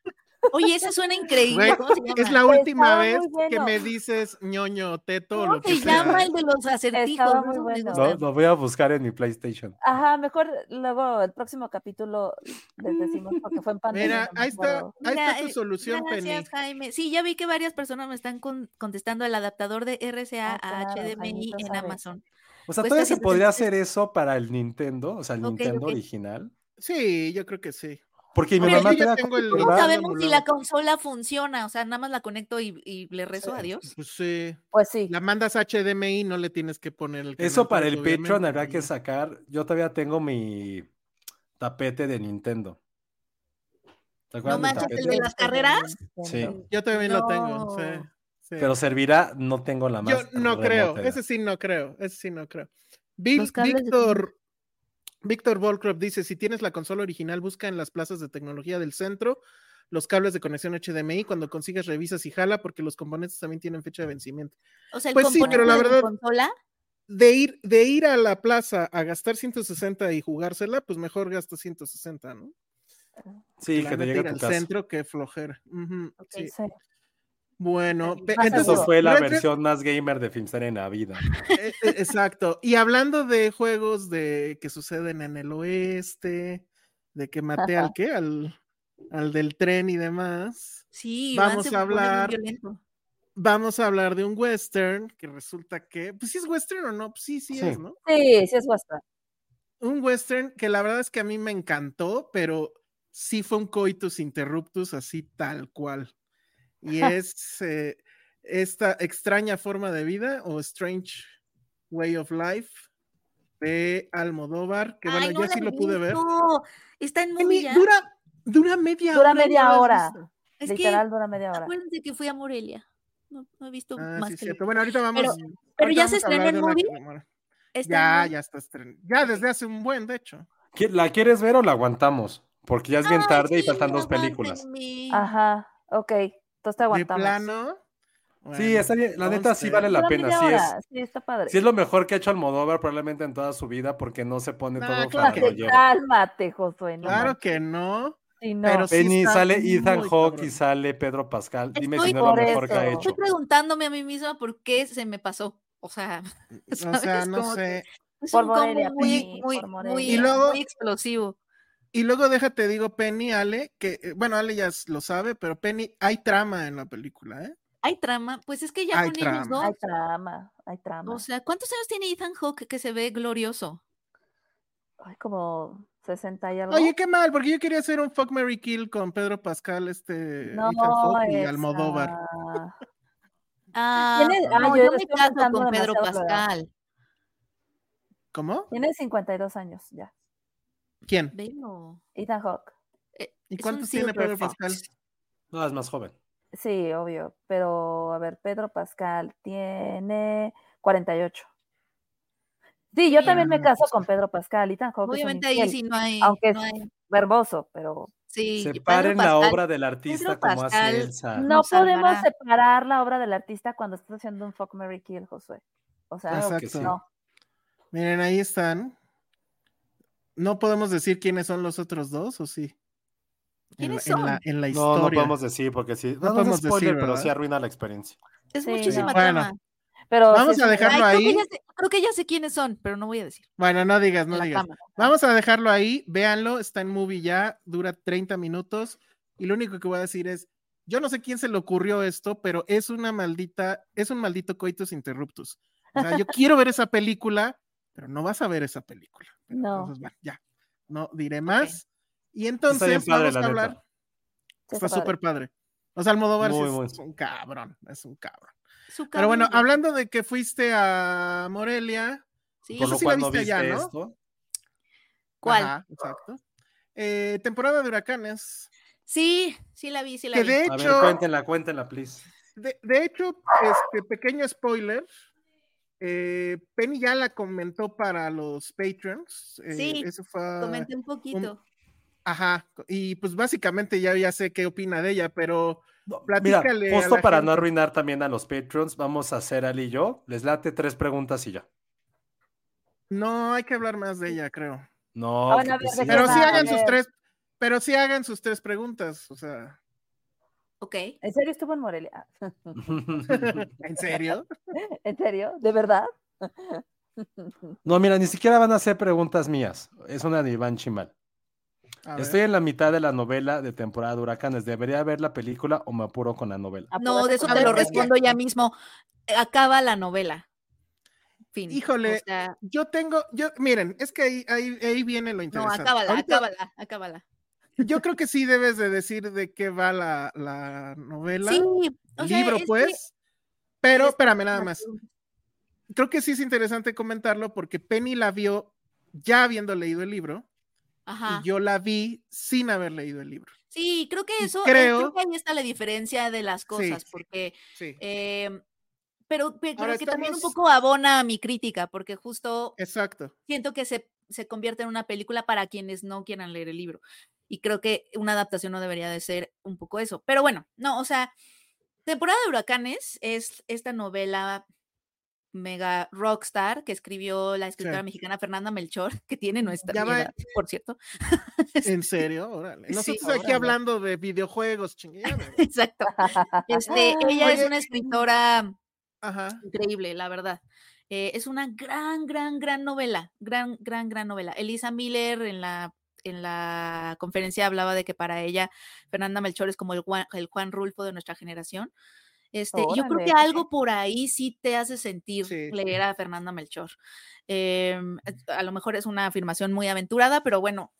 Oye, ese suena increíble. Güey, ¿Cómo se llama? Es la última Estaba vez bueno. que me dices ñoño, teto, ¿Cómo lo que se sea. llama el de los acertijos? Muy bueno. Lo, voy a buscar en mi PlayStation. Ajá, mejor luego el próximo capítulo les decimos porque fue en pandemia. Mira, no ahí está, ahí está Mira, tu eh, solución, Penny. Gracias, Jaime. Sí, ya vi que varias personas me están con- contestando el adaptador de RCA Ah, a claro, HDMI en sabe. Amazon. O sea, Cuesta todavía se 170 podría hacer eso para el Nintendo, o sea, el Nintendo original. Sí, yo creo que sí. Porque mi mamá yo ya todavía tengo el ¿Cómo sabemos si la consola funciona? O sea, nada más la conecto y, y le rezo a Dios. Pues sí. Pues sí. La mandas HDMI, no le tienes que poner el Eso para el Patreon habrá que sacar. Yo todavía tengo mi tapete de Nintendo. ¿Te No acuerdas manches, el de las carreras. Sí. Yo también lo tengo. sí, sí. Pero servirá, no tengo la más. Yo no creo, ese sí no creo, ese sí no creo. Víctor, Víctor Volcroft dice, si tienes la consola original, busca en las plazas de tecnología del centro los cables de conexión HDMI, cuando consigas revisas y jala, porque los componentes también tienen fecha de vencimiento. O sea, el Pues sí, pero la de consola. De ir, de ir a la plaza a gastar 160 y jugársela, pues mejor gasta 160, ¿no? Sí, que te ir a tu al casa. centro, que flojera. Sí. Sí. Bueno, entonces, Eso fue la Red versión más gamer de Filmstar en la vida. Eh, eh, Exacto. Y hablando de juegos de que suceden en el oeste, de que maté al qué, al, al del tren y demás, Sí, Vamos a hablar- vamos a hablar de un western que resulta que, pues sí es western o no, pues sí, sí, Sí. es, ¿no? Sí, sí es WhatsApp. Un western que la verdad es que a mí me encantó, pero sí fue un coitus interruptus así tal cual. Y es eh, esta extraña forma de vida o strange way of life de Almodóvar, que bueno, Ay, yo no la sí lo pude ver. Está en movie ya. dura, dura media Dura hora. ¿no media hora. Es Literal que dura media hora. acuérdense que fui a Morelia. No, no he visto Ah, más sí, que cierto. Bueno, ahorita vamos. pero ahorita ya se vamos hablar estrenó una movie. Ya, en- ya está estrenado. Ya desde hace un buen, de hecho. ¿Qui- ¿La quieres ver o la aguantamos? Porque ya es bien Ay, tarde y sí, faltan dos películas. Ajá, ok. Entonces te De aguantamos. plano. Sí, está bien. La neta sí vale la pena. Sí es, Sí, está padre. sí es lo mejor que ha hecho Almodóvar probablemente en toda su vida porque no se pone Nah, todo claro que Cálmate, Josué. no Claro manches. que no. Sí, no. pero sí Penny, sale Ethan muy Hawke y sale Pedro Pascal. Dime Estoy si no es lo mejor que ha hecho. Estoy preguntándome a mí misma por qué se me pasó. O sea, O sea, ¿sabes? no Como sé. es Por un combo Morelia, muy, Penny, muy, por muy, Morelia. Y luego- muy explosivo. Y luego déjate, digo, Penny, Ale, que, eh, bueno, Ale ya lo sabe, pero Penny, hay trama en la película, ¿eh? Hay trama, pues es que ya Hay con ellos trama. dos. Hay trama, hay trama. O sea, ¿cuántos años tiene Ethan Hawke que se ve glorioso? Ay, como 60 y algo. Oye, qué mal, porque yo quería hacer un Fuck Mary Kill con Pedro Pascal, este, no, Ethan Hawke y Almodóvar. Ah, Tiene- ah, no, yo yo me caso con Pedro. Pascal. ¿Cómo? Tiene 52 años ya. ¿Quién? Ethan Hawke. Eh, ¿Y cuántos tiene Pedro Fox. Pascal? No, es más joven. Sí, obvio. Pero, a ver, Pedro Pascal tiene 48. Sí, yo también me caso con Pedro Pascal. Ethan Hawke es un Obviamente ahí sí no hay. aunque no es hay- verboso, pero sí, Separen la obra del artista Pedro como Pascal- hace Elsa. no podemos salvará. separar la obra del artista cuando estás haciendo un fuck Mary Kill, Josué. O sea, Exacto. no. Miren, ahí están. No podemos decir quiénes son los otros dos, ¿o sí? En ¿Quiénes en la- son? en la No, historia. no podemos decir porque sí. No, no, podemos spoiler, decir, pero sí arruina la experiencia. Es Sí, muchísima no. Bueno, trama. Pero Vamos a dejarlo Ay, creo, que ahí. ya sé, creo que ya sé quiénes son, pero no voy a decir. Bueno, no digas, no la digas. trama. Vamos a dejarlo ahí, véanlo, está en movie ya, dura 30 minutos y lo único que voy a decir es, yo no sé quién se le ocurrió esto, pero es una maldita, es un maldito coitus interruptus. O sea, yo quiero ver esa película, pero no vas a ver esa película. Pero No. entonces, bueno, ya, no diré más. Y entonces vamos a hablar, está súper padre. O sea, Almodóvar sí Muy, es, muy. es un cabrón, es un cabrón. Pero bueno, hablando de que fuiste a Morelia, Sí. Por lo sí la no viste ¿no? esto. ¿Cuál? Ajá, exacto. Eh, temporada de huracanes. Sí, sí la vi, sí la Que vi. de A ver, hecho, cuéntenla, cuéntenla, please. de, de hecho, este pequeño spoiler. Eh, Penny ya la comentó para los patrons. eh, Sí, eso fue. Comenté un poquito. Ajá. Y pues básicamente ya, ya sé qué opina de ella, pero No, Mira, platícale a justo para no gente. arruinar también a los patrons, vamos a hacer Ali y yo. Les late tres preguntas y ya. no hay que hablar más de ella, creo. No, Ah, bueno, ver, sí. ¿de qué Pero sí hagan sus tres, pero sí hagan sus tres preguntas. O sea, Ok. ¿En serio estuvo en Morelia? ¿en serio? ¿En serio? ¿De verdad? No, mira, ni siquiera van a hacer preguntas mías. Es una de Iván Chimal. A ver. Estoy en la mitad de la novela de temporada de huracanes. ¿Debería ver la película o me apuro con la novela? No, de eso te lo respondo ya mismo. Acaba la novela. Fin. Híjole, O sea, Yo tengo, yo, miren, es que ahí, ahí, ahí viene lo no, interesante. acábala, Ahorita- acábala, acábala. Yo creo que sí debes de decir de qué va la, la novela, Sí, o sea, libro, que- pues. Pero, es- espérame nada más. Creo que sí es interesante comentarlo porque Penny la vio ya habiendo leído el libro Ajá. y yo la vi sin haber leído el libro. Sí, creo que eso, creo- creo que ahí está la diferencia de las cosas, sí. porque, Sí, em, pero, creo que también un poco abona a mi crítica, porque justo exacto. siento que se, se convierte en una película para quienes no quieran leer el libro. Y creo que una adaptación no debería de ser un poco eso. Pero bueno, no, o sea, Temporada de Huracanes es esta novela mega rockstar que escribió la escritora Sí. mexicana Fernanda Melchor, que tiene nuestra Ya va- edad, por cierto. ¿En serio? Órale. Sí, Nosotros aquí órale. hablando de videojuegos, chingada. Exacto. Este, ella es Oye, una escritora Ajá. increíble, la verdad. Eh, es una gran, gran, gran novela, gran, gran, gran novela. Elisa Miller en la, en la conferencia hablaba de que para ella Fernanda Melchor es como el Juan, el Juan Rulfo de nuestra generación. Este, yo creo que ok. algo por ahí sí te hace sentir Sí. leer a Fernanda Melchor. Em, a lo mejor es una afirmación muy aventurada, pero bueno,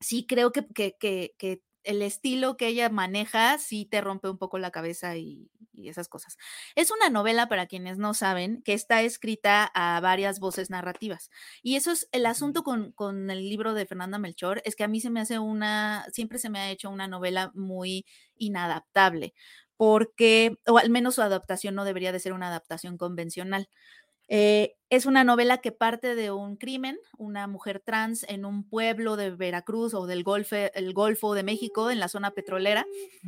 sí creo que, que, que, que el estilo que ella maneja sí te rompe un poco la cabeza y, y esas cosas. Es una novela, para quienes no saben, que está escrita a varias voces narrativas. Y eso es el asunto con, con el libro de Fernanda Melchor, es que a mí se me hace una, siempre se me ha hecho una novela muy inadaptable, porque, o al menos su adaptación no debería de ser una adaptación convencional. Eh, es una novela que parte de un crimen, una mujer trans en un pueblo de Veracruz o del Golfo, el Golfo de México, en la zona petrolera,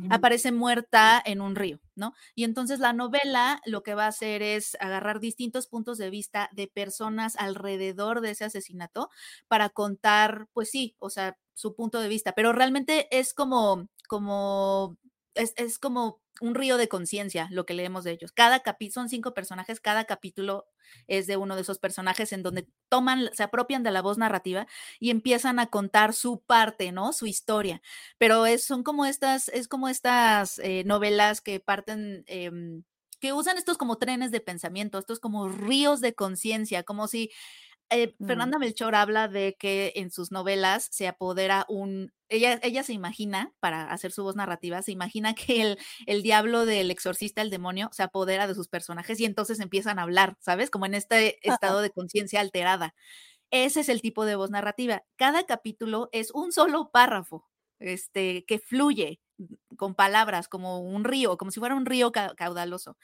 aparece muerta en un río, ¿no? Y entonces la novela lo que va a hacer es agarrar distintos puntos de vista de personas alrededor de ese asesinato para contar, pues sí, o sea, su punto de vista, pero realmente es como, como, es, es como un río de conciencia, lo que leemos de ellos. Cada capítulo, son cinco personajes, cada capítulo es de uno de esos personajes en donde toman, se apropian de la voz narrativa y empiezan a contar su parte, ¿no? Su historia. Pero es, son como estas, es como estas eh, novelas que parten... em, que usan estos como trenes de pensamiento, estos como ríos de conciencia, como si eh, Mm. Fernanda Melchor habla de que en sus novelas se apodera un, ella, ella se imagina, para hacer su voz narrativa, se imagina que el, el diablo del exorcista, el demonio, se apodera de sus personajes y entonces empiezan a hablar, ¿sabes? Como en este estado de conciencia alterada. Ese es el tipo de voz narrativa. Cada capítulo es un solo párrafo, este, que fluye con palabras, como un río, como si fuera un río ca- caudaloso.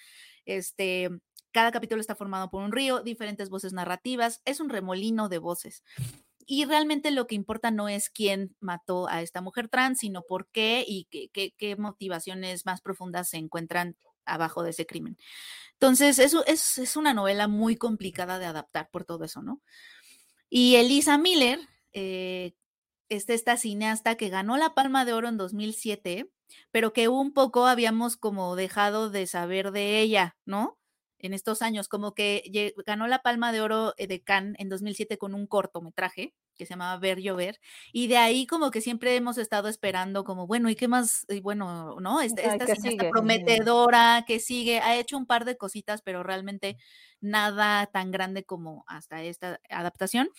Este, cada capítulo está formado por un río, diferentes voces narrativas, es un remolino de voces. Y realmente lo que importa no es quién mató a esta mujer trans, sino por qué y qué, motivaciones más profundas se encuentran abajo de ese crimen. Entonces, eso es, es una novela muy complicada de adaptar por todo eso, ¿no? Y Elisa Miller, eh, es esta cineasta que ganó la Palma de Oro en 2007, pero que un poco habíamos como dejado de saber de ella, ¿no? En estos años, como que ganó la Palma de Oro eh, de Cannes en 2007 con un cortometraje que se llamaba Ver Llover, y de ahí como que siempre hemos estado esperando como, bueno, ¿y qué más? Y bueno, ¿no? Esta, Ajá, esta prometedora que sigue, ha hecho un par de cositas, pero realmente nada tan grande como hasta esta adaptación.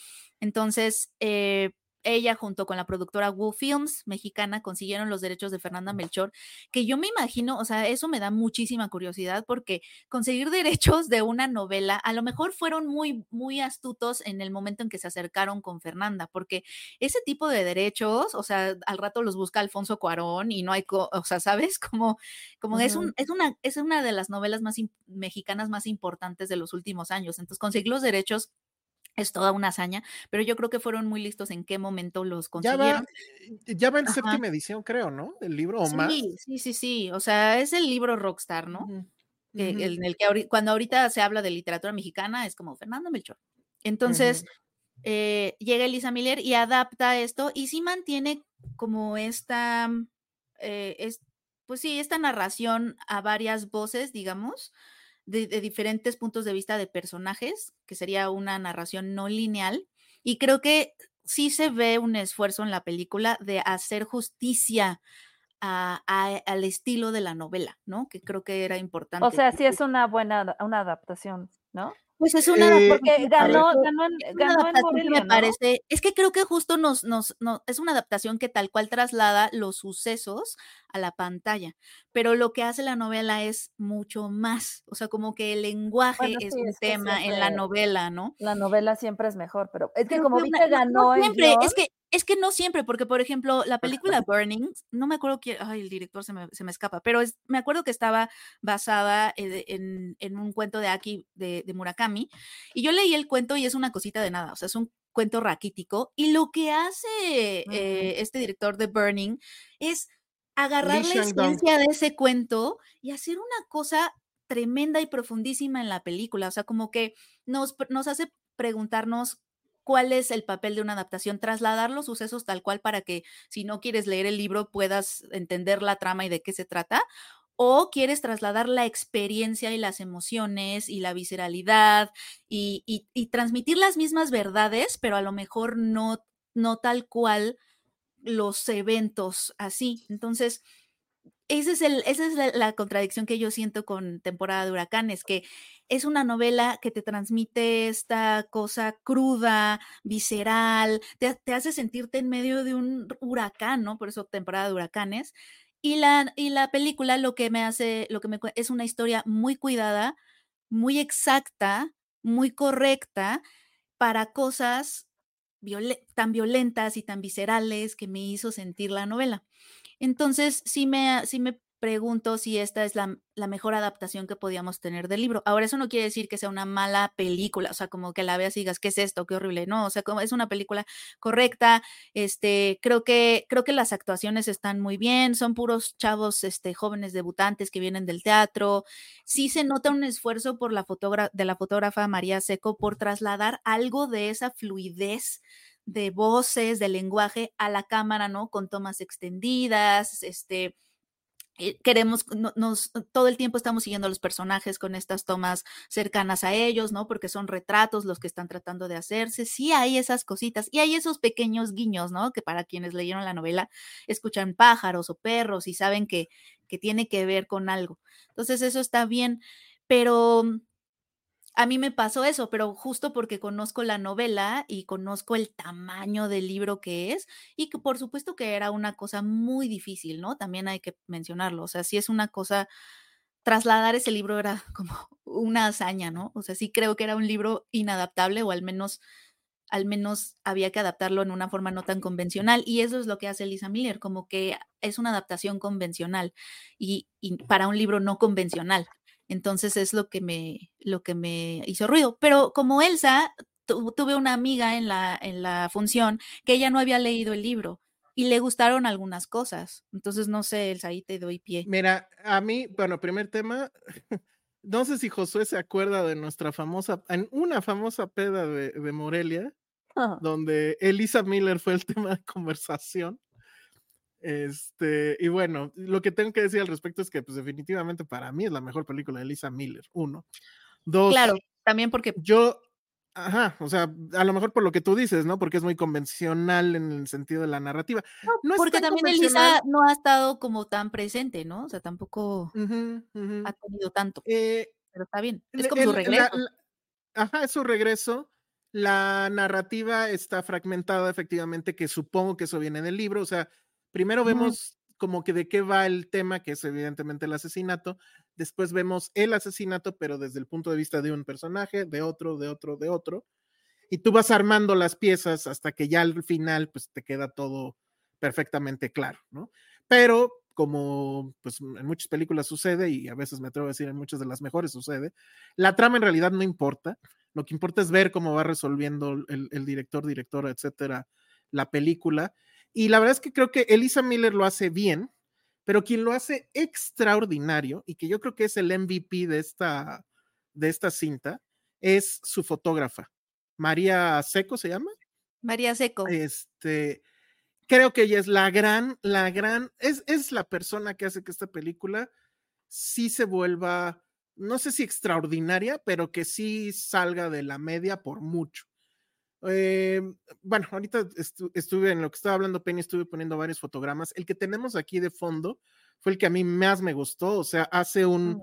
Entonces, eh, ella junto con la productora Wu Films mexicana consiguieron los derechos de Fernanda Melchor, que yo me imagino, o sea, eso me da muchísima curiosidad porque conseguir derechos de una novela, a lo mejor fueron muy, muy astutos en el momento en que se acercaron con Fernanda, porque ese tipo de derechos, o sea, al rato los busca Alfonso Cuarón y no hay, co- o sea, ¿sabes? Como, como es, un, es, una, es una de las novelas más mexicanas más importantes de los últimos años. Entonces, conseguir los derechos es toda una hazaña, pero yo creo que fueron muy listos en qué momento los Ya va, consiguieron. ya va en Ajá. séptima edición, creo, ¿no? Del libro o más. Sí, sí, sí, sí. O sea, es el libro Rockstar, ¿no? Que- ujú. en el que cuando ahorita se habla de literatura mexicana es como Fernando Melchor. Entonces, eh, llega Elisa Miller y adapta esto y sí mantiene como esta, eh, es, pues sí, esta narración a varias voces, digamos, de, de diferentes puntos de vista de personajes, que sería una narración no lineal. Y creo que sí se ve un esfuerzo en la película de hacer justicia a- a- al estilo de la novela, ¿no? Que creo que era importante. O sea, sí es una buena una adaptación, ¿no? Pues es una Eh, Porque ganó, ganó en, adaptación Morelia, me ¿no? parece, es que creo que justo nos, nos, no, es una adaptación que tal cual traslada los sucesos a la pantalla, pero lo que hace la novela es mucho más, o sea, como que el lenguaje Bueno, es sí, un es tema en la novela, ¿no? la novela siempre es mejor, pero es que como que vi una- que no- no ganó en siempre, guion, es que, es que no siempre, porque por ejemplo, la película Burning, no me acuerdo quién, ay, el director se me, se me escapa, pero es, me acuerdo que estaba basada en, en- en un cuento de Aki, de, de Murakami, y yo leí el cuento y es una cosita de nada, o sea, es un cuento raquítico, y lo que hace eh, este director de Burning es agarrar Lee la esencia de ese cuento y hacer una cosa tremenda y profundísima en la película, o sea, como que nos, nos hace preguntarnos cuál es el papel de una adaptación, trasladar los sucesos tal cual para que si no quieres leer el libro puedas entender la trama y de qué se trata, o quieres trasladar la experiencia y las emociones y la visceralidad y, transmitir las mismas verdades, pero a lo mejor no, no tal cual los eventos así. Entonces, es esa es la, contradicción que yo siento con temporada de huracanes, que es una novela que te transmite esta cosa cruda, visceral, te, hace sentirte en medio de un huracán, ¿no? Por eso temporada de huracanes. Y la, y la película lo que me hace, lo que me es una historia muy cuidada, muy exacta, muy correcta para cosas tan violentas y tan viscerales que me hizo sentir la novela. Entonces, sí me, me pregunto si esta es la, la mejor adaptación que podíamos tener del libro. Ahora, eso no quiere decir que sea una mala película, o sea, como que la veas y digas, ¿qué es esto? Qué horrible. No, o sea, como es una película correcta. Este, creo que, creo que las actuaciones están muy bien, son puros chavos, este, jóvenes debutantes que vienen del teatro. Sí se nota un esfuerzo por la fotógra- de la fotógrafa María Seco por trasladar algo de esa fluidez de voces, de lenguaje a la cámara, ¿no? Con tomas extendidas, este, eh, queremos, no- nos, todo el tiempo estamos siguiendo a los personajes con estas tomas cercanas a ellos, ¿no? Porque son retratos los que están tratando de hacerse. Sí hay esas cositas y hay esos pequeños guiños, ¿no? Que para quienes leyeron la novela escuchan pájaros o perros y saben que, que tiene que ver con algo. Entonces eso está bien, pero a mí me pasó eso, pero justo porque conozco la novela y conozco el tamaño del libro que es y que por supuesto que era una cosa muy difícil, ¿no? También hay que mencionarlo, o sea, sí es una cosa, trasladar ese libro era como una hazaña, ¿no? O sea, sí creo que era un libro inadaptable o al menos al menos había que adaptarlo en una forma no tan convencional y eso es lo que hace Lisa Miller, como que es una adaptación convencional y, y para un libro no convencional. Entonces es lo que me, lo que me hizo ruido. Pero como Elsa, tu- tuve una amiga en la, en la función que ella no había leído el libro y le gustaron algunas cosas. Entonces, no sé, Elsa, ahí te doy pie. Mira, a mí, bueno, primer tema, no sé si Josué se acuerda de nuestra famosa, en una famosa peda de, de Morelia, donde Elisa Miller fue el tema de conversación. Este, y bueno, lo que tengo que decir al respecto es que, pues, definitivamente para mí es la mejor película de Elisa Miller. Uno. Dos. Claro, también porque Yo, ajá, o sea, a lo mejor por lo que tú dices, ¿no? Porque es muy convencional en el sentido de la narrativa. No es porque también. Elisa no ha estado como tan presente, ¿no? O sea, tampoco ha tenido tanto, Eh, pero está bien. Es como su el- regreso. la- ajá, es su regreso. La narrativa está fragmentada, efectivamente, que supongo que eso viene en el libro. O sea, primero vemos como que de qué va el tema, que es evidentemente el asesinato. Después vemos el asesinato, pero desde el punto de vista de un personaje, de otro, de otro, de otro. Y tú vas armando las piezas hasta que ya al final, pues te queda todo perfectamente claro, ¿no? Pero como pues en muchas películas sucede y a veces me atrevo a decir en muchas de las mejores sucede, la trama en realidad no importa, lo que importa es ver cómo va resolviendo el, el director, directora, etcétera, la película. Y la verdad es que creo que Elisa Miller lo hace bien, pero quien lo hace extraordinario y que yo creo que es el MVP de esta, de esta cinta es su fotógrafa. María Seco se llama. María Seco. Este, creo que ella es la gran, la gran, es, es la persona que hace que esta película sí se vuelva, no sé si extraordinaria, pero que sí salga de la media por mucho. Eh, bueno, ahorita estu- estuve en lo que estaba hablando Penny, estuve poniendo varios fotogramas. El que tenemos aquí de fondo fue el que a mí más me gustó, o sea, hace un,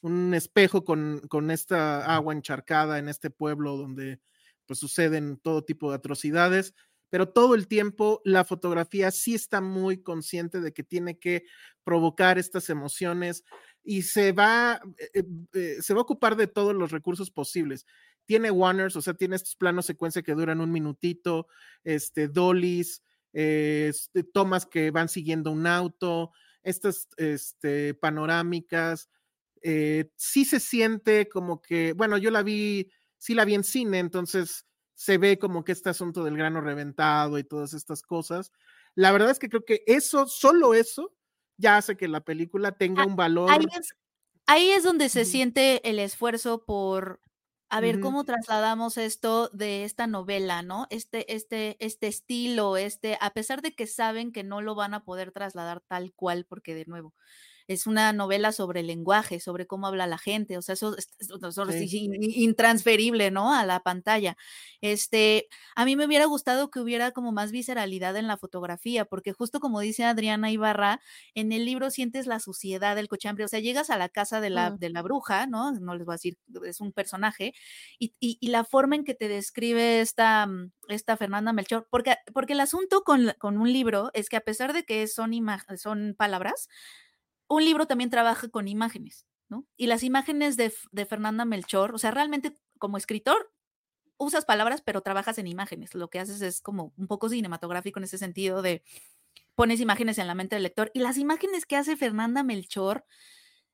un espejo con, con esta agua encharcada en este pueblo donde pues suceden todo tipo de atrocidades, pero todo el tiempo la fotografía sí está muy consciente de que tiene que provocar estas emociones y se va, eh, eh, se va a ocupar de todos los recursos posibles. Tiene Warners, o sea, tiene estos planos secuencia que duran un minutito, este, dollies, eh, tomas que van siguiendo un auto, estas este, panorámicas, eh, sí se siente como que, bueno, yo la vi, sí la vi en cine, entonces se ve como que este asunto del grano reventado y todas estas cosas. La verdad es que creo que eso, solo eso, ya hace que la película tenga un valor. Ahí es, ahí es donde se siente el esfuerzo por, a ver. ¿cómo trasladamos esto de esta novela, no? Este, este, este estilo, este, a pesar de que saben que no lo van a poder trasladar tal cual, porque de nuevo, es una novela sobre el lenguaje, sobre cómo habla la gente, o sea, eso es, eso Sí. intransferible, ¿no? A la pantalla. Este, a mí me hubiera gustado que hubiera como más visceralidad en la fotografía, porque justo como dice Adriana Ibarra, en el libro sientes la suciedad del cochambre, o sea, llegas a la casa de la, Mm. de la bruja, ¿no? No les voy a decir, es un personaje, y, y- y la forma en que te describe esta, mm, esta Fernanda Melchor, porque, porque el asunto con, con un libro es que a pesar de que son, son palabras, un libro también trabaja con imágenes, ¿no? Y las imágenes de, Fernanda Melchor, o sea, realmente como escritor usas palabras, pero trabajas en imágenes. Lo que haces es como un poco cinematográfico en ese sentido de pones imágenes en la mente del lector. Y las imágenes que hace Fernanda Melchor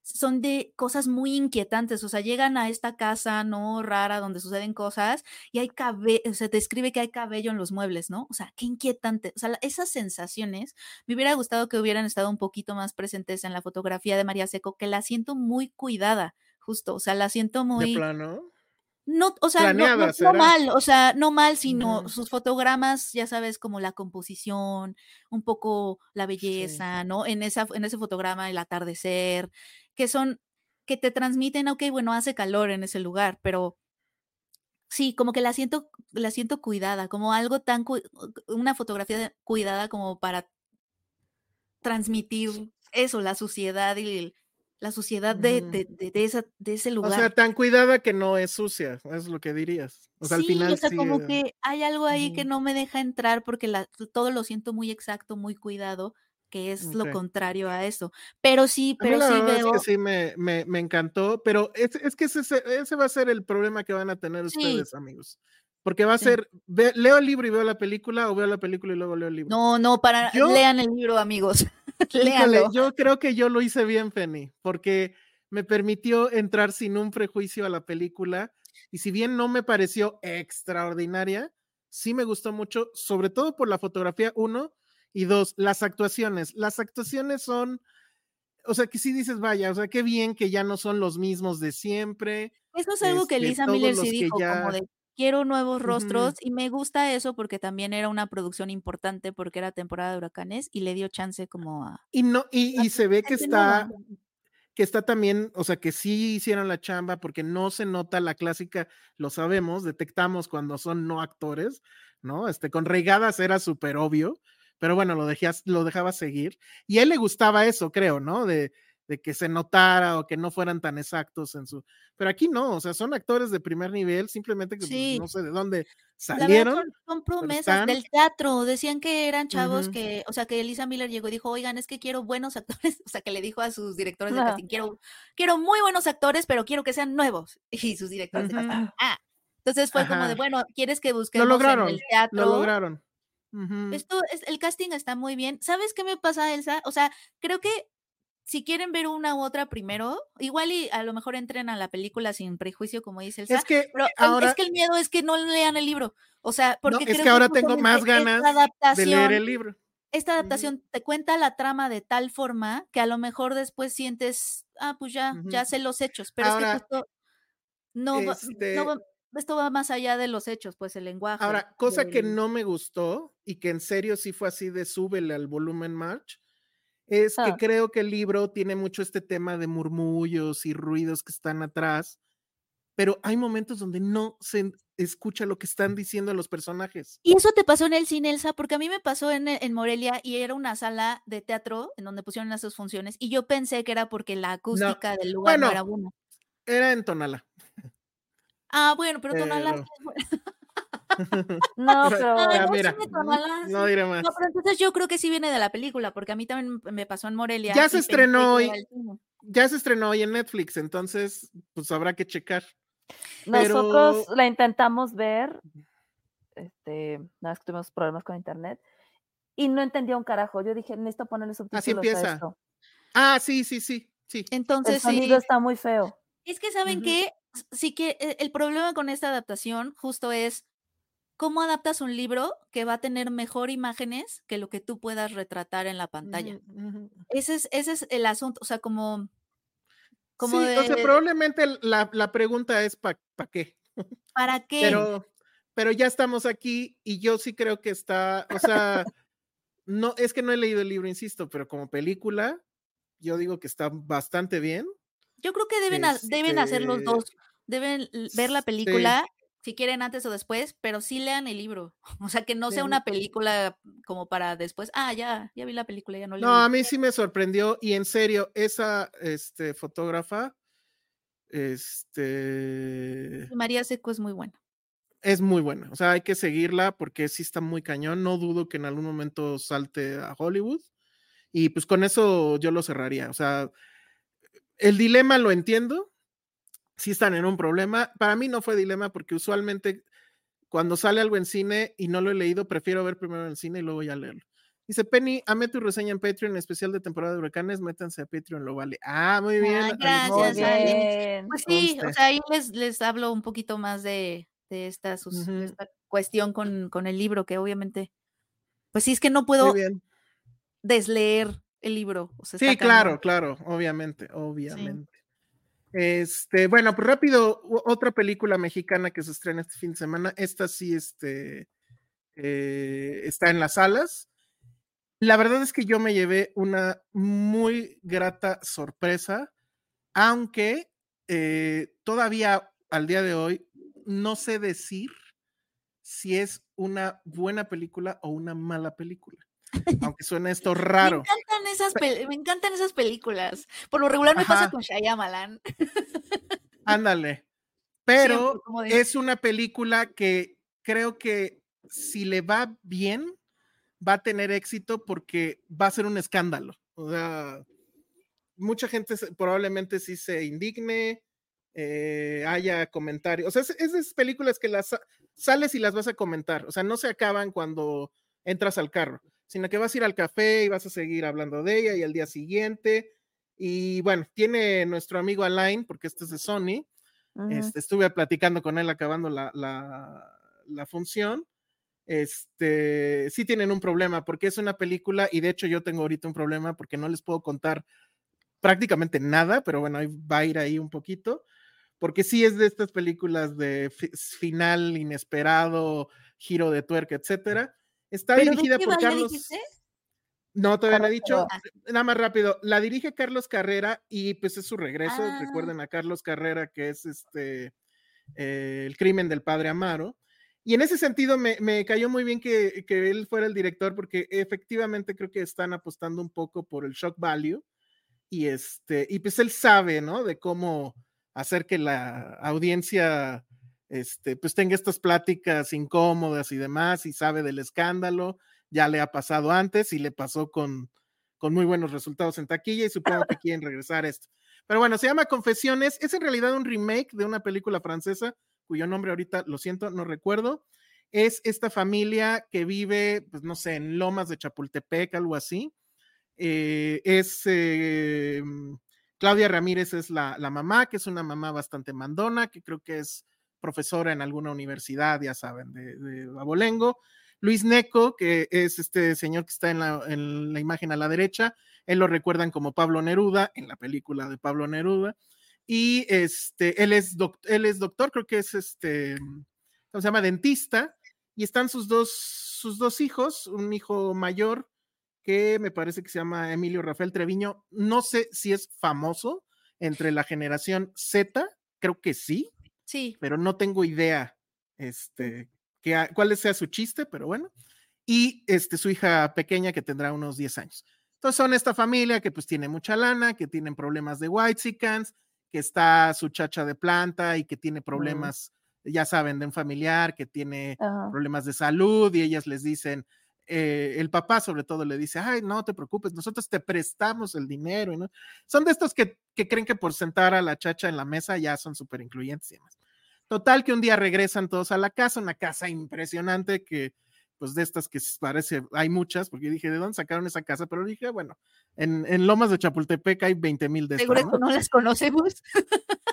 son de cosas muy inquietantes, o sea, llegan a esta casa no rara donde suceden cosas y hay cabello, se describe que hay cabello en los muebles, ¿no? O sea, qué inquietante, o sea, esas sensaciones, me hubiera gustado que hubieran estado un poquito más presentes en la fotografía de María Seco, que la siento muy cuidada, justo, o sea, la siento De muy, plano. No, o sea, no, no- mal, o sea, no mal, sino sus fotogramas, ya sabes, como la composición, un poco la belleza, ¿no? En esa, en ese fotograma, el atardecer, que son, que te transmiten, ok, bueno, hace calor en ese lugar, pero sí, como que la siento, la siento cuidada, como algo tan, cu- una fotografía cuidada como para transmitir eso, la suciedad y el- la suciedad de, de, de- de esa, de ese O lugar. sea, tan cuidada que no es sucia, es lo que dirías. O sea, al Sí, final o sea, sí, como eh, que hay algo ahí que no me deja entrar porque la, todo lo siento muy exacto, muy cuidado, que es lo Ok. contrario a eso. Pero sí, pero la sí verdad es veo, que sí me, me, me encantó, pero es, es que ese, ese va a ser el problema que van a tener Sí. ustedes, amigos. Porque va a Sí. ser, ve- leo el libro y veo la película, o veo la película y luego leo el libro. no, no, para, Yo- lean el libro, amigos. Léanlo. yo creo que yo lo hice bien, Penny, porque me permitió entrar sin un prejuicio a la película. Y si bien no me pareció extraordinaria, sí me gustó mucho, sobre todo por la fotografía, uno, y dos, las actuaciones. Las actuaciones son, o sea, que sí dices, vaya, o sea, qué bien que ya no son los mismos de siempre. Eso es algo que este, Lisa Miller sí dijo, ya- como de quiero nuevos rostros, y me gusta eso porque también era una producción importante porque era temporada de huracanes y le dio chance como a... Y no, y, y se ve que está, nueva. que está también, o sea, que sí hicieron la chamba porque no se nota la clásica, lo sabemos, detectamos cuando son no actores, ¿no? Este, con Reigadas era súper obvio, pero bueno, lo, dejías, lo dejaba seguir. Y a él le gustaba eso, creo, ¿no? De, de que se notara o que no fueran tan exactos en su... Pero aquí no, o sea, son actores de primer nivel, simplemente que pues, no sé de dónde La verdad salieron. son, promesas están. del teatro. Decían que eran chavos que, o sea, que Elisa Miller llegó y dijo, oigan, es que quiero buenos actores. O sea, que le dijo a sus directores de Ajá. casting, quiero, quiero muy buenos actores, pero quiero que sean nuevos. Y sus directores de casting, ah. Entonces fue como de, Ajá. bueno, ¿quieres que Lo busquemos lograron, en el lo teatro? Esto es, el casting está muy bien. ¿Sabes qué me pasa, Elsa? O sea, creo que si quieren ver una u otra primero, igual y a lo mejor entren a la película sin prejuicio, como dice Elsa. Es que pero ahora... es que el miedo es que no lean el libro. O sea, No, porque es creo que ahora tengo justamente más ganas de leer el libro. esta adaptación te cuenta la trama de tal forma que a lo mejor después sientes, ah, pues ya, ya sé los hechos, pero es Ahora, que justo no, no este, va- esto va más allá de los hechos, pues el lenguaje. ahora, cosa que no me gustó y que en serio sí fue así de súbele al volumen March, es que Ah. creo que el libro tiene mucho este tema de murmullos y ruidos que están atrás, pero hay momentos donde no se escucha lo que están diciendo los personajes. Y eso te pasó en el cine, Elsa, porque a mí me pasó en, en Morelia y era una sala de teatro en donde pusieron esas funciones y yo pensé que era porque la acústica del lugar no era buena. era en Tonala. Ah, bueno, pero Tonalá buena. No, Pero- Ay, Ah, no, mira, sí, no diré más. No, pero entonces yo creo que sí viene de la película, porque a mí también me pasó en Morelia. Ya se estrenó hoy. el. Ya se estrenó hoy en Netflix, entonces pues habrá que checar. nosotros Pero- la intentamos ver. Este, nada más que tuvimos problemas con internet. Y no entendía un carajo. Yo dije, necesito ponerle subtítulos Así a empieza. esto. Ah, sí, sí, sí, sí. El Entonces, sí. sonido está muy feo. Es que saben Ujú. que sí que e- el problema con esta adaptación justo es cómo adaptas un libro que va a tener mejor imágenes que lo que tú puedas retratar en la pantalla. Ese es, ese es el asunto, o sea, como, como sí, o sea, de, probablemente la, la pregunta es ¿para qué? ¿para qué? Pero, pero ya estamos aquí y yo sí creo que está, o sea, no, es que no he leído el libro, insisto, pero como película, yo digo que está bastante bien. Yo creo que deben, deben hacer los dos, deben ver la sí. película si quieren antes o después, pero sí lean el libro, o sea, que no sea una película como para después, ah, ya, ya vi la película, ya no leo No, a libro". mí sí me sorprendió y en serio, esa este, fotógrafa este, María Seco es muy buena. es muy buena. O sea, hay que seguirla porque sí está muy cañón. No dudo que en algún momento salte a Hollywood. Y pues con eso yo lo cerraría. O sea, el dilema lo entiendo. Sí están en un problema. Para mí no fue dilema porque usualmente cuando sale algo en cine y no lo he leído, prefiero ver primero en el cine y luego ya leerlo. Dice Penny, amé tu reseña en Patreon, especial de temporada de huracanes, métanse a Patreon, lo vale. Ah, muy bien. Ay, a los Muy gracias, bien. Pues sí, o sea, ahí les, les hablo un poquito más de, de esta, sus- de esta cuestión con, con el libro, que obviamente, pues sí, es que no puedo desleer el libro. o sea, Sí, claro, claro, obviamente, obviamente. Este, bueno, pues rápido, otra película mexicana que se estrena este fin de semana. Esta sí, este, eh, está en las salas. La verdad es que yo me llevé una muy grata sorpresa, aunque eh, todavía al día de hoy no sé decir si es una buena película o una mala película. Aunque suena esto raro. Me encantan esas, pel- me encantan esas películas. Por lo regular me pasa con Shyamalan. Ándale. Pero Siempre, es una película que creo que si le va bien, va a tener éxito porque va a ser un escándalo. O sea, mucha gente probablemente sí se indigne, eh, haya comentarios. O sea, es, es de esas películas que las sa- sales y las vas a comentar. O sea, no se acaban cuando entras al carro, sino que vas a ir al café y vas a seguir hablando de ella y al día siguiente. Y bueno, tiene nuestro amigo Alain, porque este es de Sony. Este, estuve platicando con él acabando la, la- la función. Este, sí tienen un problema porque es una película y de hecho yo tengo ahorita un problema porque no les puedo contar prácticamente nada, pero bueno, ahí va a ir ahí un poquito, porque sí es de estas películas de fi- final inesperado, giro de tuerca, etcétera. Está ¿Pero de dirigida por Carlos. dijiste? No, todavía no he Carlos dicho. Nada más rápido. La dirige Carlos Carrera y pues es su regreso. Ah. Recuerden a Carlos Carrera, que es este eh, el crimen del padre Amaro. Y en ese sentido me, me cayó muy bien que, que él fuera el director, porque efectivamente creo que están apostando un poco por el shock value. Y este, y pues él sabe, ¿no? De cómo hacer que la audiencia este, pues tenga estas pláticas incómodas y demás, y sabe del escándalo ya le ha pasado antes y le pasó con, con muy buenos resultados en taquilla y supongo que quieren regresar a esto. Pero bueno, se llama Confesiones, es en realidad un remake de una película francesa cuyo nombre ahorita, lo siento, no recuerdo. Es esta familia que vive, pues no sé, en Lomas de Chapultepec, algo así. Eh, es eh, Claudia Ramírez es la, la mamá, que es una mamá bastante mandona, que creo que es profesora en alguna universidad, ya saben, de, Abolengo. Luis Neco, que es este señor que está en la, en la imagen a la derecha, él lo recuerdan como Pablo Neruda en la película de Pablo Neruda. Y este, él es, doc- él es doctor, creo que es este, ¿cómo se llama? Dentista. Y están sus dos, sus dos hijos, un hijo mayor que me parece que se llama Emilio Rafael Treviño. No sé si es famoso entre la generación Z, creo que sí, Sí. pero no tengo idea este, que, cuál sea su chiste, pero bueno. Y este, su hija pequeña que tendrá unos 10 años. Entonces son esta familia que pues tiene mucha lana, que tienen problemas de white que está su chacha de planta y que tiene problemas, ya saben, de un familiar, que tiene problemas de salud y ellas les dicen, eh, el papá sobre todo le dice, ay, no te preocupes, nosotros te prestamos el dinero. ¿no? Son de estos que, que creen que por sentar a la chacha en la mesa ya son súper incluyentes y demás. Total que un día regresan todos a la casa, una casa impresionante que, pues de estas que parece, hay muchas, porque yo dije, ¿de dónde sacaron esa casa? Pero dije, bueno, en, en Lomas de Chapultepec hay 20 mil de Seguro estas. que ¿no? no las conocemos.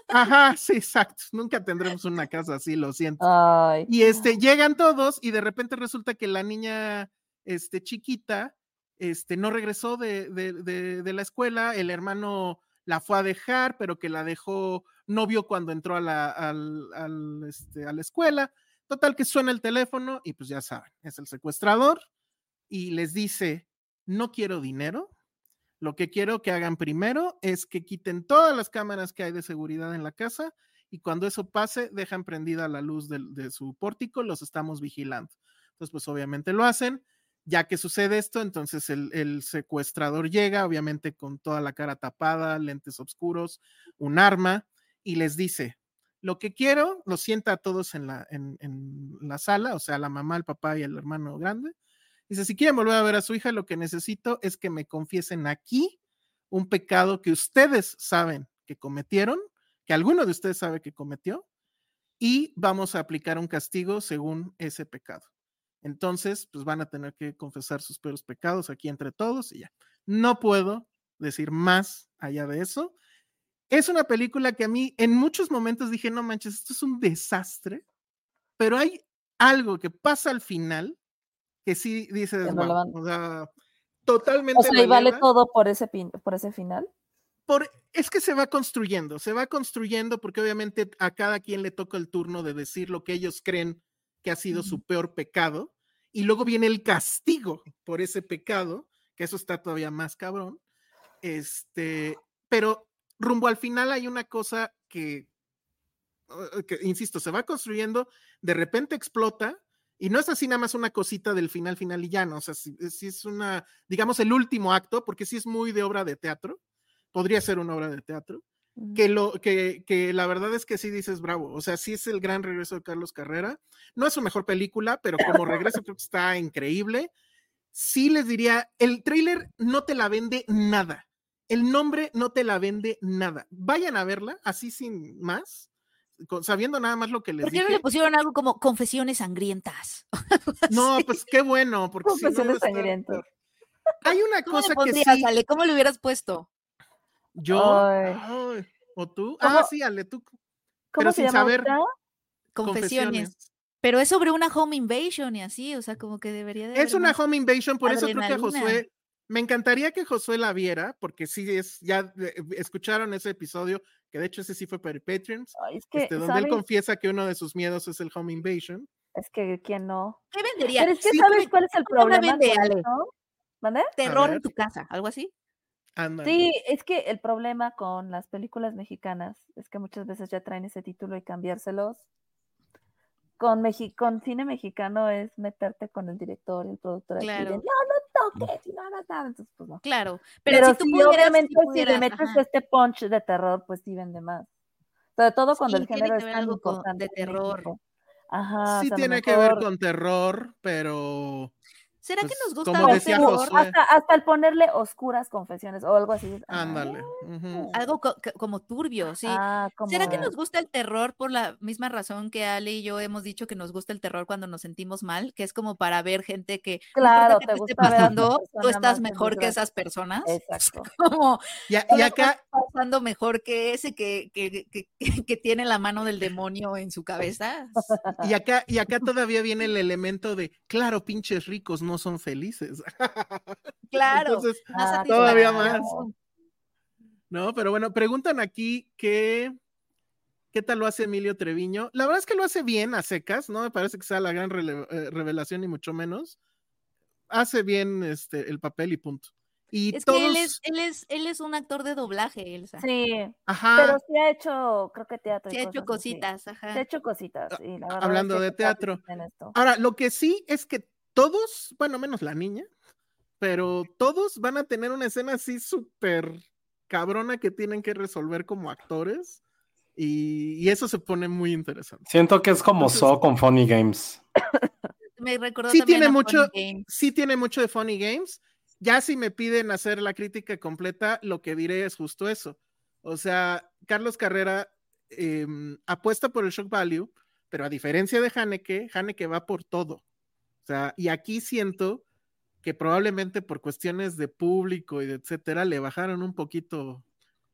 Ajá, sí, exacto. Nunca tendremos una casa así, lo siento. Ay. Y este, llegan todos y de repente resulta que la niña este, chiquita este, no regresó de, de- de- de la escuela, el hermano la fue a dejar, pero que la dejó, no vio cuando entró a la, al- al, este, a la escuela. Total que suena el teléfono y pues ya saben, es el secuestrador y les dice, no quiero dinero, lo que quiero que hagan primero es que quiten todas las cámaras que hay de seguridad en la casa y cuando eso pase, dejan prendida la luz del- de, su pórtico, los estamos vigilando. Entonces, pues obviamente lo hacen. Ya que sucede esto, entonces el, el secuestrador llega, obviamente con toda la cara tapada, lentes oscuros, un arma, y les dice, lo que quiero, lo sienta a todos en la, en la sala, o sea, la mamá, el papá y el hermano grande. Dice, si quieren volver a ver a su hija, lo que necesito es que me confiesen aquí un pecado que ustedes saben que cometieron, que alguno de ustedes sabe que cometió, y vamos a aplicar un castigo según ese pecado. Entonces, pues van a tener que confesar sus peores pecados aquí entre todos y ya. No puedo decir más allá de eso. Es una película que a mí en muchos momentos dije, no manches, esto es un desastre, pero hay algo que pasa al final que sí dices, Que o sea, totalmente O sea, lo y vale todo por ese, por ese final. por, es que se va construyendo, se va construyendo porque obviamente a cada quien le toca el turno de decir lo que ellos creen que ha sido su peor pecado y luego viene el castigo por ese pecado, que eso está todavía más cabrón. Este, pero rumbo al final hay una cosa que, uh, que, insisto, se va construyendo, de repente explota, y no es así nada más una cosita del final, final y ya, ¿no? O sea, si, si es una, digamos, el último acto, porque sí es muy de obra de teatro, podría ser una obra de teatro, que, lo, que, que, la verdad es que sí dices bravo, o sea, sí es el gran regreso de Carlos Carrera, no es su mejor película, pero como regreso creo que está increíble. Sí les diría, el tráiler no te la vende nada, el nombre no te la vende nada. Vayan a verla, así sin más, sabiendo nada más lo que les ¿Por qué no le pusieron algo como confesiones sangrientas? no, pues qué bueno, porque confesiones si no sangrientas. Hay una cosa que sí. Ale? ¿Cómo le hubieras puesto? Yo. Ay. Ay, ¿O tú? Ah, sí, Ale, tú. Pero sin saber. Confesiones. confesiones. Pero es sobre una home invasion y así, o sea, como que debería de. Es una home invasion, por eso creo que Josué. Me encantaría que Josué la viera, porque sí es, ya escucharon ese episodio, que de hecho ese sí fue para Patreons, Ay, es que, este, donde ¿sabes? él confiesa que uno de sus miedos es el home invasion. Es que, ¿quién no? ¿Qué vendería? Pero es que, Sí, ¿sabes cuál es el ¿cómo la problema? vende, Ale? ¿Mande? Terror en tu casa, algo así. Anda. Sí, es que el problema con las películas mexicanas es que muchas veces ya traen ese título y cambiárselos. Con, Mexi- con cine mexicano es meterte con el director y el productor de, Claro. no, no toques, y no, no, no", entonces pues no. Claro. Pero, Pero, si tú sí, pudieras, obviamente, si si le metes ajá. este punch de terror, pues sí vende más. Sobre todo cuando Sí, el género es tan importante de terror. Ajá, o sí sea, tiene que ver con terror, pero ¿Será pues, que nos gusta como el decía? Josué. hasta, hasta el ponerle oscuras confesiones o algo así. ah, ándale. Algo co- como turbio, sí. Ah, como... ¿Será que nos gusta el terror por la misma razón que Ale y yo hemos dicho que nos gusta el terror cuando nos sentimos mal? Que es como para ver gente que Claro, te esté gusta esa pasando, tú estás mejor que esas personas. Exacto. Como Y, a- tú y acá, estás pasando mejor que ese que, que, que, que- que tiene la mano del demonio en su cabeza. y acá, y acá todavía viene el elemento de, claro, pinches ricos no son felices. Claro. Entonces, más Ah, todavía más. No, pero bueno, preguntan aquí que qué tal lo hace Emilio Treviño. La verdad es que lo hace bien a secas, no me parece que sea la gran rele- eh, revelación ni mucho menos. Hace bien este el papel y punto. Y Es todos, que él es, él es, él es un actor de doblaje, Elsa. Sí, ajá, pero sí ha hecho, creo que teatro. Se ha hecho cosas cositas, Se ajá. ha hecho cositas. y la verdad hablando es que de teatro. bien en esto. Ahora, lo que sí es que todos, bueno, menos la niña, pero todos van a tener una escena así súper cabrona que tienen que resolver como actores. Y, y eso se pone muy interesante. Siento que es como Entonces- So con Funny Games. Me recordó Sí tiene a mucho- Funny Games. sí tiene mucho de Funny Games. Ya si me piden hacer la crítica completa, lo que diré es justo eso. O sea, Carlos Carrera eh, apuesta por el shock value, pero a diferencia de Haneke, Haneke va por todo. O sea, y aquí siento que probablemente por cuestiones de público y de etcétera, le bajaron un poquito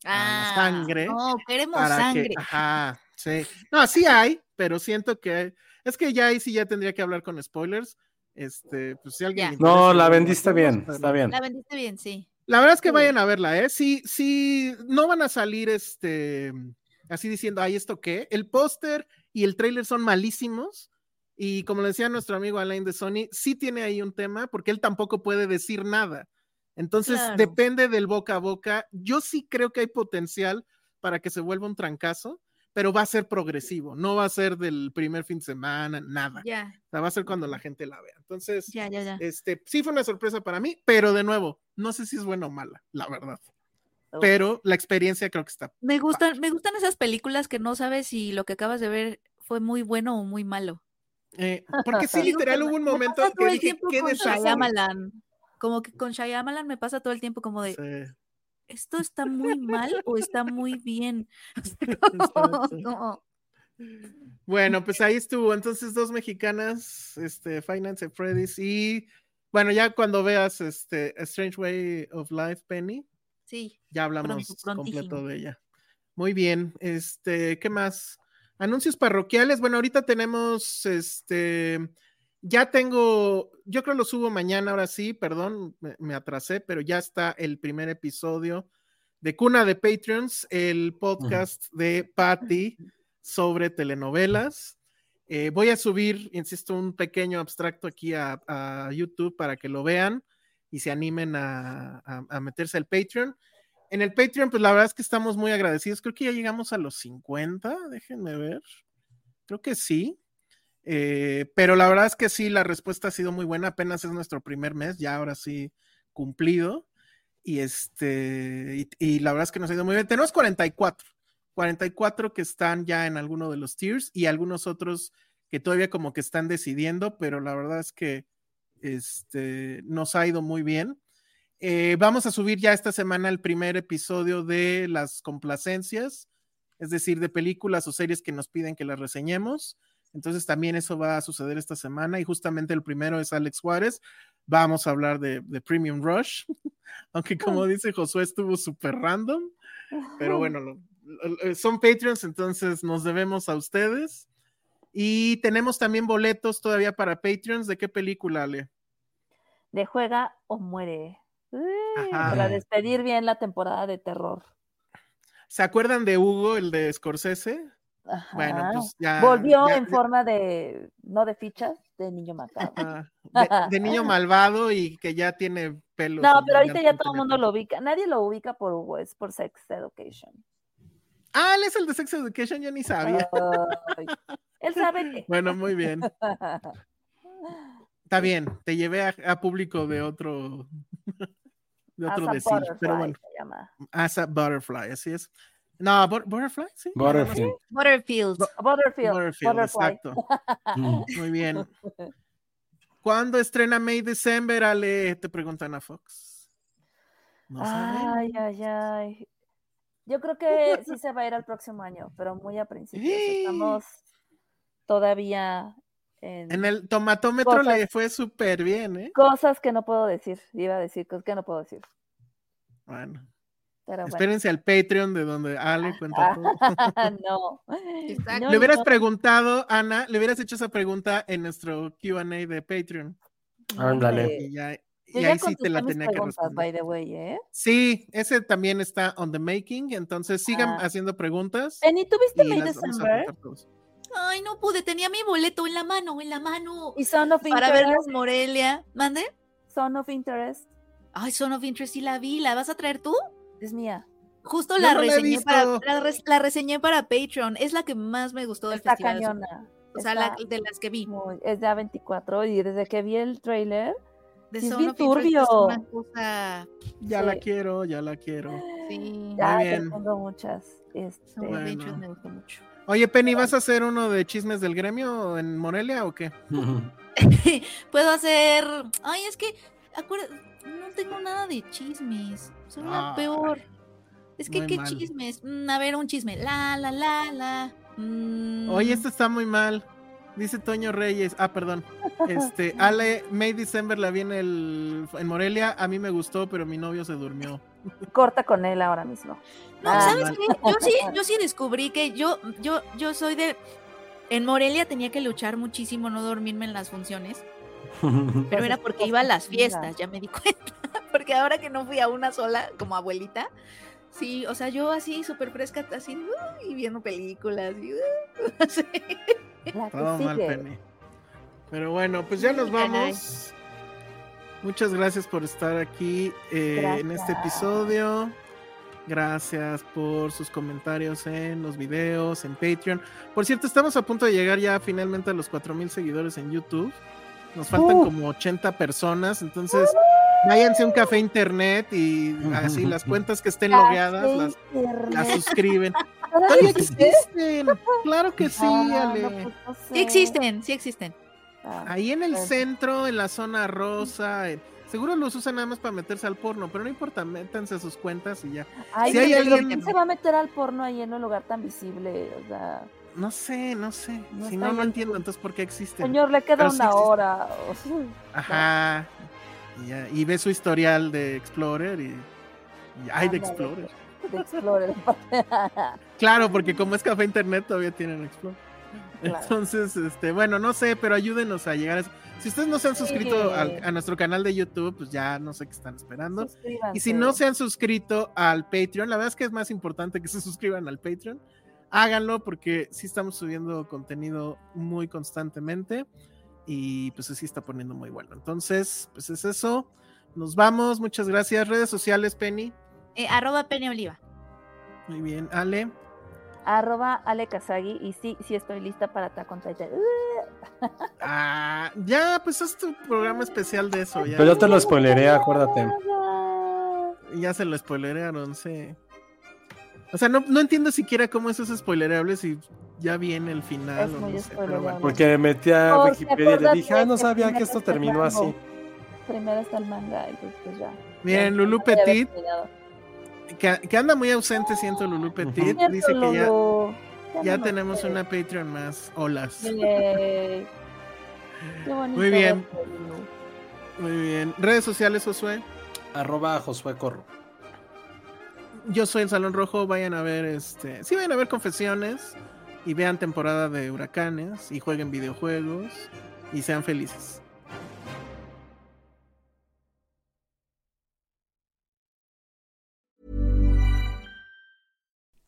a la Ah, sangre No, queremos sangre. que, ajá, sí. No, sí hay, pero siento que es que ya ahí sí ya tendría que hablar con spoilers. Este, pues si alguien interesa, No, la vendiste hacemos, bien, está bien. La vendiste bien, sí. La verdad es que Sí. vayan a verla, ¿eh? Sí, sí, no van a salir este, así diciendo, ay, ¿esto qué? El póster y el tráiler son malísimos. Y como le decía nuestro amigo Alain de Sony, sí tiene ahí un tema porque él tampoco puede decir nada. Entonces, Claro. depende del boca a boca. Yo sí creo que hay potencial para que se vuelva un trancazo, pero va a ser progresivo, no va a ser del primer fin de semana, nada. Ya, O sea, va a ser cuando la gente la vea. Entonces, ya, ya, ya. este, sí fue una sorpresa para mí, pero de nuevo, no sé si es buena o mala, la verdad. Pero la experiencia creo que está. Me gustan, me gustan esas películas que no sabes si lo que acabas de ver fue muy bueno o muy malo. Eh, porque sí, literal hubo un me momento pasa todo que el dije, tiempo qué con. Shyamalan. Como que con Shyamalan me pasa todo el tiempo como de, Sí. ¿esto está muy mal o está muy bien? Bueno, pues ahí estuvo. Entonces, dos mexicanas, este, Finance and Freddy's. Y bueno, ya cuando veas este A Strange Way of Life, Penny, sí, ya hablamos Pronto, completo de ella. Muy bien. Este, ¿qué más? Anuncios parroquiales. Bueno, ahorita tenemos este. Ya tengo, yo creo lo subo mañana, ahora sí, perdón, me, me atrasé, pero ya está el primer episodio de Cuna de Patreons, el podcast de Patty sobre telenovelas. Eh, voy a subir, insisto, un pequeño abstracto aquí a, a YouTube para que lo vean y se animen a, a- a meterse al Patreon. En el Patreon, pues la verdad es que estamos muy agradecidos. Creo que ya llegamos a los 50, déjenme ver. Creo que sí. Eh, pero la verdad es que sí, la respuesta ha sido muy buena. Apenas es nuestro primer mes, ya ahora sí cumplido. Y este, y, y la verdad es que nos ha ido muy bien. Tenemos 44, 44 que están ya en alguno de los tiers y algunos otros que todavía como que están decidiendo, pero la verdad es que este, nos ha ido muy bien. Eh, vamos a subir ya esta semana el primer episodio de las complacencias, es decir, de películas o series que nos piden que las reseñemos. Entonces también eso va a suceder esta semana y justamente el primero es Alex Juárez. Vamos a hablar de, de Premium Rush, aunque como dice Josué estuvo súper random, pero bueno, lo- lo- son Patreons, entonces nos debemos a ustedes. Y tenemos también boletos todavía para Patreons. ¿De qué película, Ale? De juega o muere. Uy. Para despedir bien la temporada de terror. ¿Se acuerdan de Hugo, el de Scorsese? Ajá. Bueno, pues ya. Volvió ya- en forma de, no de fichas, de niño. Ajá, de, de niño malvado y que ya tiene pelo. No, pero ahorita ya todo el mundo lo ubica. Nadie lo ubica por Hugo, es por Sex Education. Ah, él es el de Sex Education, yo ni sabía. Él sabe que. Bueno, muy bien. Está bien, te llevé a, a público de otro. De otro decir, pero bueno. Asa Butterfly, así es. No, but- Butterfly, sí. Butterfield. Butterfield. Butterfield. Butterfield, Butterfly. exacto. Mm. Muy bien. ¿Cuándo estrena May December, Ale? Te preguntan a Fox. No. Ay, ay, ay. Yo creo que sí se va a ir al próximo año, pero muy a principios. Estamos todavía en, En el tomatómetro le fue súper bien, ¿eh? cosas que no puedo decir. Iba a decir cosas que no puedo decir. Bueno, Pero bueno. espérense al Patreon de donde Ale cuenta todo. no. Exacto. Le hubieras no. preguntado, Ana, le hubieras hecho esa pregunta en nuestro QA de Patreon. Ándale. Y, ya, y ya ahí sí te la tenía que responder. by the way, ¿eh? Sí, ese también está on the making, entonces sigan Ah. haciendo preguntas. Penny, ¿tú viste y May December? Ay, no pude, tenía mi boleto en la mano, en la mano. ¿Y Son of Para Interest? en Morelia. ¿Mande? Son of Interest Ay, Son of Interest sí la vi. ¿La vas a traer tú? es mía. Justo la no reseñé para la, res- la reseñé para Patreon. Es la que más me gustó del Está festival. cañona. O sea, la- de las que vi. muy- es de A24 y desde que vi el trailer, De sí es Son bien of Interest es una cosa. Ya la quiero, ya la quiero. Sí. ya tengo muchas. Son Este, of Bueno. Interest me gustó mucho. Oye, Penny, ¿vas a hacer uno de chismes del gremio en Morelia o qué? Puedo hacer. Ay, es que. acuerda- No tengo nada de chismes. Soy la Ay, peor. Es que, ¿qué mal. chismes? Mm, a ver, un chisme. La, la, la, la. Mm, Oye, esto está muy mal. Dice Toño Reyes. Ah, perdón. Este, Ale, May December la vi en, el, en Morelia. A mí me gustó, pero mi novio se durmió. Corta con él ahora mismo. No, Ah, ¿sabes qué? Yo sí, yo sí descubrí que yo, yo, yo soy de. En Morelia tenía que luchar muchísimo no dormirme en las funciones, pero era porque iba a las fiestas, ya me di cuenta. Porque ahora que no fui a una sola como abuelita, sí, o sea, yo así súper fresca, así, uy, viendo películas, y, uy, así. Todo mal. Penny. Pero bueno, pues ya nos vamos. Muchas gracias por estar aquí eh, en este episodio. Gracias por sus comentarios en los videos, en Patreon. Por cierto, estamos a punto de llegar ya finalmente a los 4000 seguidores en YouTube. Nos faltan Uh. como 80 personas, entonces váyanse a un café internet y así las cuentas que estén logueadas las, las suscriben. Existen, claro que sí, Ale. no, pues no sé. Sí existen, sí existen. Ah, Ahí en el centro, en la zona rosa, en- seguro los usan nada más para meterse al porno, pero no importa, métanse a sus cuentas y ya. Ay, si hay alguien- ¿quién se va a meter al porno ahí en un lugar tan visible? O sea, No sé, no sé. No si no, no en entiendo entonces por qué existen. señor, le queda Pero una existe. hora. Ajá. Y, ya, y ve su historial de Explorer y. y- ay, de. Explorer. de Explorer. Claro, porque como es café internet todavía tienen Explorer. Claro. Entonces, este, bueno, no sé, pero ayúdenos a llegar a eso. Si ustedes no se han suscrito Sí. al- a nuestro canal de YouTube, pues ya no sé qué están esperando. Y si no se han suscrito al Patreon, la verdad es que es más importante que se suscriban al Patreon. Háganlo porque sí estamos subiendo contenido muy constantemente y pues sí está poniendo muy bueno. Entonces, pues es eso. Nos vamos, muchas gracias. Redes sociales, Penny. Eh, arroba Penny Oliva. Muy bien, Ale. Arroba Ale Kazagi y sí, sí estoy lista para Attack on Titan. Ah, ya, pues es tu programa especial de eso. Ya, Pero yo te lo spoileré, acuérdate. ya se lo spoilerearon, sí. O sea, no, no entiendo siquiera cómo eso es spoilerable si ya viene el final. Es o muy no sé, pero bueno. spoilereable. Porque me metí a Oh, ¿se Wikipedia y le dije, ah, no sabía que esto terminó así. Primero está el manga, entonces pues ya. Bien, Ya, Lulu Petit. Que, que anda muy ausente, siento Lulu Petit, dice que ya, ya no tenemos sé. una Patreon más. Olas. Qué Muy bien. Muy bien. Redes sociales, Josué. Arroba Josué Corro. Yo soy el Salón Rojo. Vayan a ver este. Sí, vayan a ver confesiones. Y vean temporada de huracanes. Y jueguen videojuegos. Y sean felices.